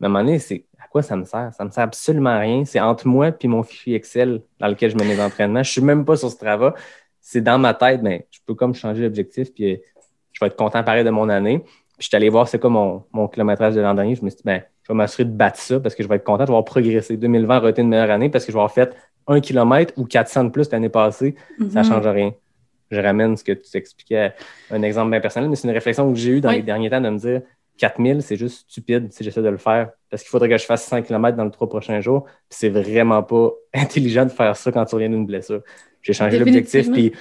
Mais à un moment donné, c'est quoi ça me sert? Ça ne me sert absolument à rien. C'est entre moi et mon fichier Excel dans lequel je mets mes entraînements. Je ne suis même pas sur Strava. C'est dans ma tête, mais je peux comme changer l'objectif, puis je vais être content pareil de mon année. Puis je suis allé voir c'est quoi mon, mon kilométrage de l'an dernier. Je me suis dit, ben, je vais m'assurer de battre ça parce que je vais être content, je vais avoir progressé. 2020 aurait été une meilleure année parce que je vais avoir fait un kilomètre ou 400 de plus l'année passée. Ça ne Mhm. change rien. Je ramène ce que tu t'expliquais à un exemple bien personnel, mais c'est une réflexion que j'ai eue dans Oui. les derniers temps de me dire 4000, c'est juste stupide si j'essaie de le faire parce qu'il faudrait que je fasse 100 km dans les trois prochains jours. Puis c'est vraiment pas intelligent de faire ça quand tu reviens d'une blessure. J'ai changé l'objectif, puis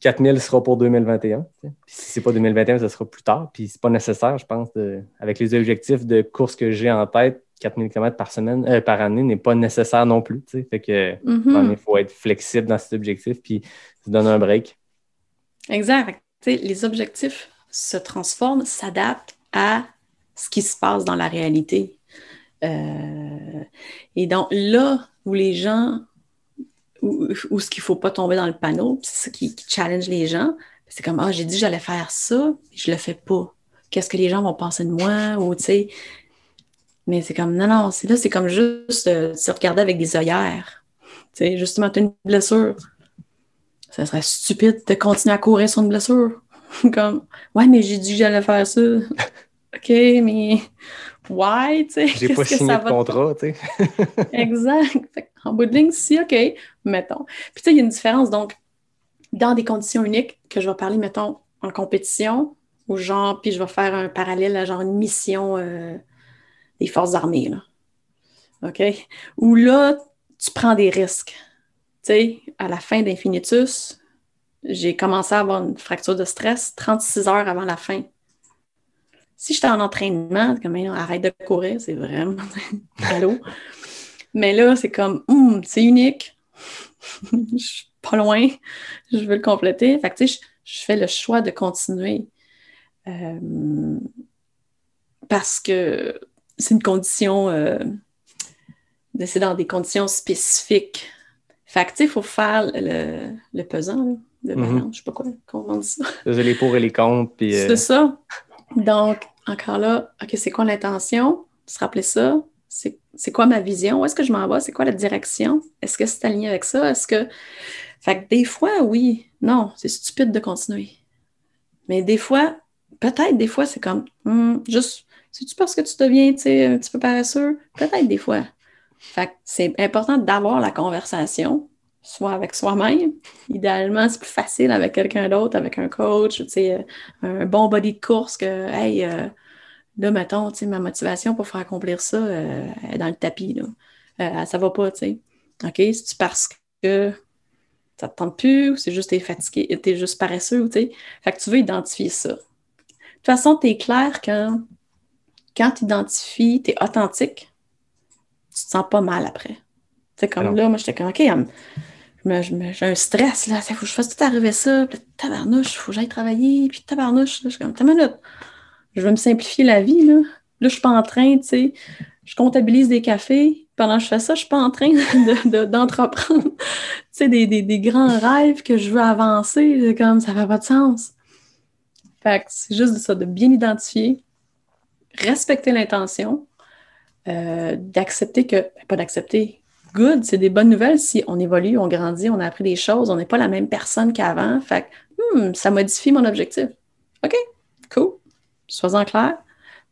4000 sera pour 2021. tu sais. Puis si c'est pas 2021, ça sera plus tard. Puis c'est pas nécessaire, je pense, de- avec les objectifs de course que j'ai en tête, 4000 km par semaine, euh, par année n'est pas nécessaire non plus. Fait que Mhm. il faut être flexible dans cet objectif puis se donner un break. Exact. Les objectifs se transforment, s'adaptent à ce qui se passe dans la réalité. Euh, et donc, là où les gens, où, où ce qu'il ne faut pas tomber dans le panneau, c'est ça qui, challenge les gens, c'est comme, ah, j'ai dit que j'allais faire ça, je le fais pas. Qu'est-ce que les gens vont penser de moi? Ou, mais c'est comme, non, non, c'est là, c'est comme juste euh, se regarder avec des œillères. justement, tu as une blessure. Ça serait stupide de continuer à courir sur une blessure. Comme, ouais, mais j'ai dit que j'allais faire ça. OK, mais why, tu sais? J'ai pas que signé ça de contrat, tu sais. Exact. Fait en bout de ligne, si, OK, mettons. Puis tu sais, il y a une différence, donc, dans des conditions uniques, que je vais parler, mettons, en compétition, ou genre, puis je vais faire un parallèle à genre une mission euh, des forces armées, là. OK? Où là, tu prends des risques. Tu sais, à la fin d'Infinitus, j'ai commencé à avoir une fracture de stress 36 heures avant la fin. Si j'étais en entraînement, comme hey, arrête de courir, c'est vraiment allô. Mais là, c'est comme Hum, c'est unique. je suis pas loin. Je veux le compléter. Fait que tu sais, je, je fais le choix de continuer. Euh, parce que c'est une condition, euh, c'est dans des conditions spécifiques. Fait que, tu sais, il faut faire le, le pesant, là, le Mhm. je sais pas quoi, comment on dit ça. Les pour et les contre, puis euh, C'est ça. Donc, encore là, OK, c'est quoi l'intention? Se rappeler ça? C'est quoi ma vision? Où est-ce que je m'en vais? C'est quoi la direction? Est-ce que c'est aligné avec ça? Est-ce que. Fait que des fois, oui, non, c'est stupide de continuer. Mais des fois, peut-être des fois, c'est comme hmm, juste, c'est-tu parce que tu deviens un petit peu paresseux? Peut-être des fois. Fait que c'est important d'avoir la conversation, soit avec soi-même. Idéalement, c'est plus facile avec quelqu'un d'autre, avec un coach, tu sais, euh, un bon body de course que, hey, euh, là, mettons, tu sais, ma motivation pour faire accomplir ça euh, est dans le tapis, là. Euh, ça va pas, tu sais. OK? C'est-tu parce que ça te tente plus ou c'est juste t'es fatigué, t'es juste paresseux, tu sais? Fait que tu veux identifier ça. De toute façon, t'es clair quand, quand tu identifies, t'es authentique, tu te sens pas mal après. Sais, comme Alors. là, moi, j'étais comme, OK, j'ai un stress, là, il faut que je fasse tout arriver ça, puis tabarnouche, il faut que j'aille travailler, puis tabarnouche, là, je suis comme, minute, je veux me simplifier la vie, là. Là, je suis pas en train, tu sais, je comptabilise des cafés, pendant que je fais ça, je suis pas en train de- de- d'entreprendre, tu sais, des, des- des grands rêves que je veux avancer, comme, ça fait pas de sens. Fait que c'est juste ça, de bien identifier, respecter l'intention, euh, d'accepter que, ben, pas d'accepter, good, c'est des bonnes nouvelles si on évolue, on grandit, on a appris des choses, on n'est pas la même personne qu'avant. Fait que, hmm, ça modifie mon objectif. OK, cool. Sois-en clair.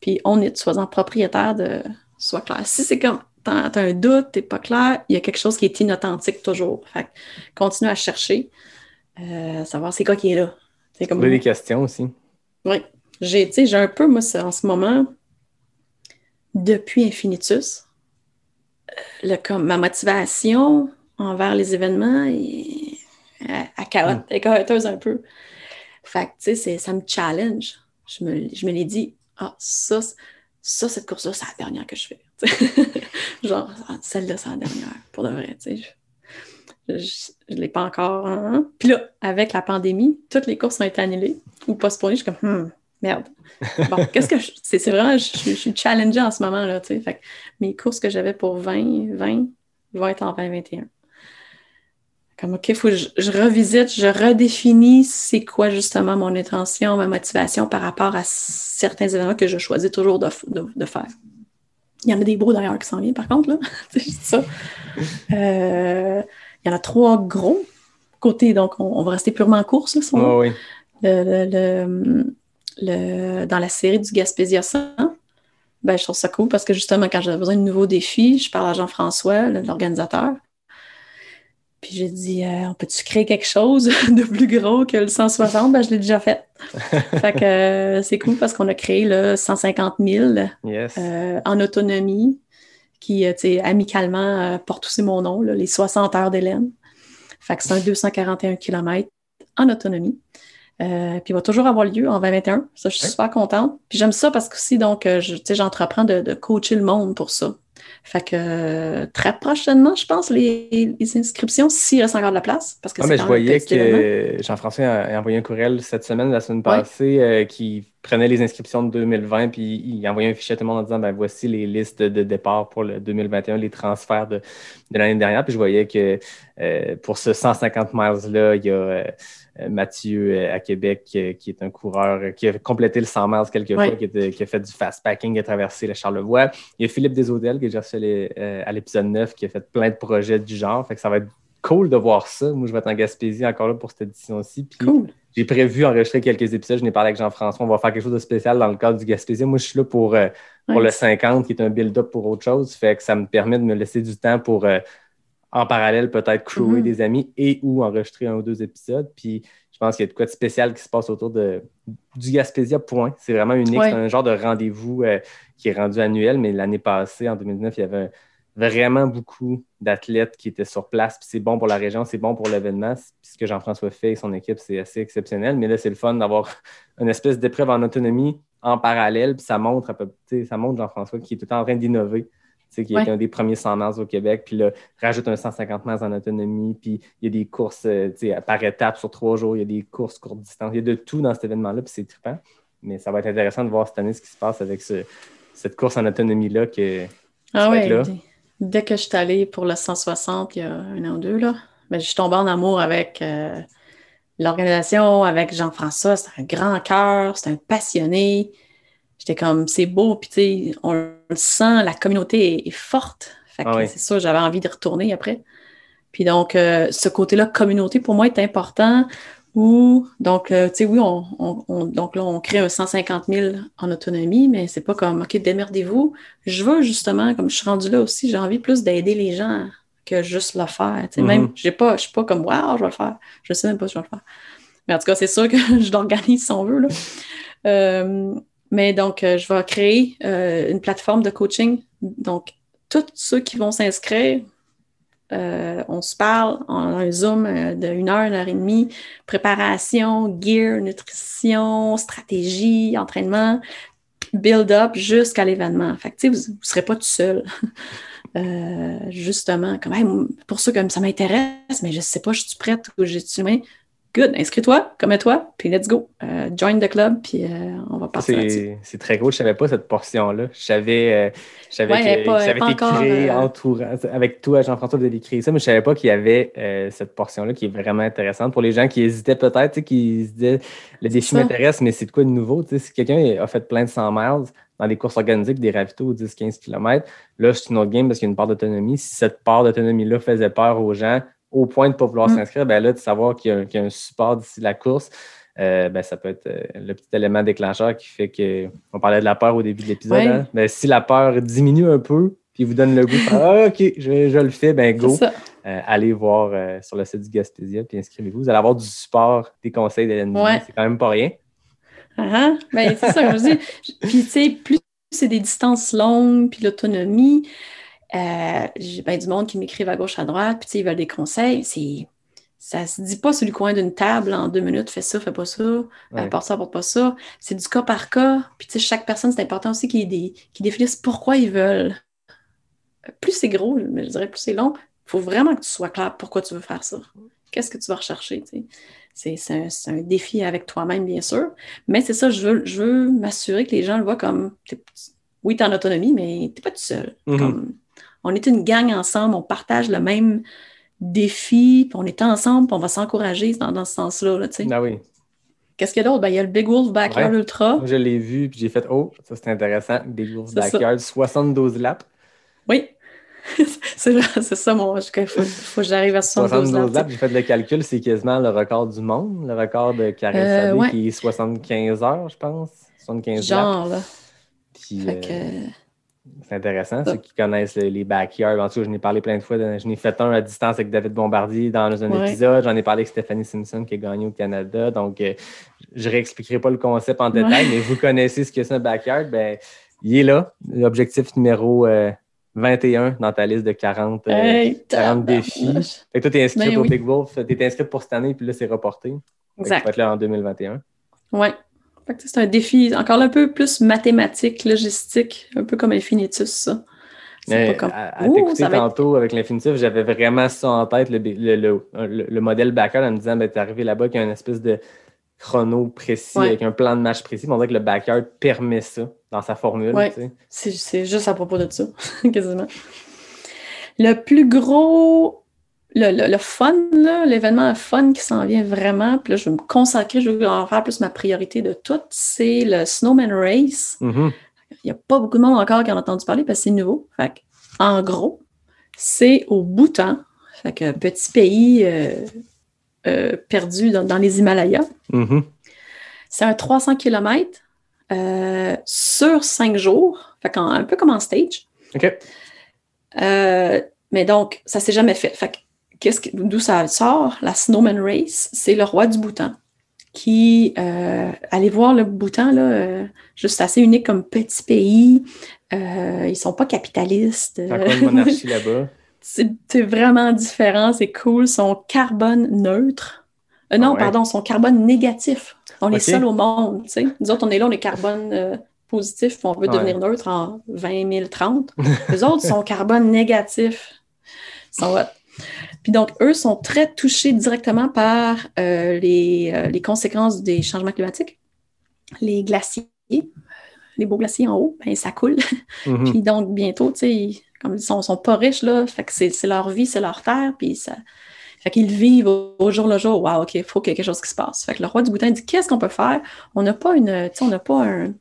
Puis on est, sois-en propriétaire de sois clair. Si c'est comme t'as as un doute, t'es pas clair, il y a quelque chose qui est inauthentique toujours. Fait que continue à chercher, euh, savoir c'est quoi qui est là. C'est comme des questions aussi. oui. J'ai, tu sais, j'ai un peu, moi, en ce moment, depuis Infinitus, le, comme, ma motivation envers les événements carotte, elle est caroteuse un peu. Fait que, tu sais, ça me challenge. Je me, je me l'ai dit, ah, ça, ça, cette course-là, c'est la dernière que je fais. Genre, ah, celle-là, c'est la dernière, pour de vrai, tu sais. Je ne l'ai pas encore. hein. Puis là, avec la pandémie, toutes les courses ont été annulées ou postponées. Je suis comme, Hmm, merde. Bon, qu'est-ce que je. C'est vraiment, je, je suis challengée en ce moment, là, tu sais. Fait que mes courses que j'avais pour 20, 20 vont être en 2021. Comme, OK, il faut que je, je revisite, je redéfinis c'est quoi justement mon intention, ma motivation par rapport à certains événements que je choisis toujours de, de- de faire. Il y en a des beaux d'ailleurs qui s'en viennent, par contre, là. c'est juste ça. Euh, il y en a trois gros côtés, donc on, on va rester purement en course, là, si Ouais, oui. le, le- le- dans la série du Gaspésia 100, ben, je trouve ça cool parce que justement, quand j'avais besoin de nouveaux défis, je parle à Jean-François, l'organisateur. Puis j'ai dit, euh, on peut-tu créer quelque chose de plus gros que le 160? Ben, je l'ai déjà fait. fait que euh, c'est cool parce qu'on a créé le 150 000 Yes. euh, en autonomie, qui, amicalement porte aussi mon nom, là, les 60 heures d'Hélène. Fait que c'est un 241 km en autonomie. Euh, puis il va toujours avoir lieu en 2021. Ça, je suis Ouais. super contente. Puis j'aime ça parce que aussi, donc, euh, je- j'entreprends de, de coacher le monde pour ça. Fait que euh, très prochainement, je pense, les, les inscriptions, s'il reste encore de la place. Parce que Ah, mais je voyais que Jean-François a envoyé un courriel cette semaine, la semaine Ouais. passée, euh, qui prenait les inscriptions de 2020, puis il envoyait un fichier à tout le monde en disant ben, voici les listes de départ pour le 2021, les transferts de, de l'année dernière. Puis je voyais que euh, pour ce 150 miles-là, il y a Mathieu euh, à Québec, euh, qui est un coureur euh, qui a complété le 100 miles quelques fois, qui, a fait du fast packing, qui a traversé le Charlevoix. Il y a Philippe Desautels, que j'ai reçu euh, à l'épisode 9, qui a fait plein de projets du genre. Fait que ça va être cool de voir ça. Moi, je vais être en Gaspésie encore là pour cette édition-ci. Cool. j'ai prévu enregistrer quelques épisodes. Je n'ai parlé avec Jean-François. On va faire quelque chose de spécial dans le cadre du Gaspésie. Moi, je suis là pour, euh, pour le 50, qui est un build-up pour autre chose. Fait que ça me permet de me laisser du temps pour, euh, en parallèle, peut-être crewer Mhm. des amis et ou enregistrer un ou deux épisodes. Puis je pense qu'il y a de quoi de spécial qui se passe autour de, du Gaspésia, point. C'est vraiment unique. Ouais. C'est un genre de rendez-vous euh, qui est rendu annuel, mais l'année passée, en 2019, il y avait vraiment beaucoup d'athlètes qui étaient sur place. Puis c'est bon pour la région, c'est bon pour l'événement. Puis ce que Jean-François fait et son équipe, c'est assez exceptionnel. Mais là, c'est le fun d'avoir une espèce d'épreuve en autonomie en parallèle. Puis ça montre, à peu- ça montre Jean-François qui est tout le temps en train d'innover. Qui Ouais. été un des premiers 100 miles au Québec. Puis là, rajoute un 150 miles en autonomie. Puis il y a des courses euh, par étapes sur trois jours. Il y a des courses courte distance. Il y a de tout dans cet événement-là. Puis c'est trippant. Mais ça va être intéressant de voir cette année ce qui se passe avec ce- cette course en autonomie-là. Que, Ah dès, dès que je suis allée pour le 160 il y a un an ou deux, là, ben, je suis tombée en amour avec euh, l'organisation, avec Jean-François. C'est un grand cœur, c'est un passionné. J'étais comme, c'est beau, puis tu sais, on le sent, la communauté est, est forte. Fait que Ah oui. c'est sûr, j'avais envie de retourner après. Puis donc, euh, ce côté-là, communauté, pour moi, est important. Ou, donc, euh, tu sais, oui, on, on- on- donc là, on crée un 150 000 en autonomie, mais c'est pas comme, OK, démerdez-vous. Je veux justement, comme je suis rendue là aussi, j'ai envie plus d'aider les gens que juste le faire. Tu sais. Même, j'ai pas, je suis pas comme, wow, je vais le faire. Je sais même pas si je vais le faire. Mais en tout cas, c'est sûr que je l'organise si on veut. Là. Euh, mais donc, euh, je vais créer euh, une plateforme de coaching. Donc, tous ceux qui vont s'inscrire, euh, on se parle en un Zoom euh, de une heure, une heure et demie, préparation, gear, nutrition, stratégie, entraînement, build-up jusqu'à l'événement. Fait que, vous ne serez pas tout seul. Justement, comme, hey, pour ça, comme ça m'intéresse, mais je sais pas, je suis prête ou j'ai-tu main? Good, inscris-toi, commets-toi, puis let's go. Euh, join the club, puis euh, on va partir. C'est très gros. Je savais pas cette portion-là. Je savais, euh, je savais Ouais, que, pas- créé encore, euh, entourant. Avec toi, Jean-François, vous avez ça, mais je savais pas qu'il y avait euh, cette portion-là qui est vraiment intéressante. Pour les gens qui hésitaient peut-être, tu sais, qui se disaient le défi m'intéresse, mais c'est de quoi de nouveau? Si quelqu'un a fait plein de 100 miles dans des courses organisées, des ravitaux 10-15 km, là, c'est une autre game parce qu'il y a une part d'autonomie. Si cette part d'autonomie-là faisait peur aux gens, au point de ne pas vouloir Mm. s'inscrire, ben là, de savoir qu'il y, a un- qu'il y a un support d'ici la course, euh, ben, ça peut être euh, le petit élément déclencheur qui fait que on parlait de la peur au début de l'épisode. Ouais. hein. Ben, si la peur diminue un peu, puis vous donne le goût Ah, OK, je, je le fais, ben go. Euh, allez voir euh, sur le site du Gaspésia, puis inscrivez-vous. Vous allez avoir du support, des conseils d'Hélène Ouais. C'est quand même pas rien. Ah, ah. Ben, c'est ça, comme je dis. Puis, tu sais, plus c'est des distances longues, puis l'autonomie, euh, j'ai ben, du monde qui m'écrivent à gauche, à droite, puis, tu sais, ils veulent des conseils. C'est. Ça se dit pas sur le coin d'une table en deux minutes, fais ça, fais pas ça, Ouais. porte ça, porte pas ça. C'est du cas par cas. Puis, tu sais, chaque personne, c'est important aussi qu'ils dé- définissent pourquoi ils veulent. Plus c'est gros, mais je dirais plus c'est long, il faut vraiment que tu sois clair pourquoi tu veux faire ça. Qu'est-ce que tu vas rechercher. C'est un, un défi avec toi-même, bien sûr. Mais c'est ça, je veux, je veux m'assurer que les gens le voient comme oui, tu es en autonomie, mais tu n'es pas tout seul. Mhm. Comme, on est une gang ensemble, on partage le même défi, puis on est ensemble, puis on va s'encourager dans, dans ce sens-là. là, tu sais. Ah oui. Qu'est-ce qu'il y a d'autre? Ben, il y a le Big Wolf Backyard Ouais. Ultra. Moi, je l'ai vu, puis j'ai fait Oh, ça c'est intéressant. Big Wolf ça. Backyard, 72 laps. Oui. c'est ça, mon. Il faut, faut que j'arrive à 72 72 là. laps, j'ai fait le calcul, c'est quasiment le record du monde, le record de Karel Euh, Sadé, ouais. qui est 75 heures, je pense. 75 laps. Genre, là. Puis, Fait euh, que, c'est intéressant, ceux qui connaissent le- les backyards. En tout cas, je n'ai parlé plein de fois. de- Je n'ai fait un à distance avec David Bombardier dans un Ouais. épisode. J'en ai parlé avec Stephanie Simpson qui a gagné au Canada. Donc, euh, je ne réexpliquerai pas le concept en détail, mais vous connaissez ce que c'est un backyard. Ben, il est là. L'objectif numéro euh, 21 dans ta liste de 40, euh, hey, 40 défis. Fait que toi, tu es inscrite Ben au oui. Big Wolf. Tu es inscrite pour cette année, puis là, c'est reporté. Que Tu Exact. vas être là en 2021. Ouais. C'est un défi encore un peu plus mathématique, logistique, un peu comme Infinitus, ça. Pas comme. à, à t'écouter être- tantôt avec l'infinitif, j'avais vraiment ça en tête, le, le, le- le- le modèle backyard, en me disant, ben, t'es arrivé là-bas qu'il y a une espèce de chrono précis, Ouais. avec un plan de match précis. Mais on dirait que le backyard permet ça dans sa formule. Ouais. c'est juste à propos de ça, quasiment. Le plus gros, le, le- le fun, l'événement fun qui s'en vient vraiment, puis là, je vais me consacrer, je vais en faire plus ma priorité de tout, c'est le Snowman Race. Mhm. Il n'y a pas beaucoup de monde encore qui en a entendu parler parce que c'est nouveau. Fait que, en gros, c'est au Bhoutan, fait que petit pays euh, euh, perdu dans, dans les Himalayas. Mhm. C'est un 300 km sur cinq jours, fait un peu comme en stage. OK. Euh, mais donc, ça s'est jamais fait. Fait d'où ça sort? La Snowman Race, c'est le roi du Bhoutan qui, euh, allez voir le Bhoutan, là, euh, juste assez unique comme petit pays. Euh, ils sont pas capitalistes. C'est monarchie là-bas? c'est vraiment différent, c'est cool. Ils sont carbone neutre. Euh, non, Ah ouais? pardon, ils sont carbone négatif. On est Ok. seuls au monde, tu sais. Nous autres, on est là, on est carbone positif, puis on veut Ouais. devenir neutre en 20 030. Les autres sont carbone négatif. Ils sont. Puis donc, eux sont très touchés directement par euh, les, euh, les conséquences des changements climatiques. Les glaciers, les beaux glaciers en haut, ben, ça coule. Mhm. Puis donc, bientôt, tu sais, ils- comme ils sont, sont pas riches, là, fait que c'est leur vie, c'est leur terre, puis ça... Fait qu'ils vivent au, au jour le jour. Wow, OK, il faut qu'il y ait quelque chose qui se passe. Fait que le roi du Bhoutan dit, qu'est-ce qu'on peut faire? On n'a pas une... On n'a pas un,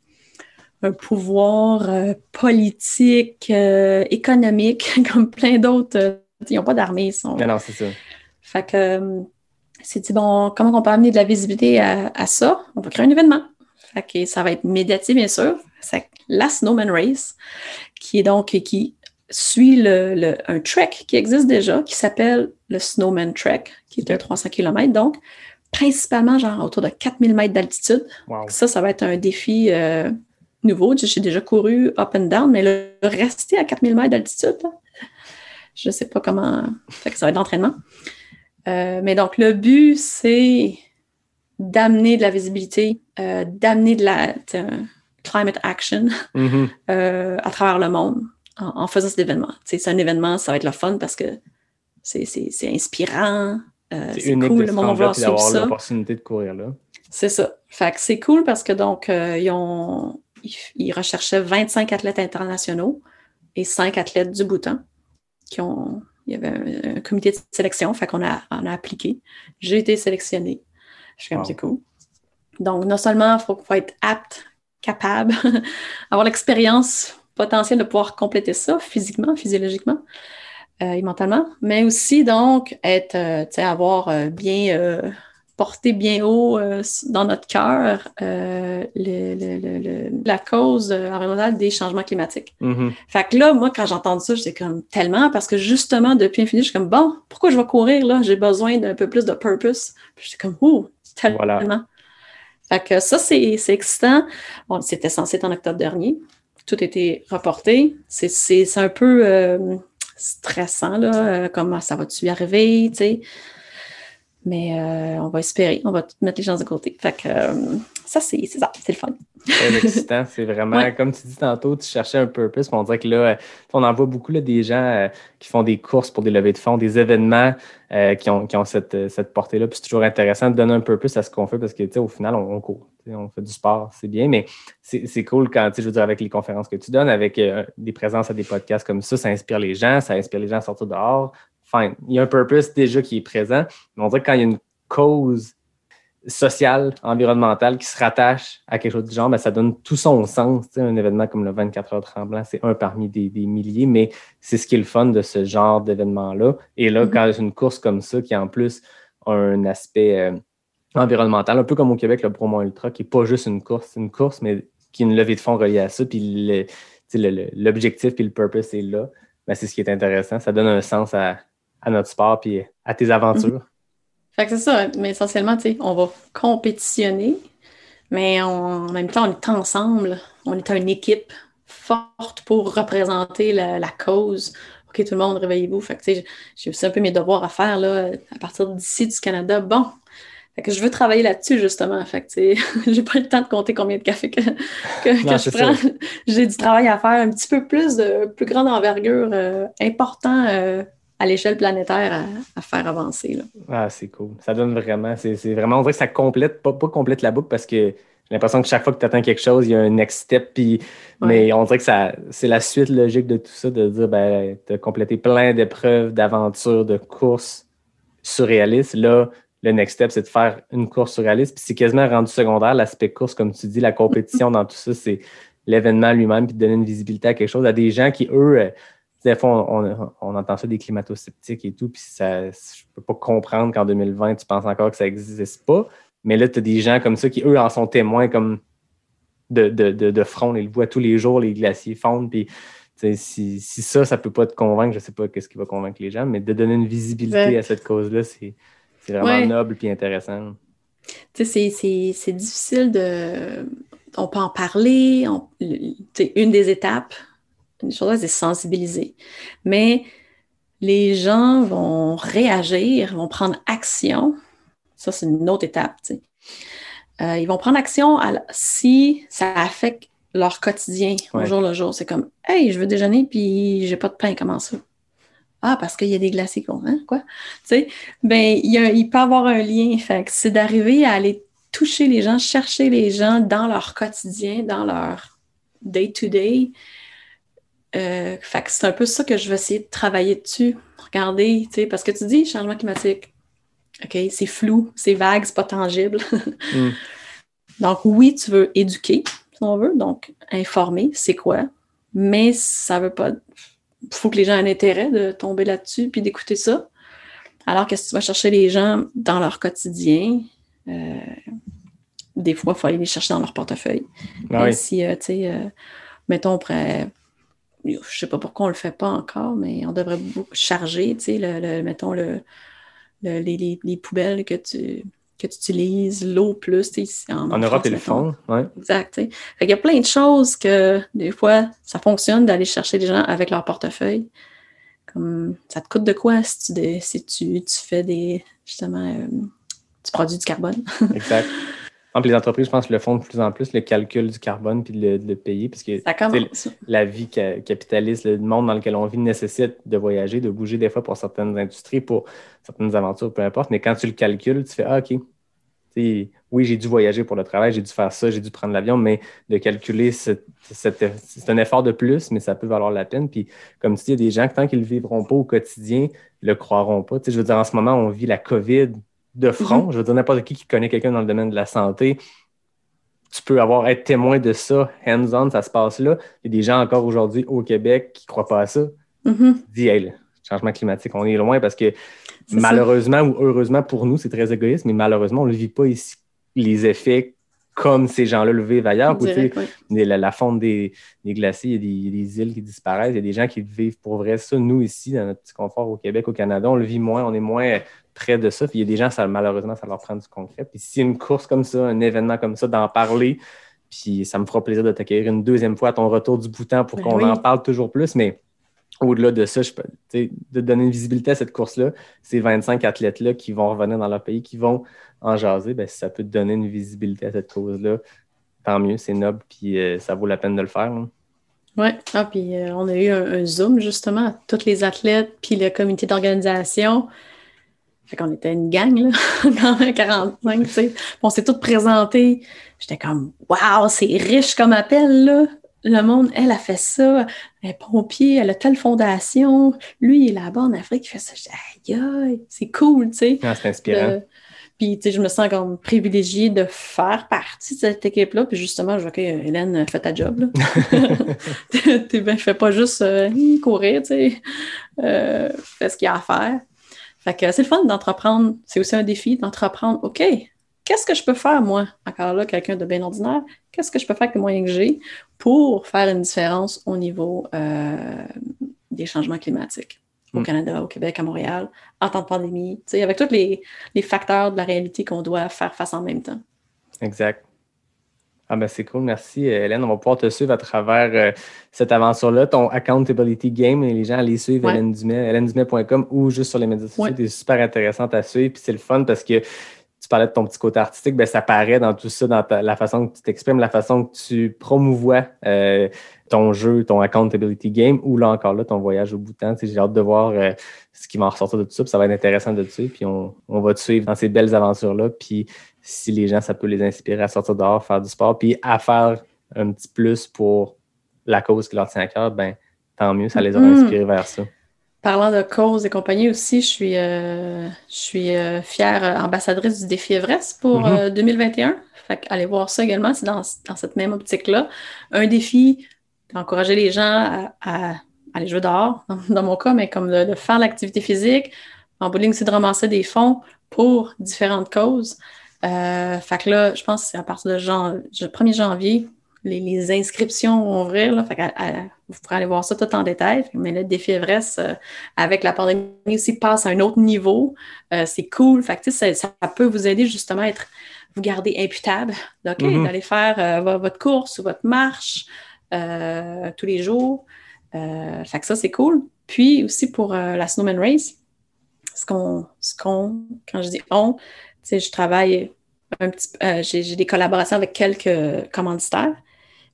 un pouvoir euh, politique, euh, économique, comme plein d'autres. Ils n'ont pas d'armée, ils sont... Non, c'est ça. Fait que euh, c'est dit, bon, comment on peut amener de la visibilité à, à ça? On va créer un événement. Fait que ça va être médiatisé, bien sûr. C'est la Snowman Race, qui est donc qui suit le, le- un trek qui existe déjà, qui s'appelle le Snowman Trek, qui est de 300 km, donc principalement genre autour de 4000 mètres d'altitude. Wow. Ça, ça va être un défi euh, nouveau. J'ai déjà couru up and down, mais le rester à 4000 mètres d'altitude, je ne sais pas comment. Fait que ça va être d'entraînement. Euh, mais donc, le but, c'est d'amener de la visibilité, euh, d'amener de la climate action Mhm. euh, à travers le monde en, en faisant cet événement. C'est un événement, ça va être le fun parce que c'est inspirant, C'est cool, le monde va suivre ça. l'opportunité de courir là. C'est ça. Fait que c'est cool parce que donc, ils, ont, ils, ils recherchaient 25 athlètes internationaux et 5 athlètes du Bhoutan qui ont. Il y avait un, un comité de sélection, fait qu'on a, on a appliqué. J'ai été sélectionnée. Je suis comme, Wow. c'est cool. Donc, non seulement il faut, faut être apte, capable, avoir l'expérience potentielle de pouvoir compléter ça physiquement, physiologiquement euh, et mentalement, mais aussi donc être, euh, tu sais, avoir euh, bien porté bien haut euh, dans notre cœur euh, le- le- le- le- la cause euh, environnementale des changements climatiques. Mhm. Fait que là, moi, quand j'entends ça, j'étais comme tellement parce que justement, depuis infini, je suis comme bon, pourquoi je vais courir là? J'ai besoin d'un peu plus de purpose. Puis j'étais comme ouh, tellement. Voilà. Fait que ça, c'est c'est excitant. Bon, C'était censé être en octobre dernier. Tout a été reporté. C'est- C'est c'est un peu stressant, là. comment ça va-tu y arriver, tu sais. Mais euh, on va espérer, on va mettre les chances de côté. Fait que euh, ça, c'est c'est ça, c'est le fun. Très excitant. C'est vraiment, Ouais. comme tu dis tantôt, tu cherchais un purpose. On dirait que là, euh, on en voit beaucoup là, des gens euh, qui font des courses pour des levées de fonds, des événements qui ont, qui ont cette, cette portée-là. Puis c'est toujours intéressant de donner un purpose à ce qu'on fait parce que, tu sais, au final, on, on court. On fait du sport, c'est bien, mais c'est c'est cool quand, tu je veux dire, avec les conférences que tu donnes, avec des présences à des podcasts comme ça, ça inspire les gens, ça inspire les gens à sortir dehors. Fine. Il y a un purpose déjà qui est présent, mais on dirait que quand il y a une cause sociale, environnementale qui se rattache à quelque chose du genre, ben, ça donne tout son sens. Un événement comme le 24 heures tremblant, c'est un parmi des, des milliers, mais c'est ce qui est le fun de ce genre d'événement-là. Et là, Mhm. quand une course comme ça, qui en plus a un aspect euh, environnemental, un peu comme au Québec, le Bromont Ultra, qui n'est pas juste une course, c'est une course, mais qui est une levée de fonds reliée à ça, puis l'objectif puis le purpose est là. Ben, c'est ce qui est intéressant. Ça donne un sens à, à notre sport puis à tes aventures. Fait que c'est ça, mais essentiellement, tu sais, on va compétitionner, mais on- en même temps, on est ensemble, on est une équipe forte pour représenter la, la cause. OK, tout le monde, réveillez-vous. Fait que, tu sais, j'ai aussi un peu mes devoirs à faire, là, à partir d'ici, du Canada. Bon, fait que je veux travailler là-dessus, justement. Fait que, tu sais, j'ai pas le temps de compter combien de café que, que, Non, que je prends. J'ai du travail à faire, un petit peu plus de plus grande envergure, euh, important euh, à l'échelle planétaire à, à faire avancer, là. Ah, c'est cool. Ça donne vraiment, c'est vraiment, on dirait que ça complète, pas, pas complète la boucle parce que j'ai l'impression que chaque fois que tu attends quelque chose, il y a un next step. Puis, Mais on dirait que ça, c'est la suite logique de tout ça, de dire ben, tu as complété plein d'épreuves, d'aventures, de courses surréalistes. Là, le next step, c'est de faire une course surréaliste. Puis c'est quasiment rendu secondaire, l'aspect course, comme tu dis, la compétition dans tout ça, c'est l'événement lui-même, puis de donner une visibilité à quelque chose. À des gens qui, eux, des fois, on, entend ça des climato-sceptiques et tout, puis ça, je peux pas comprendre qu'en 2020, tu penses encore que ça n'existe pas. Mais là, tu as des gens comme ça qui, eux, en sont témoins comme de, de, de, front. Ils le voient tous les jours, les glaciers fondent. Puis, si, si ça, ça peut pas te convaincre, je sais pas qu'est-ce qui va convaincre les gens, mais de donner une visibilité à cette cause-là, c'est vraiment noble et intéressant. C'est difficile de. On peut en parler. une des étapes, une chose, c'est sensibiliser. Mais les gens vont réagir, vont prendre action. Ça, c'est une autre étape. Euh, ils vont prendre action si ça affecte leur quotidien au jour le jour. C'est comme Hey, je veux déjeuner puis j'ai pas de pain, comment ça? Ah, parce qu'il y a des glaciers, hein, quoi? Tu sais, ben, il, y a, il peut avoir un lien. Fait c'est d'arriver à aller toucher les gens, chercher les gens dans leur quotidien, dans leur day-to-day. Euh, fait c'est un peu ça que je vais essayer de travailler dessus. Regardez, tu sais, parce que tu dis changement climatique. OK, c'est flou, c'est vague, c'est pas tangible. Mm. Donc, oui, tu veux éduquer, si on veut, donc informer, c'est quoi, mais ça veut pas. Il faut que les gens aient un intérêt de tomber là-dessus puis d'écouter ça. Alors que si tu vas chercher les gens dans leur quotidien, euh, des fois, il faut aller les chercher dans leur portefeuille. Ah si, euh, tu sais, mettons, après, je sais pas pourquoi on le fait pas encore, mais on devrait charger, tu sais, le, mettons, le, les, poubelles que tu, que tu utilises, l'eau plus. En, en Europe, ils le font. Ouais. Exact. Il y a plein de choses que des fois, ça fonctionne d'aller chercher les gens avec leur portefeuille. Comme ça te coûte de quoi si tu, si tu, tu fais des justement euh, tu produis du carbone. exact les entreprises, je pense, le font de plus en plus, le calcul du carbone puis de le, payer, parce que la vie capitaliste, le monde dans lequel on vit nécessite de voyager, de bouger des fois pour certaines industries, pour certaines aventures, peu importe. Mais quand tu le calcules, tu fais Ah, OK. oui, j'ai dû voyager pour le travail, j'ai dû faire ça, j'ai dû prendre l'avion, mais de calculer, c'est un effort de plus, mais ça peut valoir la peine. Puis, comme tu dis, il y a des gens qui, tant qu'ils ne le vivront pas au quotidien, ne le croiront pas. je veux dire, en ce moment, on vit la COVID de front. Mhm. Je veux dire, n'importe qui qui connaît quelqu'un dans le domaine de la santé, tu peux avoir être témoin de ça, hands-on, ça se passe là. Il y a des gens encore aujourd'hui au Québec qui ne croient pas à ça. Mm Dis, hey, le changement climatique, on est loin parce que malheureusement ou heureusement pour nous, c'est très égoïste, mais malheureusement, on ne vit pas ici les effets comme ces gens-là le vivent ailleurs. la, fonte des, glaciers, il y, a des, îles qui disparaissent, il y a des gens qui vivent pour vrai ça. Nous, ici, dans notre petit confort au Québec, au Canada, on le vit moins, on est moins près de ça. Puis il y a des gens, ça, malheureusement, ça leur prend du concret. Puis s'il y a une course comme ça, un événement comme ça, d'en parler, puis ça me fera plaisir de t'accueillir une deuxième fois à ton retour du bouton pour ben qu'on en parle toujours plus. Mais au-delà de ça, je peux, de donner une visibilité à cette course-là, ces 25 athlètes-là qui vont revenir dans leur pays, qui vont en jaser, ben, si ça peut te donner une visibilité à cette cause-là, tant mieux, c'est noble, puis euh, ça vaut la peine de le faire. Oui, ah, puis euh, on a eu un, Zoom justement, tous les athlètes, puis le comité d'organisation. Fait qu'on était une gang, là, dans le 45, tu sais. On s'est tous présentés. J'étais comme, waouh, c'est riche comme appel, là le monde, elle a fait ça, elle est pompier, elle a telle fondation, lui, il est là-bas en Afrique, il fait ça. Je dis, aïe, c'est cool, tu sais. Ah, c'est inspirant. puis, tu sais, je me sens comme privilégiée de faire partie de cette équipe-là. Puis, justement, je vois que Hélène, fait ta job, là. ben, fais pas juste euh, courir, tu sais. Euh, fais ce qu'il y a à faire. Fait que c'est le fun d'entreprendre. C'est aussi un défi d'entreprendre. OK, qu'est-ce que je peux faire, moi, encore là, quelqu'un de bien ordinaire, qu'est-ce que je peux faire avec les moyens que j'ai pour faire une différence au niveau euh, des changements climatiques au hmm. Canada, au Québec, à Montréal, en temps de pandémie, avec tous les, facteurs de la réalité qu'on doit faire face en même temps. Exact. Ah ben c'est cool, merci euh, Hélène. On va pouvoir te suivre à travers euh, cette aventure-là, ton accountability game, et les gens allaient suivre Hélène Dumais, hélènedumet.com ou juste sur les médias sociaux. C'est super intéressant à suivre, puis c'est le fun parce que tu parlais de ton petit côté artistique, ben, ça paraît dans tout ça, dans ta- la façon que tu t'exprimes, la façon que tu promouvois euh, ton jeu, ton accountability game, ou là encore là, ton voyage au Bhoutan. Tu sais, J'ai hâte de voir euh, ce qui va en ressortir de tout ça, puis ça va être intéressant de te suivre, puis on, on va te suivre dans ces belles aventures-là, puis si les gens, ça peut les inspirer à sortir dehors, faire du sport, puis à faire un petit plus pour la cause qui leur tient à cœur, ben tant mieux, ça les aura Mhm. inspirés vers ça. Parlant de cause et compagnie aussi, je suis, euh, je suis euh, fière euh, ambassadrice du défi Everest pour Mhm. euh, 2021. Fait que allez voir ça également, c'est dans, dans cette même optique-là. Un défi d'encourager les gens à, à aller jouer dehors, dans, mon cas, mais comme de, de faire l'activité physique. En ligne, c'est de ramasser des fonds pour différentes causes. Euh, fait que là, je pense que c'est à partir de jan- le 1er janvier, les, les inscriptions vont ouvrir. Là, fait que, à- à- vous pourrez aller voir ça tout en détail. Mais le défi Everest, euh, avec la pandémie aussi, passe à un autre niveau. Euh, c'est cool. Fait que, ça, ça peut vous aider justement à être, vous garder imputable. OK, Mhm. d'aller faire euh, vo- votre course ou votre marche tous les jours. Fait que ça, c'est cool. Puis aussi pour la Snowman Race, ce qu'on, quand je dis on, sais, je travaille un petit euh, j'ai, des collaborations avec quelques commanditaires.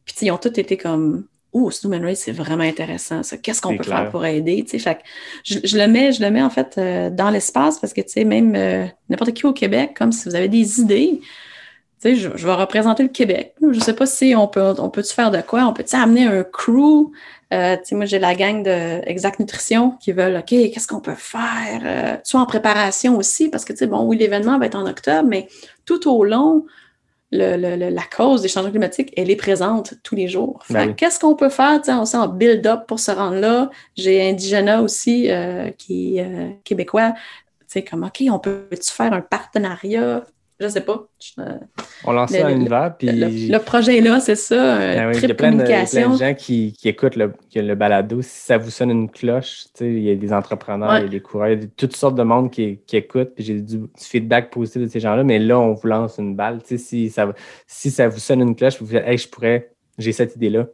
Puis ils ont tous été comme Ouh, Snowman Race, c'est vraiment intéressant, ça. Qu'est-ce qu'on peut clair. faire pour aider? Tu sais, fait je, je le mets, je le mets en fait euh, dans l'espace parce que tu sais, même euh, n'importe qui au Québec, comme si vous avez des idées, tu sais, je, je vais représenter le Québec. Je sais pas si on peut, on peut-tu faire de quoi? On peut-tu amener un crew? Euh, tu sais, moi, j'ai la gang de Exact Nutrition qui veulent, OK, qu'est-ce qu'on peut faire? Euh, soit en préparation aussi, parce que, tu sais, bon, oui, l'événement va être en octobre, mais tout au long, le- le- le- la cause des changements climatiques, elle est présente tous les jours. Ben oui. Qu'est-ce qu'on peut faire? Tu sais, on sait en build-up pour se rendre là. J'ai Indigena aussi, euh, qui est euh, québécois. Tu sais, comme, OK, on peut-tu faire un partenariat? Je sais pas. Je- On lance ça à puis le, le projet est là, c'est ça, Ben oui, il y a plein de, plein communication. de gens qui, qui écoutent le, balado. Si ça vous sonne une cloche, il y a des entrepreneurs, Ouais. il y a des coureurs, il y a toutes sortes de monde qui, qui écoutent. Puis j'ai du, du feedback positif de ces gens-là, mais là, on vous lance une balle. Si, ça, si ça vous sonne une cloche, vous vous dites, hey, je pourrais, j'ai cette idée-là.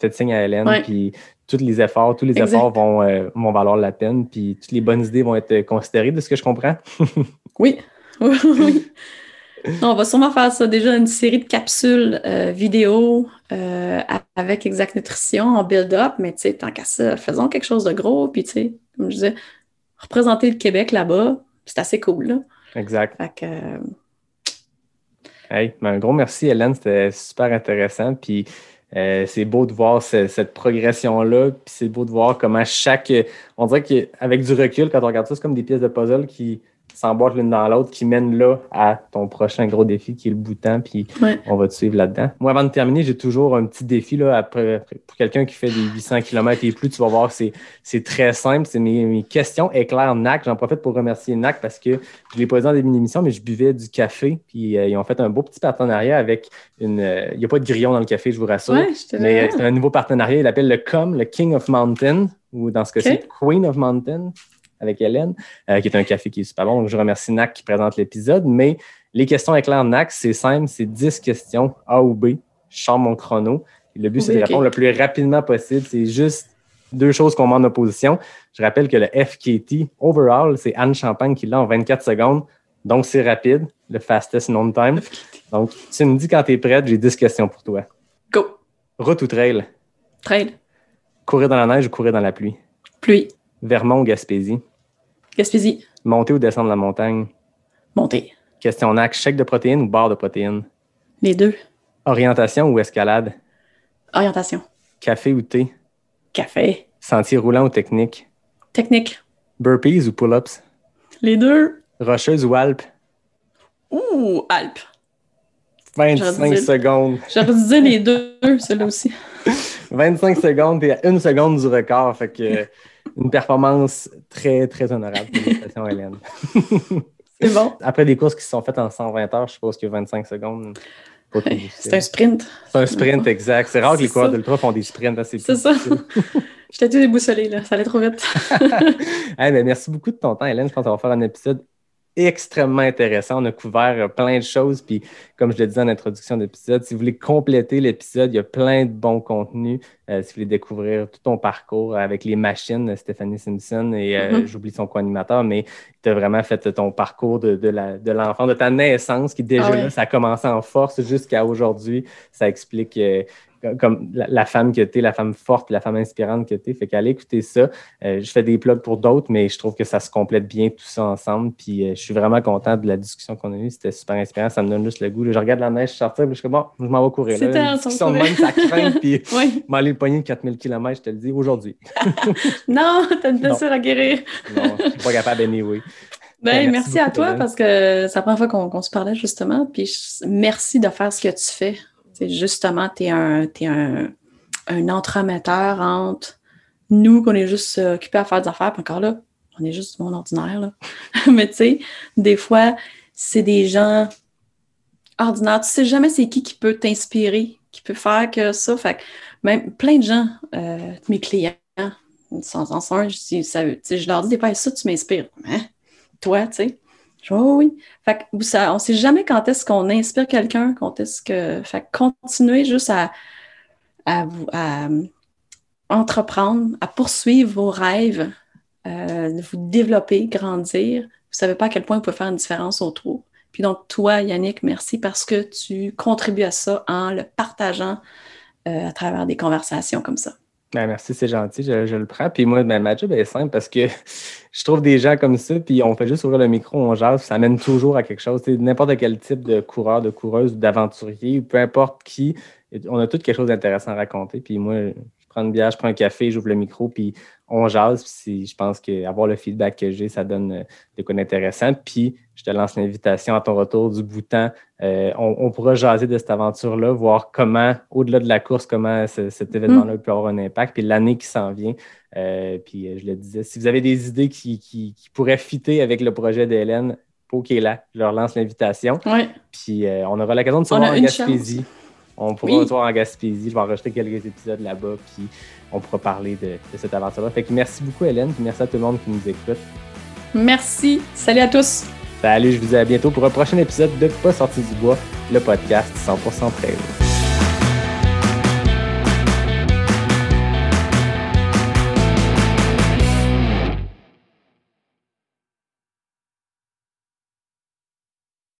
Faites signe à Hélène, Ouais. puis tous les efforts, tous les Exact. efforts vont, euh, vont valoir la peine, puis toutes les bonnes idées vont être considérées, de ce que je comprends. Oui. On va sûrement faire ça déjà, une série de capsules euh, vidéo euh, avec Exact Nutrition en build-up, mais tu sais, tant qu'à ça, faisons quelque chose de gros, puis tu sais, comme je disais, représenter le Québec là-bas, c'est assez cool, là. Exact. Fait que, euh, Hey, ben, un gros merci, Hélène. C'était super intéressant. Puis euh, c'est beau de voir ce- cette progression-là. Puis c'est beau de voir comment chaque. On dirait qu'avec du recul, quand on regarde ça, c'est comme des pièces de puzzle qui s'emboîtent l'une dans l'autre, qui mènent là à ton prochain gros défi qui est le bouton. Puis Ouais. on va te suivre là-dedans. Moi, avant de terminer, j'ai toujours un petit défi là, après, pour quelqu'un qui fait des 800 km et plus. Tu vas voir, c'est c'est très simple. C'est mes, mes questions éclair NAC. J'en profite pour remercier NAC parce que je l'ai pas dit dans des mini-émissions, mais je buvais du café. Puis euh, ils ont fait un beau petit partenariat avec une. euh, Il n'y a pas de grillon dans le café, je vous rassure. ouais, je te Mais euh, c'est un nouveau partenariat. Il appelle le COM, le King of Mountain, ou dans ce cas-ci. Queen of Mountain, avec Hélène, euh, qui est un café qui est super bon. Donc, je remercie NAC qui présente l'épisode. Mais les questions éclairs NAC, c'est simple, c'est 10 questions, A ou B. Je sors mon chrono. Et le but, c'est de répondre le plus rapidement possible. C'est juste deux choses qu'on met en opposition. Je rappelle que le FKT, overall, c'est Anne Champagne qui l'a en 24 secondes. Donc, c'est rapide, le fastest known time. Donc, tu me dis quand tu es prête, j'ai 10 questions pour toi. Go! Route ou trail? Trail, Courir dans la neige ou courir dans la pluie? pluie, Vermont ou Gaspésie? Gaspésie, Monter ou descendre la montagne? montée. Question NAC, chèque de protéines ou barre de protéines? Les deux. Orientation ou escalade? Orientation. Café ou thé? Café. Sentier roulant ou technique? Technique. Burpees ou pull-ups? Les deux. Rocheuse ou Alpes? Ouh, Alpes. 25 J'aurais dit- secondes. Dû dire les deux, ceux-là aussi. 25 secondes, t'es à une seconde du record. Fait que une performance très, très honorable. Félicitations, Hélène. C'est bon. Après des courses qui se sont faites en 100-20 heures, je suppose que 25 secondes. pas tout C'est un sprint. C'est un sprint exact. C'est rare que les coureurs d'ultra font des sprints. C'est ça. J'étais tout déboussolée, là. Ça allait trop vite. Hey, mais merci beaucoup de ton temps, Hélène. Je pense qu'on va faire un épisode extrêmement intéressant. On a couvert euh, plein de choses. Puis, comme je le disais en introduction d'épisode, si vous voulez compléter l'épisode, il y a plein de bons contenus. Euh, si vous voulez découvrir tout ton parcours avec les machines, Stéphanie Simpson, et mm-hmm. j'oublie son co-animateur, mais tu as vraiment fait ton parcours de, de l'enfant, de, ta naissance, qui déjà ah là, ça a commencé en force jusqu'à aujourd'hui. Ça explique comme la, femme que tu es, la femme forte, la femme inspirante que tu es. Fait qu'allez écouter ça. Euh, je fais des plugs pour d'autres, mais je trouve que ça se complète bien tout ça ensemble. Puis euh, je suis vraiment content de la discussion qu'on a eue. C'était super inspirant. Ça me donne juste le goût. Je regarde la neige sortir, puis je suis comme, bon, je m'en vais courir. Là. Une discussion de même, ça craint. Puis oui. m'aller le poignet de 4000 km, je te le dis, aujourd'hui. non, t'as une blessure à guérir. non, je suis pas capable anyway. Ben, merci, à toi parce que c'est la première fois qu'on se parlait justement. Puis merci de faire ce que tu fais justement, tu es, un, un, un entremetteur entre nous, qu'on est juste euh, occupés à faire des affaires, puis encore là, on est juste du monde ordinaire. Là. Mais tu sais, des fois, c'est des gens ordinaires. Tu sais jamais c'est qui qui peut t'inspirer, qui peut faire que ça. Fait même plein de gens, euh, mes clients, sans en je, je leur dis des fois, ça, tu m'inspires. Hein? Toi, tu sais? Oh oui. On ne sait jamais quand est-ce qu'on inspire quelqu'un, quand est-ce que. Fait continuez juste à, à, euh, entreprendre, à poursuivre vos rêves, euh, de vous développer, grandir. Vous ne savez pas à quel point vous pouvez faire une différence autour. Puis donc, toi, Yannick, merci parce que tu contribues à ça en le partageant euh, à travers des conversations comme ça. Ben, merci, c'est gentil, je, le prends. Puis moi, ben, ma job est simple parce que je trouve des gens comme ça, puis on fait juste ouvrir le micro, on jase, ça amène toujours à quelque chose. N'importe quel type de coureur, de coureuse, d'aventurier, peu importe qui, on a tout quelque chose d'intéressant à raconter. Puis moi, je prends une bière, je prends un café, j'ouvre le micro, puis on jase. Puis je pense qu'avoir le feedback que j'ai, ça donne euh, des quoi d'intéressant. Puis je te lance l'invitation à ton retour du temps. Euh, on, pourra jaser de cette aventure-là, voir comment, au-delà de la course, comment cet événement-là peut avoir un impact. Puis l'année qui s'en vient. Euh, puis je le disais, si vous avez des idées qui, pourraient fitter avec le projet d'Hélène, OK, là, je leur lance l'invitation. Puis on aura l'occasion de se voir en Gaspésie. On pourra oui. en Gaspésie. Je vais enregistrer quelques épisodes là-bas, puis on pourra parler de, cette aventure-là. Fait que merci beaucoup, Hélène, puis merci à tout le monde qui nous écoute. Merci. Salut à tous. Salut, je vous dis à bientôt pour un prochain épisode de Pas sorti du bois, le podcast 100% trail.